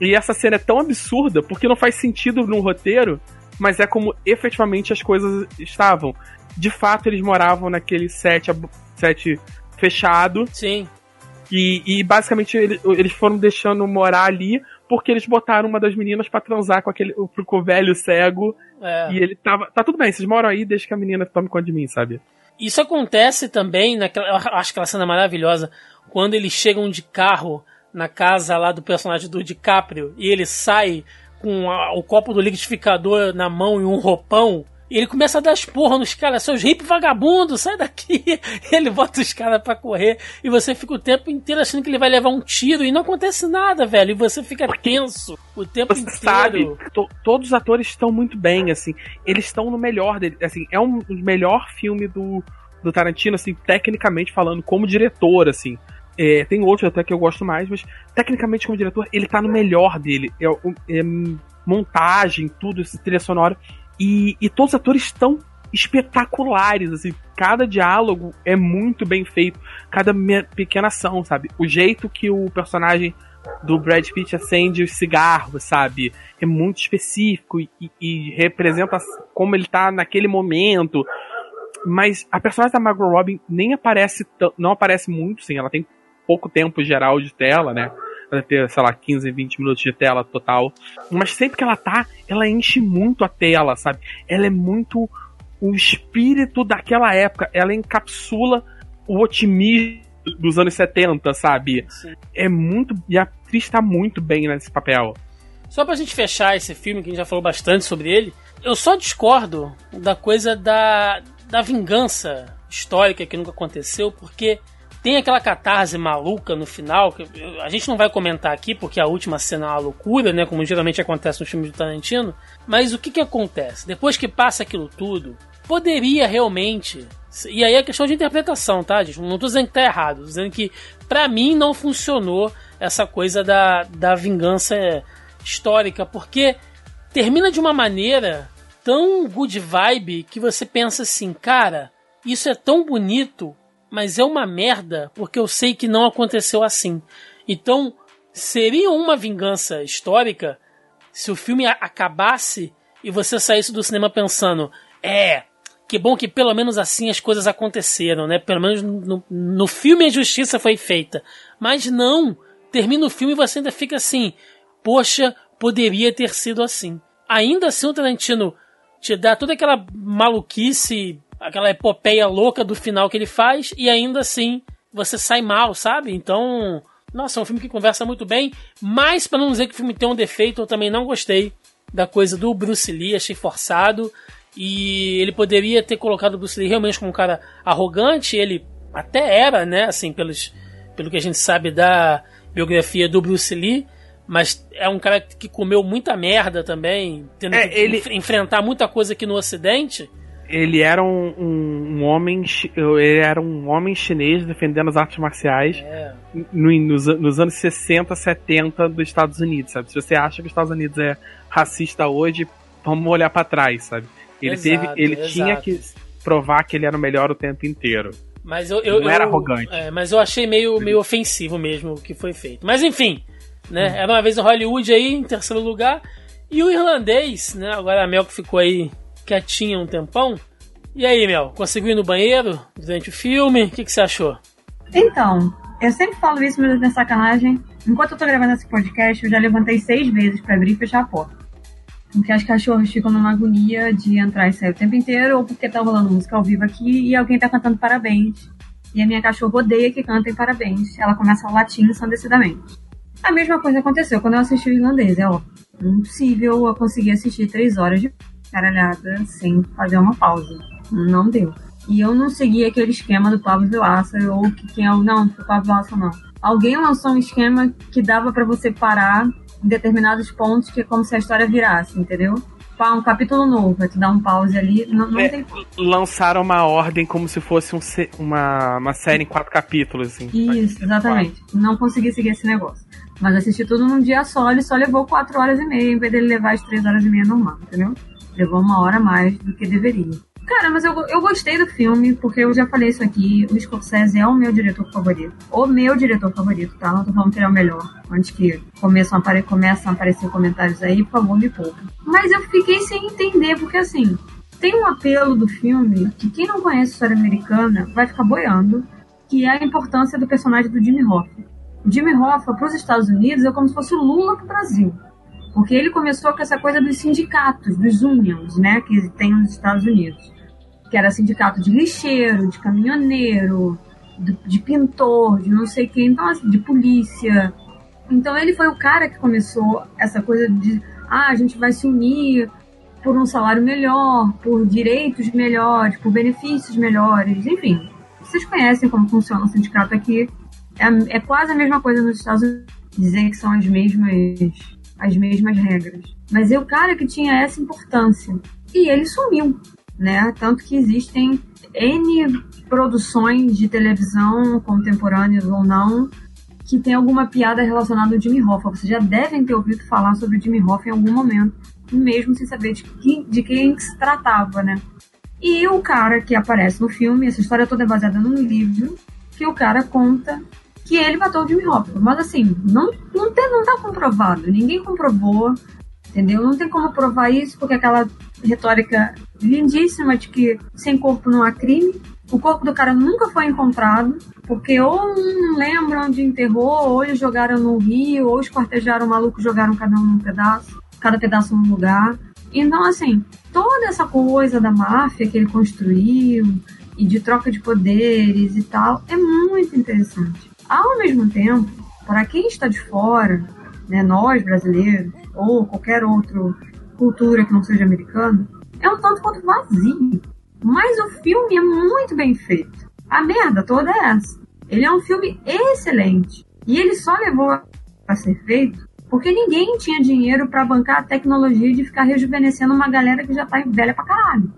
e essa cena é tão absurda porque não faz sentido no roteiro, mas é como efetivamente as coisas estavam. De fato, eles moravam naquele set, set fechado. Sim. E, e basicamente eles foram deixando morar ali porque eles botaram uma das meninas para transar com aquele com o velho cego. É. E ele tava. Tá tudo bem, vocês moram aí, deixa que a menina tome conta de mim, sabe? Isso acontece também naquela. Eu acho aquela cena maravilhosa. Quando eles chegam de carro na casa lá do personagem do DiCaprio e ele sai com a, o copo do liquidificador na mão e um roupão E ele começa a dar as porra nos caras, seus hip vagabundos, sai daqui. Ele bota os caras pra correr e você fica o tempo inteiro achando que ele vai levar um tiro e não acontece nada, velho. E você fica tenso o tempo Você inteiro. sabe, to- todos os atores estão muito bem, assim. Eles estão no melhor dele. Assim, é um o melhor filme do, do Tarantino, assim, tecnicamente falando, como diretor, assim. É, tem outros até que eu gosto mais, mas tecnicamente como diretor, ele tá no melhor dele. É, é montagem, tudo, esse trilha sonora. E, e todos os atores estão espetaculares, assim. Cada diálogo é muito bem feito. Cada pequena ação, sabe? O jeito que o personagem do Brad Pitt acende os cigarros, sabe? É muito específico e, e representa como ele tá naquele momento. Mas a personagem da Margot Robin nem aparece, não aparece muito, sim. Ela tem pouco tempo geral de tela, né? Ela ter, sei lá, 15, 20 minutos de tela total. Mas sempre que ela tá, ela enche muito a tela, sabe? Ela é muito o espírito daquela época. Ela encapsula o otimismo dos anos 70, sabe? Sim. É muito. E a atriz tá muito bem nesse papel. Só pra gente fechar esse filme, que a gente já falou bastante sobre ele, eu só discordo da coisa da, da vingança histórica que nunca aconteceu, porque tem aquela catarse maluca no final, que a gente não vai comentar aqui, porque a última cena é uma loucura, né? Como geralmente acontece nos filmes do Tarantino. Mas o que que acontece? Depois que passa aquilo tudo, poderia realmente. E aí é questão de interpretação, tá, gente? Não tô dizendo que tá errado, tô dizendo que pra mim não funcionou essa coisa da, da vingança histórica, porque termina de uma maneira tão good vibe que você pensa assim, cara, isso é tão bonito, mas é uma merda, porque eu sei que não aconteceu assim. Então, seria uma vingança histórica se o filme acabasse e você saísse do cinema pensando, é, que bom que pelo menos assim as coisas aconteceram, né? Pelo menos no, no filme a justiça foi feita. Mas não, termina o filme e você ainda fica assim, poxa, poderia ter sido assim. Ainda assim o Tarantino te dá toda aquela maluquice, aquela epopeia louca do final que ele faz, e ainda assim você sai mal, sabe? Então, nossa, é um filme que conversa muito bem, mas para não dizer que o filme tem um defeito, eu também não gostei da coisa do Bruce Lee, achei forçado. E ele poderia ter colocado o Bruce Lee realmente como um cara arrogante, ele até era, né, assim, pelos, pelo que a gente sabe da biografia do Bruce Lee, mas é um cara que comeu muita merda também, tendo É, que ele- enf- enfrentar muita coisa aqui no Ocidente. Ele era um, um- um homem. Ele era um homem chinês defendendo as artes marciais É, no- nos, nos anos 60, 70 dos Estados Unidos, sabe? Se você acha que os Estados Unidos é racista hoje, vamos olhar pra trás, sabe? Ele Exato, teve, ele tinha exato. que provar que ele era o melhor o tempo inteiro. Mas eu, eu, Não era eu- arrogante. é, mas eu achei meio, meio ofensivo mesmo o que foi feito. Mas enfim, né? Era uma vez em Hollywood aí, em terceiro lugar. E o irlandês, né? Agora a Mel que ficou aí quietinha um tempão. E aí, Mel, conseguiu ir no banheiro durante o filme? O que, que você achou? Então, eu sempre falo isso, mas é sacanagem. Enquanto eu tô gravando esse podcast, eu já levantei seis vezes pra abrir e fechar a porta. Porque as cachorras ficam numa agonia de entrar e sair o tempo inteiro, ou porque tá rolando música ao vivo aqui e alguém tá cantando parabéns. E a minha cachorra odeia que cantem parabéns. Ela começa a latir ensandecidamente. A mesma coisa aconteceu quando eu assisti o irlandês, é ó. Impossível eu conseguir assistir três horas de caralhada sem fazer uma pausa. Não deu. E eu não segui aquele esquema do Pablo Vilaça, ou que quem é o. Não, foi o Pablo Vilaça não. Alguém lançou um esquema que dava pra você parar em determinados pontos, que é como se a história virasse, entendeu? Pá, um capítulo novo, vai te dar um pause ali, não, não É. tem Lançaram uma ordem como se fosse um uma, uma série em quatro capítulos, assim. Isso, exatamente. Não consegui seguir esse negócio. Mas assisti tudo num dia só, ele só levou 4 horas e meia, em vez dele levar as 3 horas e meia normal, entendeu? Levou uma hora a mais do que deveria. Cara, mas eu, eu gostei do filme, porque eu já falei isso aqui, o Scorsese é o meu diretor favorito. O meu diretor favorito, tá? Não tô falando que ele é o melhor. Antes que começam a, apare começam a aparecer comentários aí, por favor, me poupa. Mas eu fiquei sem entender, porque assim, tem um apelo do filme que quem não conhece a história americana vai ficar boiando, que é a importância do personagem do Jimmy Hoffa. O Jimmy Hoffa para os Estados Unidos é como se fosse o Lula para o Brasil. Porque ele começou com essa coisa dos sindicatos, dos unions, né, que tem nos Estados Unidos. Que era sindicato de lixeiro, de caminhoneiro, de, de pintor, de não sei quem, então, assim, de polícia. Então ele foi o cara que começou essa coisa de, ah, a gente vai se unir por um salário melhor, por direitos melhores, por benefícios melhores, enfim. Vocês conhecem como funciona o sindicato aqui. É, é quase a mesma coisa nos Estados Unidos, dizer que são as mesmas, as mesmas regras. Mas é o cara que tinha essa importância. E ele sumiu, né? Tanto que existem N produções de televisão, contemporâneas ou não, que tem alguma piada relacionada ao Jimmy Hoffa. Vocês já devem ter ouvido falar sobre o Jimmy Hoffa em algum momento, mesmo sem saber de, que, de quem se tratava, né? E o cara que aparece no filme, essa história toda é baseada num livro, que o cara conta que ele matou o Jimmy Hoffa. Mas assim, não, não, tem, não tá comprovado, ninguém comprovou, entendeu? Não tem como provar isso, porque aquela retórica lindíssima de que sem corpo não há crime, o corpo do cara nunca foi encontrado, porque ou não lembram onde enterrou, ou eles jogaram no rio, ou esquartejaram o maluco jogaram cada um num pedaço, cada pedaço num lugar. Então, assim, toda essa coisa da máfia que ele construiu e de troca de poderes e tal é muito interessante. Ao mesmo tempo, para quem está de fora, né, nós brasileiros, ou qualquer outra cultura que não seja americana, é um tanto quanto vazio. Mas o filme é muito bem feito. A merda toda é essa. Ele é um filme excelente. E ele só levou a ser feito porque ninguém tinha dinheiro para bancar a tecnologia de ficar rejuvenescendo uma galera que já tá velha pra caralho.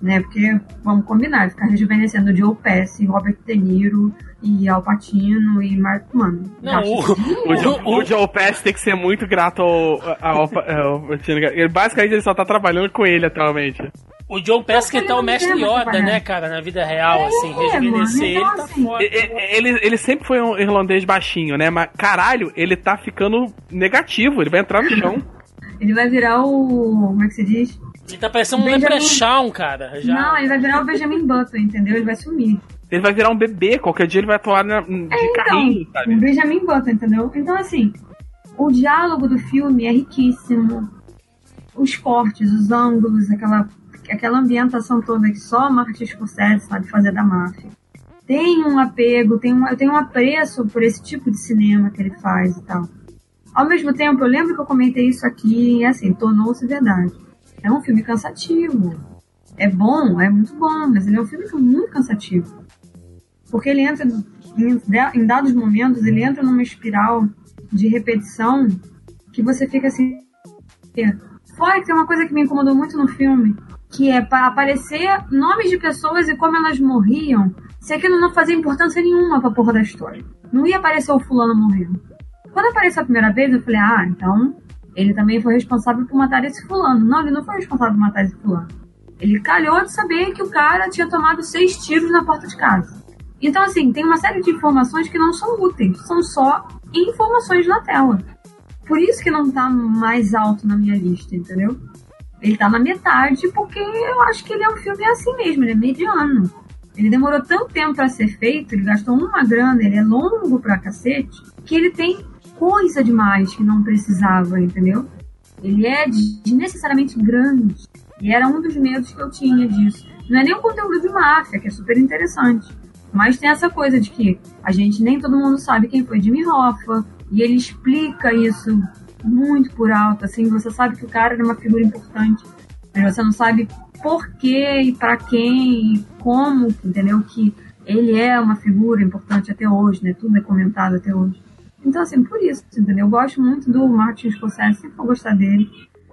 Né? Porque, vamos combinar, ficar rejuvenescendo Joe Pesci, Robert De Niro e Al Pacino e Mark Mano. Não, o, O, Joe, o Joe Pesci tem que ser muito grato ao, ao, ao Pacino. Ele, basicamente, ele só tá trabalhando com ele atualmente. O John Pesca tá o mestre Yoda, né, cara, na vida real, assim, É, rejuvenescer mano, ele tá então, foda. E- e- Ele, ele sempre foi um irlandês baixinho, né? Mas, caralho, ele tá ficando negativo. Ele vai entrar no chão. Ele vai virar o. Como é que se diz? Ele tá parecendo um Benjamin- leprechaun, cara. Já. Não, ele vai virar o Benjamin Button, entendeu? Ele vai sumir. Ele vai virar um bebê. Qualquer dia ele vai atuar na, de É, carrinho, então, sabe? Benjamin Button, entendeu? Então, assim, o diálogo do filme é riquíssimo. Os cortes, os ângulos, aquela, aquela ambientação toda que só Martin Scorsese sabe fazer da máfia. Tem um apego, tem um, eu tenho um apreço por esse tipo de cinema que ele faz e tal. Ao mesmo tempo, eu lembro que eu comentei isso aqui e, assim, tornou-se verdade. É um filme cansativo. É bom, é muito bom, mas ele é um filme que é muito cansativo. Porque ele entra, em, em dados momentos, ele entra numa espiral de repetição que você fica assim. Fora que tem uma coisa que me incomodou muito no filme, que é para aparecer nomes de pessoas e como elas morriam, se aquilo não fazia importância nenhuma pra porra da história. Não ia aparecer o fulano morrendo. Quando apareceu a primeira vez, eu falei, ah, então ele também foi responsável por matar esse fulano. Não, ele não foi responsável por matar esse fulano. Ele calhou de saber que o cara tinha tomado seis tiros na porta de casa. Então, assim, tem uma série de informações que não são úteis, são só informações na tela. Por isso que não tá mais alto na minha lista, entendeu? Ele tá na metade porque eu acho que ele é um filme assim mesmo, ele é mediano. Ele demorou tanto tempo pra ser feito, ele gastou uma grana, ele é longo pra cacete, que ele tem coisa demais que não precisava, entendeu? Ele é desnecessariamente grande. E era um dos medos que eu tinha disso. Não é nem o conteúdo de máfia, que é super interessante. Mas tem essa coisa de que a gente nem todo mundo sabe quem foi Jimmy Hoffa. E ele explica isso muito por alto, assim, você sabe que o cara era uma figura importante, mas você não sabe por que e para quem e como, entendeu? Que ele é uma figura importante até hoje, né? Tudo é comentado até hoje. Então, assim, por isso, entendeu? Eu gosto muito do Martin Scorsese, sempre vou gostar dele.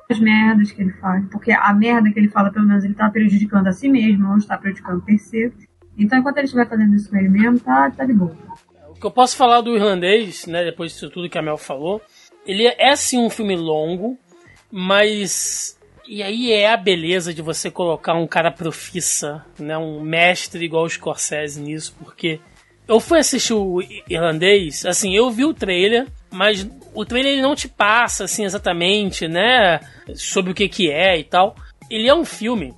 As merdas que ele faz. Porque a merda que ele fala, pelo menos, ele tá prejudicando a si mesmo, não está prejudicando terceiros. Então, enquanto ele estiver fazendo isso com ele mesmo, tá, tá de boa. O que eu posso falar do irlandês, né, depois disso tudo que a Mel falou, ele é sim um filme longo, mas. E aí é a beleza de você colocar um cara profissa, né, um mestre igual o Scorsese nisso, porque eu fui assistir o irlandês, assim, eu vi o trailer, mas o trailer ele não te passa assim exatamente, né, sobre o que que é e tal. Ele é um filme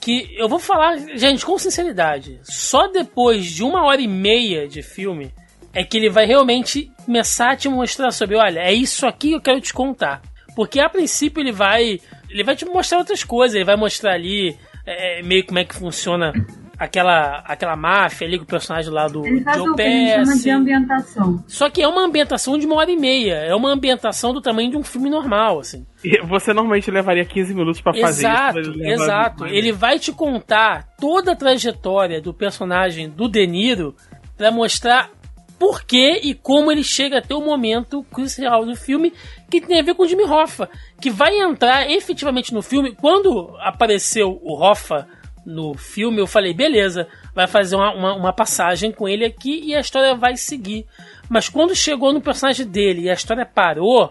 que eu vou falar, gente, com sinceridade, só depois de uma hora e meia de filme é que ele vai realmente começar a te mostrar sobre, olha, é isso aqui que eu quero te contar. Porque a princípio ele vai, ele vai te mostrar outras coisas, ele vai mostrar ali é, meio como é que funciona aquela, aquela máfia ali com o personagem lá do Ele faz Joe o que a gente chama Pesci. de ambientação. Só que é uma ambientação de uma hora e meia. É uma ambientação do tamanho de um filme normal, assim. E você normalmente levaria 15 minutos pra fazer exato, isso. ele exato. mais. Ele vai te contar toda a trajetória do personagem do De Niro pra mostrar por que e como ele chega até o momento crucial do filme que tem a ver com o Jimmy Hoffa, que vai entrar efetivamente no filme. Quando apareceu o Hoffa no filme, eu falei, beleza, vai fazer uma, uma, uma passagem com ele aqui e a história vai seguir. Mas quando chegou no personagem dele e a história parou,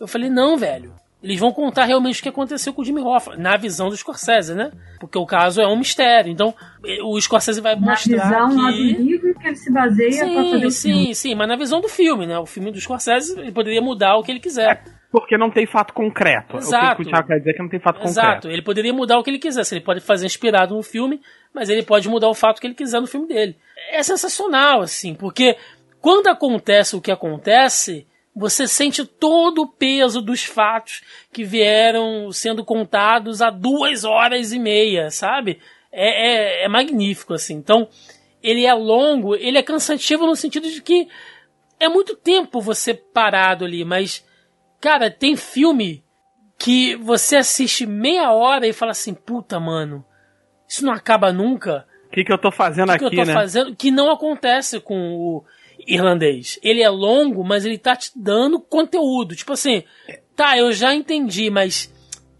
eu falei, não, velho. Eles vão contar realmente o que aconteceu com o Jimmy Hoffa, na visão do Scorsese, né? Porque o caso é um mistério. Então, eh, o Scorsese vai Na mostrar visão lá do que... livro que ele se baseia pra fazer Sim, sim, filme. sim, mas na visão do filme, né? O filme do Scorsese, ele poderia mudar o que ele quiser. Porque não tem fato concreto. Exato. O que o Thiago quer dizer é que não tem fato Exato, concreto. ele poderia mudar o que ele quisesse. Ele pode fazer inspirado no filme, mas ele pode mudar o fato que ele quiser no filme dele. É sensacional, assim, porque quando acontece o que acontece, você sente todo o peso dos fatos que vieram sendo contados há duas horas e meia, sabe? É, é, é magnífico, assim. Então, ele é longo, ele é cansativo no sentido de que é muito tempo você parado ali, mas, cara, tem filme que você assiste meia hora e fala assim, puta, mano, isso não acaba nunca. O que, que eu tô fazendo O que, aqui, que eu tô né? fazendo? Que não acontece com o irlandês. Ele é longo, mas ele tá te dando conteúdo. Tipo assim, tá, eu já entendi, mas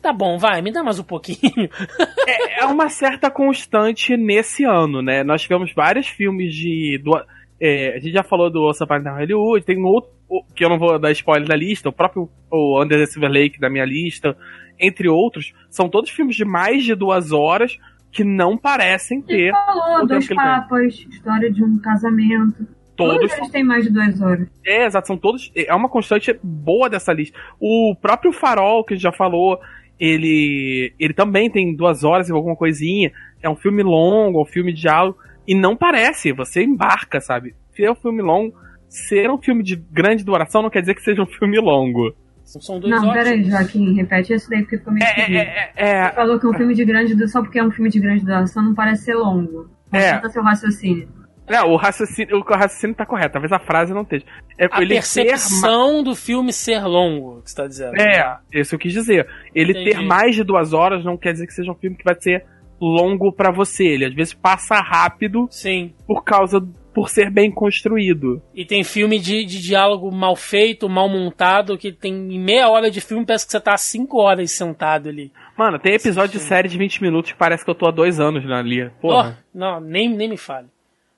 tá bom, vai, me dá mais um pouquinho. É, é uma certa constante nesse ano, né? Nós tivemos vários filmes de. Do, é, a gente já falou do Once Upon a Time in Hollywood, tem um outro, que eu não vou dar spoiler da lista, o próprio o Under the Silver Lake da minha lista, entre outros, são todos filmes de mais de duas horas que não parecem Ele ter. falou, o dois ele papas, história de um casamento. Todos Todos têm mais de duas horas. É, exato, são todos. É uma constante boa dessa lista. O próprio Farol, que a gente já falou, ele. Ele também tem duas horas e alguma coisinha. É um filme longo, um filme de diálogo. E não parece, você embarca, sabe? Se é um filme longo, ser um filme de grande duração não quer dizer que seja um filme longo. São dois Não, peraí. Joaquim, repete isso daí porque ficou meio É, esquisito. é, é, Você falou que um filme de grande duração, só porque é um filme de grande duração, não parece ser longo. É. Conta seu raciocínio. É, o raciocínio, o raciocínio tá correto, talvez a frase não esteja. É A ele ter percepção do filme ser longo, que você tá dizendo. É, isso eu quis dizer. Ele Entendi. ter mais de duas horas não quer dizer que seja um filme que vai ser longo pra você. Ele às vezes passa rápido Sim. por causa por ser bem construído. E tem filme de, de diálogo mal feito, mal montado, que tem em meia hora de filme, parece que você tá cinco horas sentado ali. Mano, tem episódio de série de 20 minutos que parece que eu tô há dois anos na ali. Porra. Ó, não, nem, nem me fale.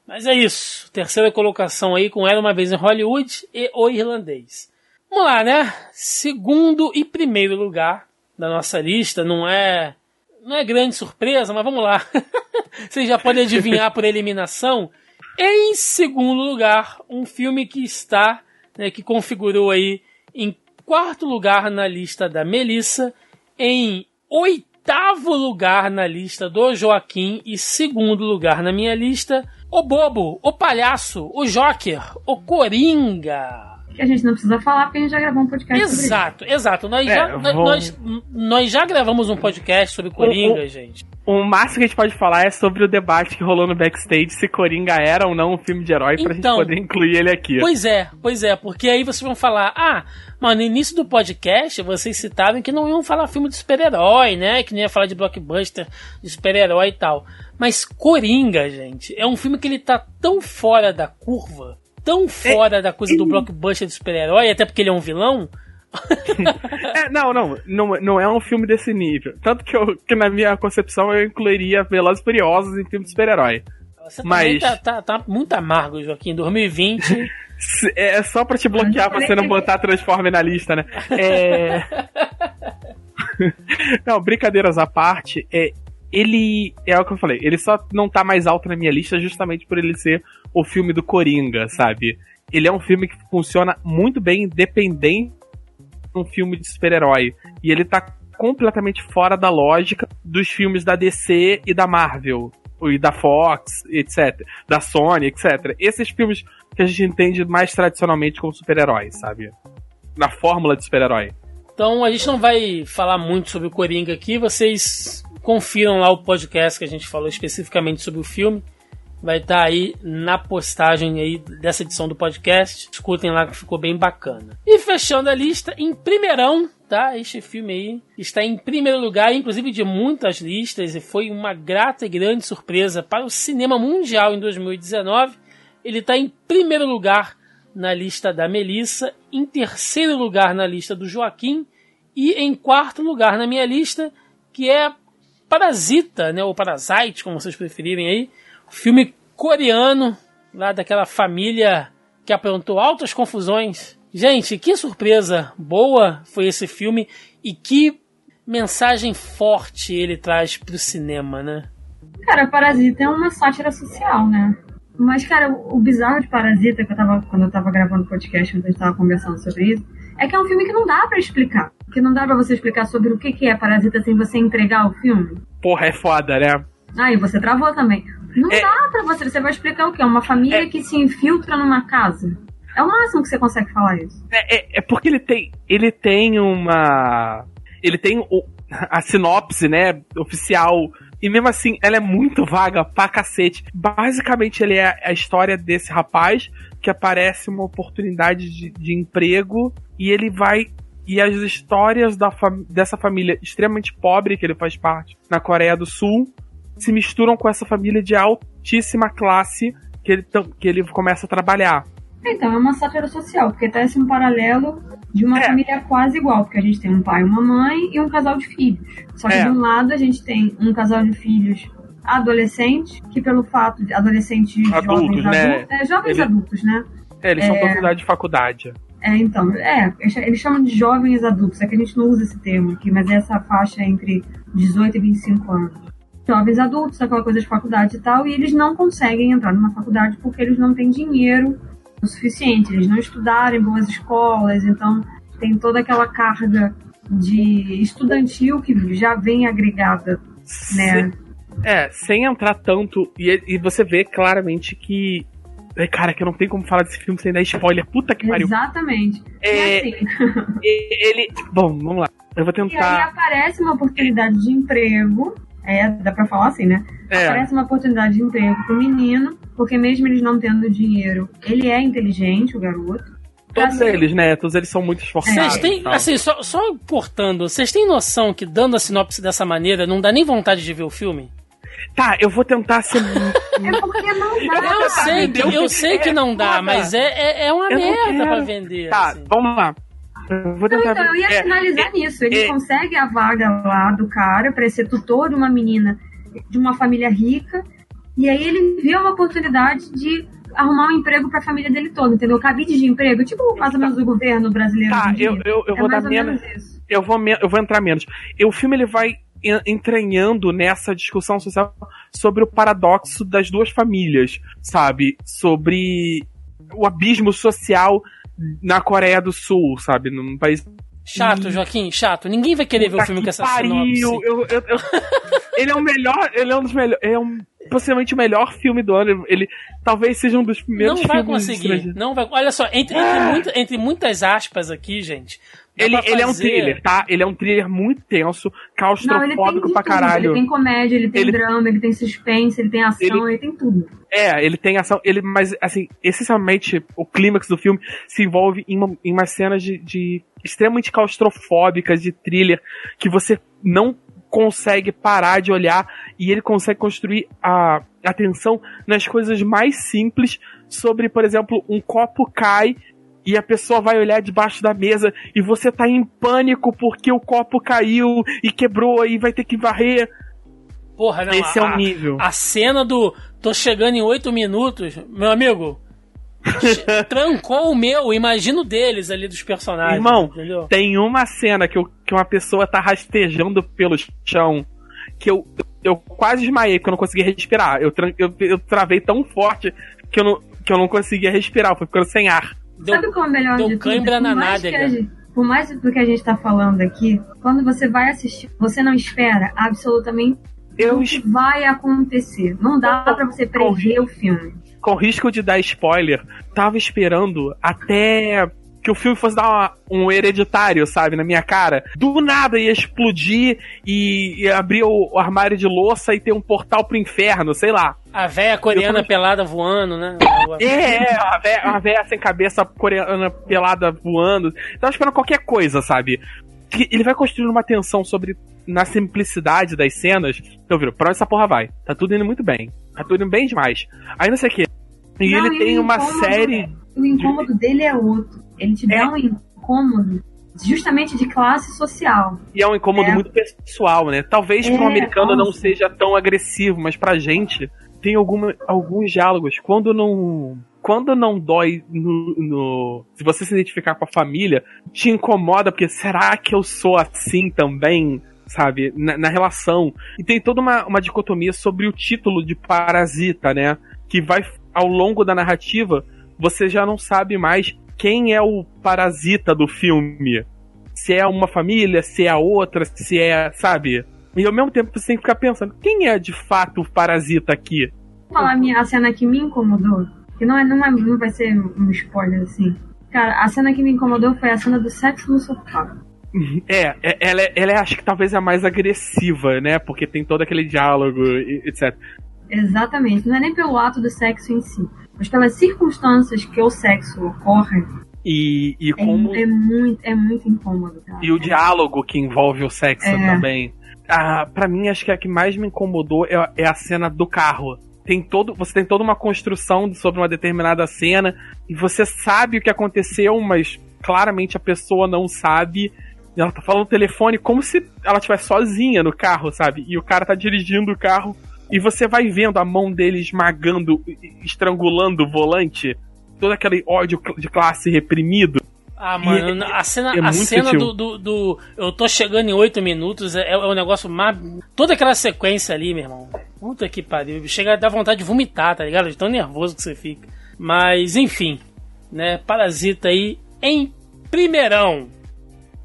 Mas é isso. Terceira colocação aí com Era Uma Vez em Hollywood e O Irlandês. Vamos lá, né? Segundo e primeiro lugar da nossa lista, não é não é grande surpresa, mas vamos lá. Vocês já podem adivinhar por eliminação. Em segundo lugar, um filme que está, né, que configurou aí em quarto lugar na lista da Melissa, em oitavo lugar na lista do Joaquim e segundo lugar na minha lista, o Bobo, o Palhaço, o Joker, o Coringa. Que a gente não precisa falar porque a gente já gravou um podcast sobre isso. Exato, exato. Nós, É, já, vamos- nós, nós já gravamos um podcast sobre Coringa, O- o- gente. O máximo que a gente pode falar é sobre o debate que rolou no backstage se Coringa era ou não um filme de herói pra Então. gente poder incluir ele aqui. Pois é, pois é, porque aí vocês vão falar, ah, mas no início do podcast vocês citaram que não iam falar filme de super-herói, né? Que nem ia falar de blockbuster, de super-herói e tal. Mas Coringa, gente, é um filme que ele tá tão fora da curva, tão fora da coisa do blockbuster de super-herói, até porque ele é um vilão. É, não, não, não, não é um filme desse nível. Tanto que, eu, que na minha concepção eu incluiria Velozes e Furiosos em filme de super-herói. Você Mas- tá, tá, tá muito amargo, Joaquim. 2020. Se- É só pra te bloquear, pra você não botar Transformer na lista, né? É... não, brincadeiras à parte, é, ele, é o que eu falei, ele só não tá mais alto na minha lista justamente por ele ser o filme do Coringa, sabe? Ele é um filme que funciona muito bem independente de um filme de super-herói. E ele tá completamente fora da lógica dos filmes da DC e da Marvel. E da Fox, etc. Da Sony, etc. Esses filmes que a gente entende mais tradicionalmente como super-heróis, sabe? Na fórmula de super-herói. Então a gente não vai falar muito sobre o Coringa aqui, vocês confiram lá o podcast que a gente falou especificamente sobre o filme. Vai estar aí na postagem aí dessa edição do podcast. Escutem lá que ficou bem bacana. E fechando a lista, em primeirão, tá? Este filme aí está em primeiro lugar, inclusive de muitas listas, e foi uma grata e grande surpresa para o cinema mundial em 2019. Ele está em primeiro lugar na lista da Melissa, em terceiro lugar na lista do Joaquim e em quarto lugar na minha lista, que é Parasita, né, ou Parasite, como vocês preferirem aí, filme coreano, lá daquela família que aprontou altas confusões. Gente, que surpresa boa foi esse filme e que mensagem forte ele traz pro cinema, né? Cara, Parasita é uma sátira social, né? Mas, cara, o bizarro de Parasita, que eu tava, quando eu tava gravando o podcast, quando a gente tava conversando sobre isso, é que é um filme que não dá para explicar. Que não dá para você explicar sobre o que, que é Parasita sem você entregar o filme. Porra, é foda, né? Ah, e você travou também. Não É. dá pra você. Você vai explicar o quê? Uma família É. que se infiltra numa casa. É o máximo que você consegue falar isso. É, é- é porque ele tem. Ele tem uma. Ele tem o- a sinopse, né? Oficial. E mesmo assim, ela é muito vaga pra cacete. Basicamente, ele é a história desse rapaz que aparece uma oportunidade de, de emprego e ele vai. E as histórias da fam- dessa família extremamente pobre que ele faz parte na Coreia do Sul se misturam com essa família de altíssima classe que ele, que ele começa a trabalhar. Então, é uma sátira social, porque tá esse um paralelo de uma É. família quase igual, porque a gente tem um pai, uma mãe e um casal de filhos. Só que É. de um lado a gente tem um casal de filhos adolescente, que pelo fato de adolescentes Adultos, jovens né? adultos, é, jovens Ele- adultos, né? É, eles são É. todos idade de faculdade. É, então, é, eles chamam de jovens adultos, é que a gente não usa esse termo aqui, mas é essa faixa entre 18 e 25 anos. Jovens adultos, aquela coisa de faculdade e tal, e eles não conseguem entrar numa faculdade porque eles não têm dinheiro o suficiente, eles não estudaram em boas escolas, então tem toda aquela carga de estudantil que já vem agregada, né? É, sem entrar tanto. E, e você vê claramente que. É, Cara, que eu não tenho como falar desse filme sem dar spoiler. Puta que pariu. Exatamente. É, E assim, E- Ele. Bom, vamos lá. Eu vou E aí tentar. aparece uma oportunidade de emprego. É, dá pra falar assim, né? É. Aparece uma oportunidade de emprego pro menino, porque mesmo eles não tendo dinheiro, ele é inteligente, o garoto. Todos Assim, eles, né? Todos eles são muito esforçados. Vocês têm, assim, só, só cortando, vocês têm noção que dando a sinopse dessa maneira não dá nem vontade de ver o filme? Tá, eu vou tentar ser. É porque não Eu dá. Eu tentar sei, que, eu sei que é não dá, foda. mas é, é, é uma Eu merda quero. pra vender. Tá, assim. vamos lá. Eu vou Então, tentar. então, eu ia é, finalizar nisso. Ele é. consegue a vaga lá do cara pra ser tutor de uma menina de uma família rica. E aí ele vê uma oportunidade de arrumar um emprego pra família dele toda, entendeu? Cabide de emprego, tipo mais ou menos o governo brasileiro. Tá, eu, eu, eu é vou dar mais ou menos. menos isso. eu vou, eu vou entrar menos. E o filme ele vai entranhando nessa discussão social sobre o paradoxo das duas famílias, sabe? Sobre o abismo social na Coreia do Sul, sabe? Num país. Chato, Joaquim, chato. Ninguém vai querer ver o filme que com essa pariu, sinopse. eu- eu- eu- ele é o melhor, ele é um dos melhores, é um possivelmente o melhor filme do ano. Ele talvez seja um dos primeiros Não vai conseguir. Não vai. Olha só, entre, entre, muita- entre muitas aspas aqui, gente. Ele, ele é um thriller, tá? Ele é um thriller muito tenso, ele claustrofóbico pra tudo. caralho. Ele tem comédia, ele tem Ele- drama, ele tem suspense, ele tem ação, ele, tem tudo. É, ele tem ação, ele, mas assim, essencialmente o clímax do filme se envolve em, uma, em umas cenas de, de extremamente claustrofóbicas, de thriller, que você não consegue parar de olhar e ele consegue construir a atenção nas coisas mais simples sobre, por exemplo, um copo cai e a pessoa vai olhar debaixo da mesa e você tá em pânico porque o copo caiu e quebrou e vai ter que varrer. Porra, não. Esse é a, o nível. A cena do tô chegando em oito minutos, meu amigo. trancou o meu, imagino deles ali dos personagens. Irmão, entendeu? Tem uma cena que, eu- que uma pessoa tá rastejando pelo chão que eu, eu quase desmaiei porque eu não conseguia respirar. Eu, eu, eu travei tão forte que eu não, que eu não conseguia respirar, eu fui ficando sem ar. Deu- Sabe qual é o melhor deu de tudo? cãibra na Por mais que nádega. a gente- Por mais do que a gente tá falando aqui, quando você vai assistir, você não espera absolutamente Eu, o que vai acontecer. Não dá pra você prever o filme. com risco de dar spoiler, tava esperando até. Que o filme fosse dar uma- um hereditário, sabe, na minha cara. Do nada ia explodir e, e abrir o, o armário de louça e ter um portal pro inferno, sei lá. A véia coreana tô- pelada voando, né? É, é, a véia, a véia sem cabeça coreana pelada voando. Tava esperando qualquer coisa, sabe? Que ele vai construindo uma tensão sobre. Na simplicidade das cenas. Então, viu, pra onde essa porra vai? Tá tudo indo muito bem. Tá tudo indo bem demais. Aí não sei o que. E Não, ele e tem uma incômodo- série. O incômodo dele é outro. Ele te É. dá um incômodo justamente de classe social. E é um incômodo É. muito pessoal, né? Talvez para um É, americano não seja tão agressivo, mas pra gente tem alguma, alguns diálogos. Quando não. Quando não dói no, no- Se você se identificar com a família, te incomoda, porque será que eu sou assim também? Sabe? Na, na relação. E tem toda uma, uma dicotomia sobre o título de Parasita, né? Que vai, ao longo da narrativa, você já não sabe mais quem é o parasita do filme se é uma família, se é a outra, se é, sabe? E ao mesmo tempo você tem que ficar pensando, quem é de fato o parasita aqui? Vou falar a, minha, a cena que me incomodou, que não, é, não, é, não vai ser um spoiler assim. Cara, a cena que me incomodou foi a cena do sexo no sofá. É, é- ela, é, ela é, acho que talvez a mais agressiva, né? Porque tem todo aquele diálogo, etc. Exatamente. Não é nem pelo ato do sexo em si, mas pelas circunstâncias que o sexo ocorre. E, e É, como. é muito, é muito incômodo, cara. E o diálogo que envolve o sexo É. também. Ah, pra mim, acho que a que mais me incomodou é, é a cena do carro. Tem todo, você tem toda uma construção sobre uma determinada cena e você sabe o que aconteceu, mas claramente a pessoa não sabe. Ela tá falando no telefone como se ela estivesse sozinha no carro, sabe? E o cara tá dirigindo o carro e você vai vendo a mão dele esmagando, estrangulando o volante. Todo aquele ódio de classe reprimido. Ah, mano, E- a cena, é a cena do, do, do Eu tô chegando em 8 minutos é, é um negócio mais. Toda aquela sequência ali, meu irmão. Puta que pariu. Chega a dar vontade de vomitar, tá ligado? De tão nervoso que você fica. Mas, enfim, né? Parasita aí em primeirão.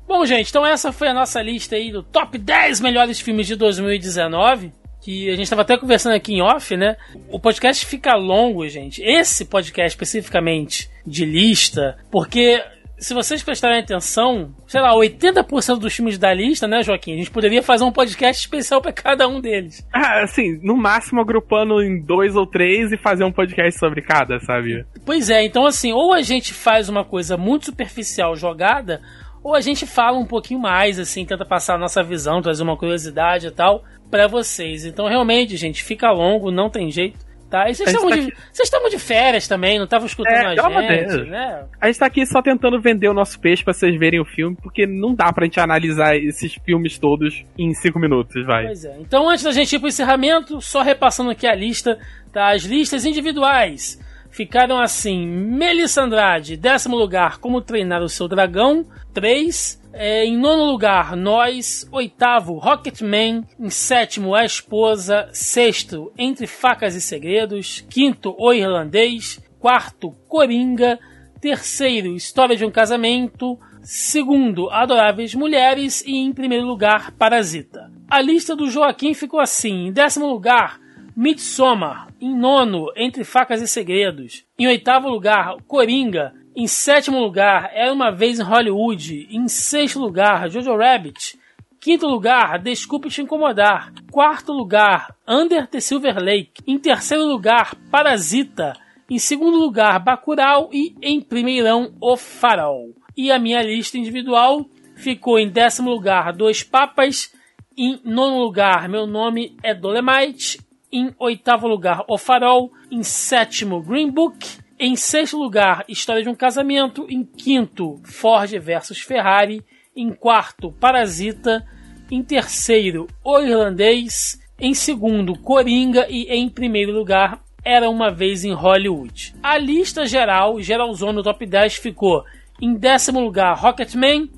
Bom, gente, então essa foi a nossa lista aí do top 10 melhores filmes de 2019. Que a gente estava até conversando aqui em off, né? O podcast fica longo, gente. Esse podcast especificamente de lista, porque se vocês prestarem atenção, sei lá, 80% dos filmes da lista, né, Joaquim? A gente poderia fazer um podcast especial para cada um deles. Ah, assim, no máximo agrupando em dois ou três e fazer um podcast sobre cada, sabe? Pois é, então assim, ou a gente faz uma coisa muito superficial jogada, ou a gente fala um pouquinho mais, assim, tenta passar a nossa visão, trazer uma curiosidade e tal pra vocês. Então realmente, gente, fica longo, não tem jeito. Tá? E vocês estavam tá de, aqui- de férias também, não estavam escutando É, a gente, Deus. né? A gente tá aqui só tentando vender o nosso peixe pra vocês verem o filme, porque não dá pra gente analisar esses filmes todos em cinco minutos, vai. Pois é. Então, antes da gente ir pro encerramento, só repassando aqui a lista, tá? As listas individuais ficaram assim: Melissa Andrade, décimo lugar, Como Treinar o Seu Dragão, 3. É, em nono lugar, Nós. Oitavo, Rocketman. Em sétimo, A Esposa. Sexto, Entre Facas e Segredos. Quinto, O Irlandês. Quarto, Coringa. Terceiro, História de um Casamento. Segundo, Adoráveis Mulheres. E em primeiro lugar, Parasita. A lista do Joaquim ficou assim: em décimo lugar, Midsommar. Em nono, Entre Facas e Segredos. Em oitavo lugar, Coringa. Em sétimo lugar, Era Uma Vez em Hollywood. Em sexto lugar, Jojo Rabbit. Quinto lugar, Desculpe Te Incomodar. Quarto lugar, Under the Silver Lake. Em terceiro lugar, Parasita. Em segundo lugar, Bacurau. E em primeirão, O Farol. E a minha lista individual ficou em décimo lugar, Dois Papas. Em nono lugar, Meu Nome é Dolemite. Em oitavo lugar, O Farol. Em sétimo, Green Book. Em sexto lugar, História de um Casamento. Em quinto, Ford versus Ferrari. Em quarto, Parasita. Em terceiro, O Irlandês. Em segundo, Coringa. E em primeiro lugar, Era Uma Vez em Hollywood. A lista geral, geralzona no top 10, ficou em décimo lugar, Rocketman.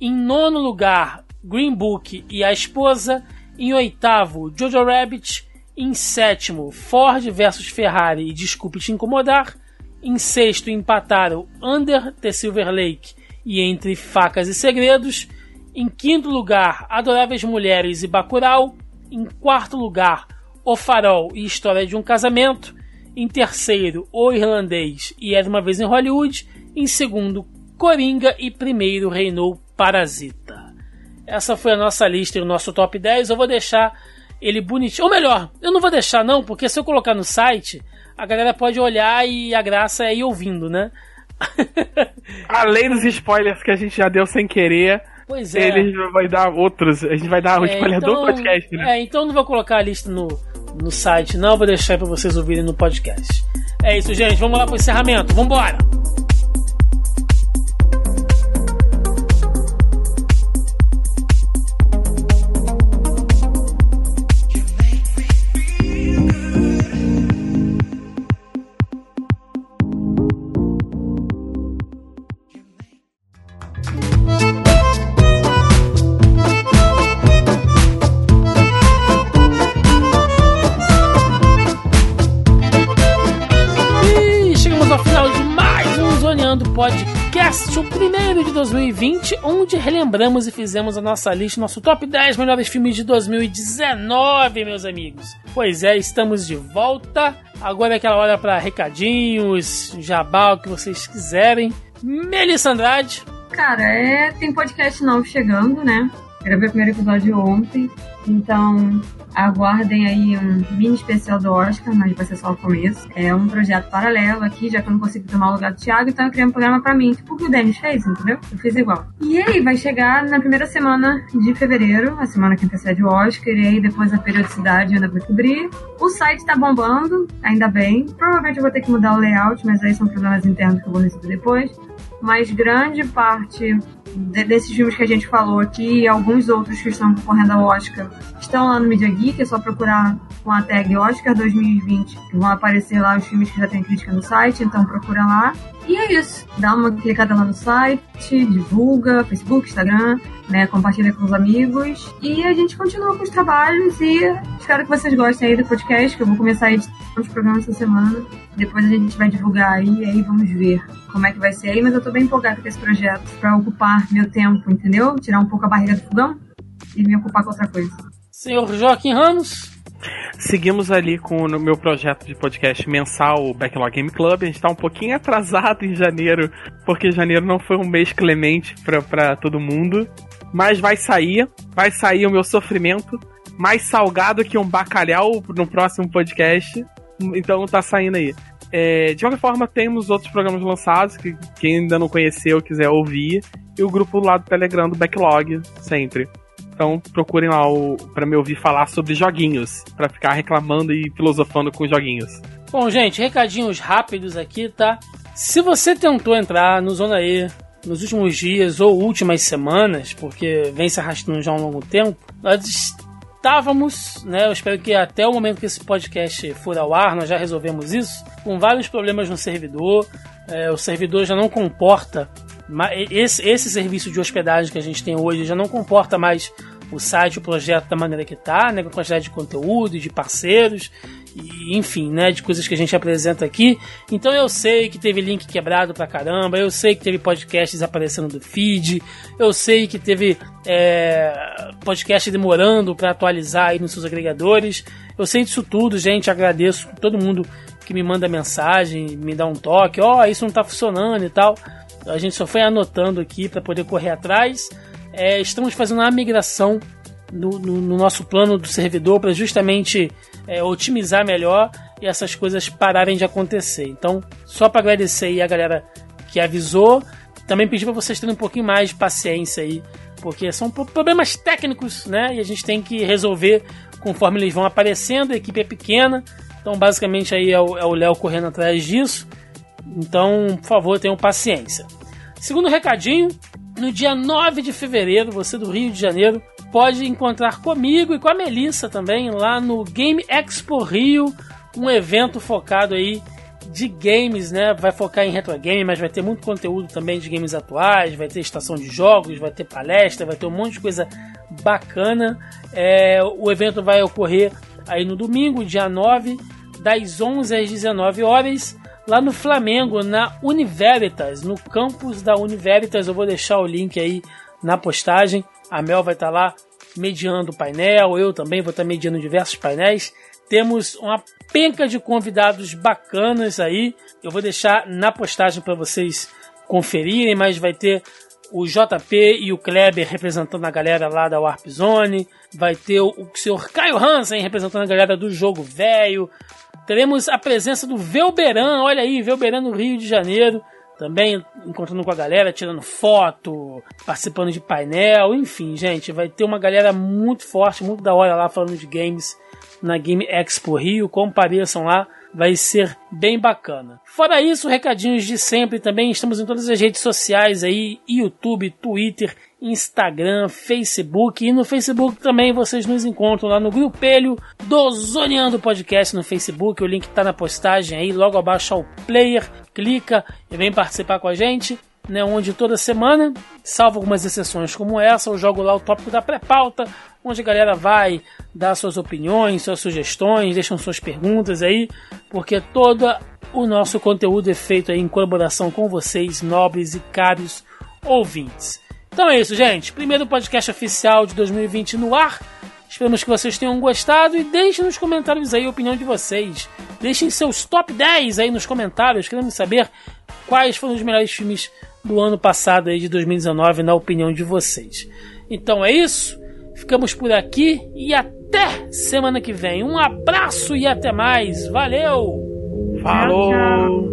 Em nono lugar, Green Book e a Esposa. Em oitavo, Jojo Rabbit. Em sétimo, Ford versus Ferrari e Desculpe Te Incomodar. Em sexto, empataram Under the Silver Lake e Entre Facas e Segredos. Em quinto lugar, Adoráveis Mulheres e Bacurau. Em quarto lugar, O Farol e História de um Casamento. Em terceiro, O Irlandês e Era Uma Vez em Hollywood. Em segundo, Coringa e primeiro reinou Parasita. Essa foi a nossa lista e o nosso top 10. Eu vou deixar ele bonitinho. Ou melhor, eu não vou deixar não, porque se eu colocar no site, a galera pode olhar e a graça é ir ouvindo, né? Além dos spoilers que a gente já deu sem querer, Pois é. ele vai dar outros. A gente vai dar o É, spoiler do podcast, né? É, então eu não vou colocar a lista no, no site, não. Vou deixar pra vocês ouvirem no podcast. É isso, gente. Vamos lá pro encerramento. Vambora! E de 2020, onde relembramos e fizemos a nossa lista, nosso top 10 melhores filmes de 2019, meus amigos. Pois é, estamos de volta. Agora é aquela hora para recadinhos, jabá, o que vocês quiserem. Melissa Andrade, Cara, é, tem podcast novo chegando, né? Gravei o primeiro episódio ontem, então aguardem aí um mini especial do Oscar, mas vai ser só o começo. É um projeto paralelo aqui, já que eu não consigo tomar o lugar do Thiago, então eu criei um programa pra mim, tipo o que o Denis fez, entendeu? Eu fiz igual. E aí, vai chegar na primeira semana de fevereiro, a semana que antecede o Oscar, e aí depois a periodicidade eu ainda vou cobrir. O site tá bombando, ainda bem. Provavelmente eu vou ter que mudar o layout, mas aí são problemas internos que eu vou resolver depois mas grande parte de- desses filmes que a gente falou aqui e alguns outros que estão concorrendo ao Oscar estão lá no Media Geek, é só procurar com a tag Oscar 2020, que vão aparecer lá os filmes que já tem crítica no site, então procura lá. E é isso, dá uma clicada lá no site, divulga, Facebook, Instagram, né, compartilha com os amigos e a gente continua com os trabalhos e espero que vocês gostem aí do podcast, que eu vou começar a editar os programas essa semana. Depois a gente vai divulgar aí e aí vamos ver como é que vai ser aí, mas eu tô bem empolgada com esse projeto pra ocupar meu tempo, entendeu? Tirar um pouco a barriga do fogão e me ocupar com outra coisa. senhor Joaquim Ramos. Seguimos ali com o meu projeto de podcast mensal, o Backlog Game Club. A gente tá um pouquinho atrasado em janeiro, porque janeiro não foi um mês clemente pra todo mundo. Mas vai sair, vai sair o meu sofrimento, mais salgado que um bacalhau no próximo podcast. Então tá saindo aí. É, de qualquer forma, temos outros programas lançados que quem ainda não conheceu quiser ouvir. E o grupo lá do Telegram do Backlog, sempre. Então procurem lá o, pra me ouvir falar sobre joguinhos, pra ficar reclamando e filosofando com joguinhos. Bom, gente, recadinhos rápidos aqui, tá? Se você tentou entrar no Zona E nos últimos dias ou últimas semanas, porque vem se arrastando já há um longo tempo, nós estávamos, né? Eu espero que até o momento que esse podcast for ao ar, nós já resolvemos isso, com vários problemas no servidor. É, o servidor já não comporta esse, esse serviço de hospedagem que a gente tem hoje já não comporta mais o site, o projeto da maneira que tá, né, com a quantidade de conteúdo, de parceiros, e, enfim, né, de coisas que a gente apresenta aqui. Então eu sei que teve link quebrado pra caramba, eu sei que teve podcasts aparecendo do feed, eu sei que teve é, podcast demorando para atualizar aí nos seus agregadores. Eu sei disso tudo, gente, agradeço todo mundo que me manda mensagem, me dá um toque, ó, oh, isso não tá funcionando e tal. A gente só foi anotando aqui para poder correr atrás. É, estamos fazendo uma migração no, no, no nosso plano do servidor para justamente é, otimizar melhor e essas coisas pararem de acontecer. Então, só para agradecer aí a galera que avisou, também pedir para vocês terem um pouquinho mais de paciência aí, porque são pro- problemas técnicos, né? E a gente tem que resolver conforme eles vão aparecendo. A equipe é pequena, então basicamente aí é o é o Léo correndo atrás disso. Então, por favor, tenham paciência. Segundo recadinho, no dia 9 de fevereiro, você do Rio de Janeiro pode encontrar comigo e com a Melissa também lá no Game Expo Rio, um evento focado aí de games, né? Vai focar em retro game, mas vai ter muito conteúdo também de games atuais, vai ter estação de jogos, vai ter palestra, vai ter um monte de coisa bacana. É, o evento vai ocorrer aí no domingo, dia 9, das 11 às 19 horas, lá no Flamengo, na Univeritas, no campus da Univeritas. Eu vou deixar o link aí na postagem. A Mel vai estar lá mediando o painel, eu também vou estar mediando diversos painéis. Temos uma penca de convidados bacanas aí. Eu vou deixar na postagem para vocês conferirem, mas vai ter o JP e o Kleber representando a galera lá da Warp Zone, vai ter o, o senhor Caio Hansen representando a galera do Jogo Velho, teremos a presença do Velberan, olha aí, Velberan no Rio de Janeiro, também encontrando com a galera, tirando foto, participando de painel, enfim, gente, vai ter uma galera muito forte, muito da hora lá falando de games na Game Expo Rio, compareçam lá, vai ser bem bacana. Fora isso, recadinhos de sempre também, estamos em todas as redes sociais aí, YouTube, Twitter, Instagram, Facebook e no Facebook também vocês nos encontram lá no grupelho do Zoneando Podcast no Facebook, o link está na postagem aí, logo abaixo ao player, clica e vem participar com a gente né, onde toda semana, salvo algumas exceções como essa, eu jogo lá o tópico da pré-pauta, onde a galera vai dar suas opiniões, suas sugestões, deixam suas perguntas aí, porque todo o nosso conteúdo é feito aí em colaboração com vocês, nobres e caros ouvintes. Então é isso, gente. Primeiro podcast oficial de 2020 no ar. Esperamos que vocês tenham gostado e deixem nos comentários aí a opinião de vocês. Deixem seus top 10 aí nos comentários, queremos saber quais foram os melhores filmes do ano passado aí de 2019 na opinião de vocês. Então é isso. Ficamos por aqui e até semana que vem. Um abraço e até mais. Valeu. Falou. Tchau,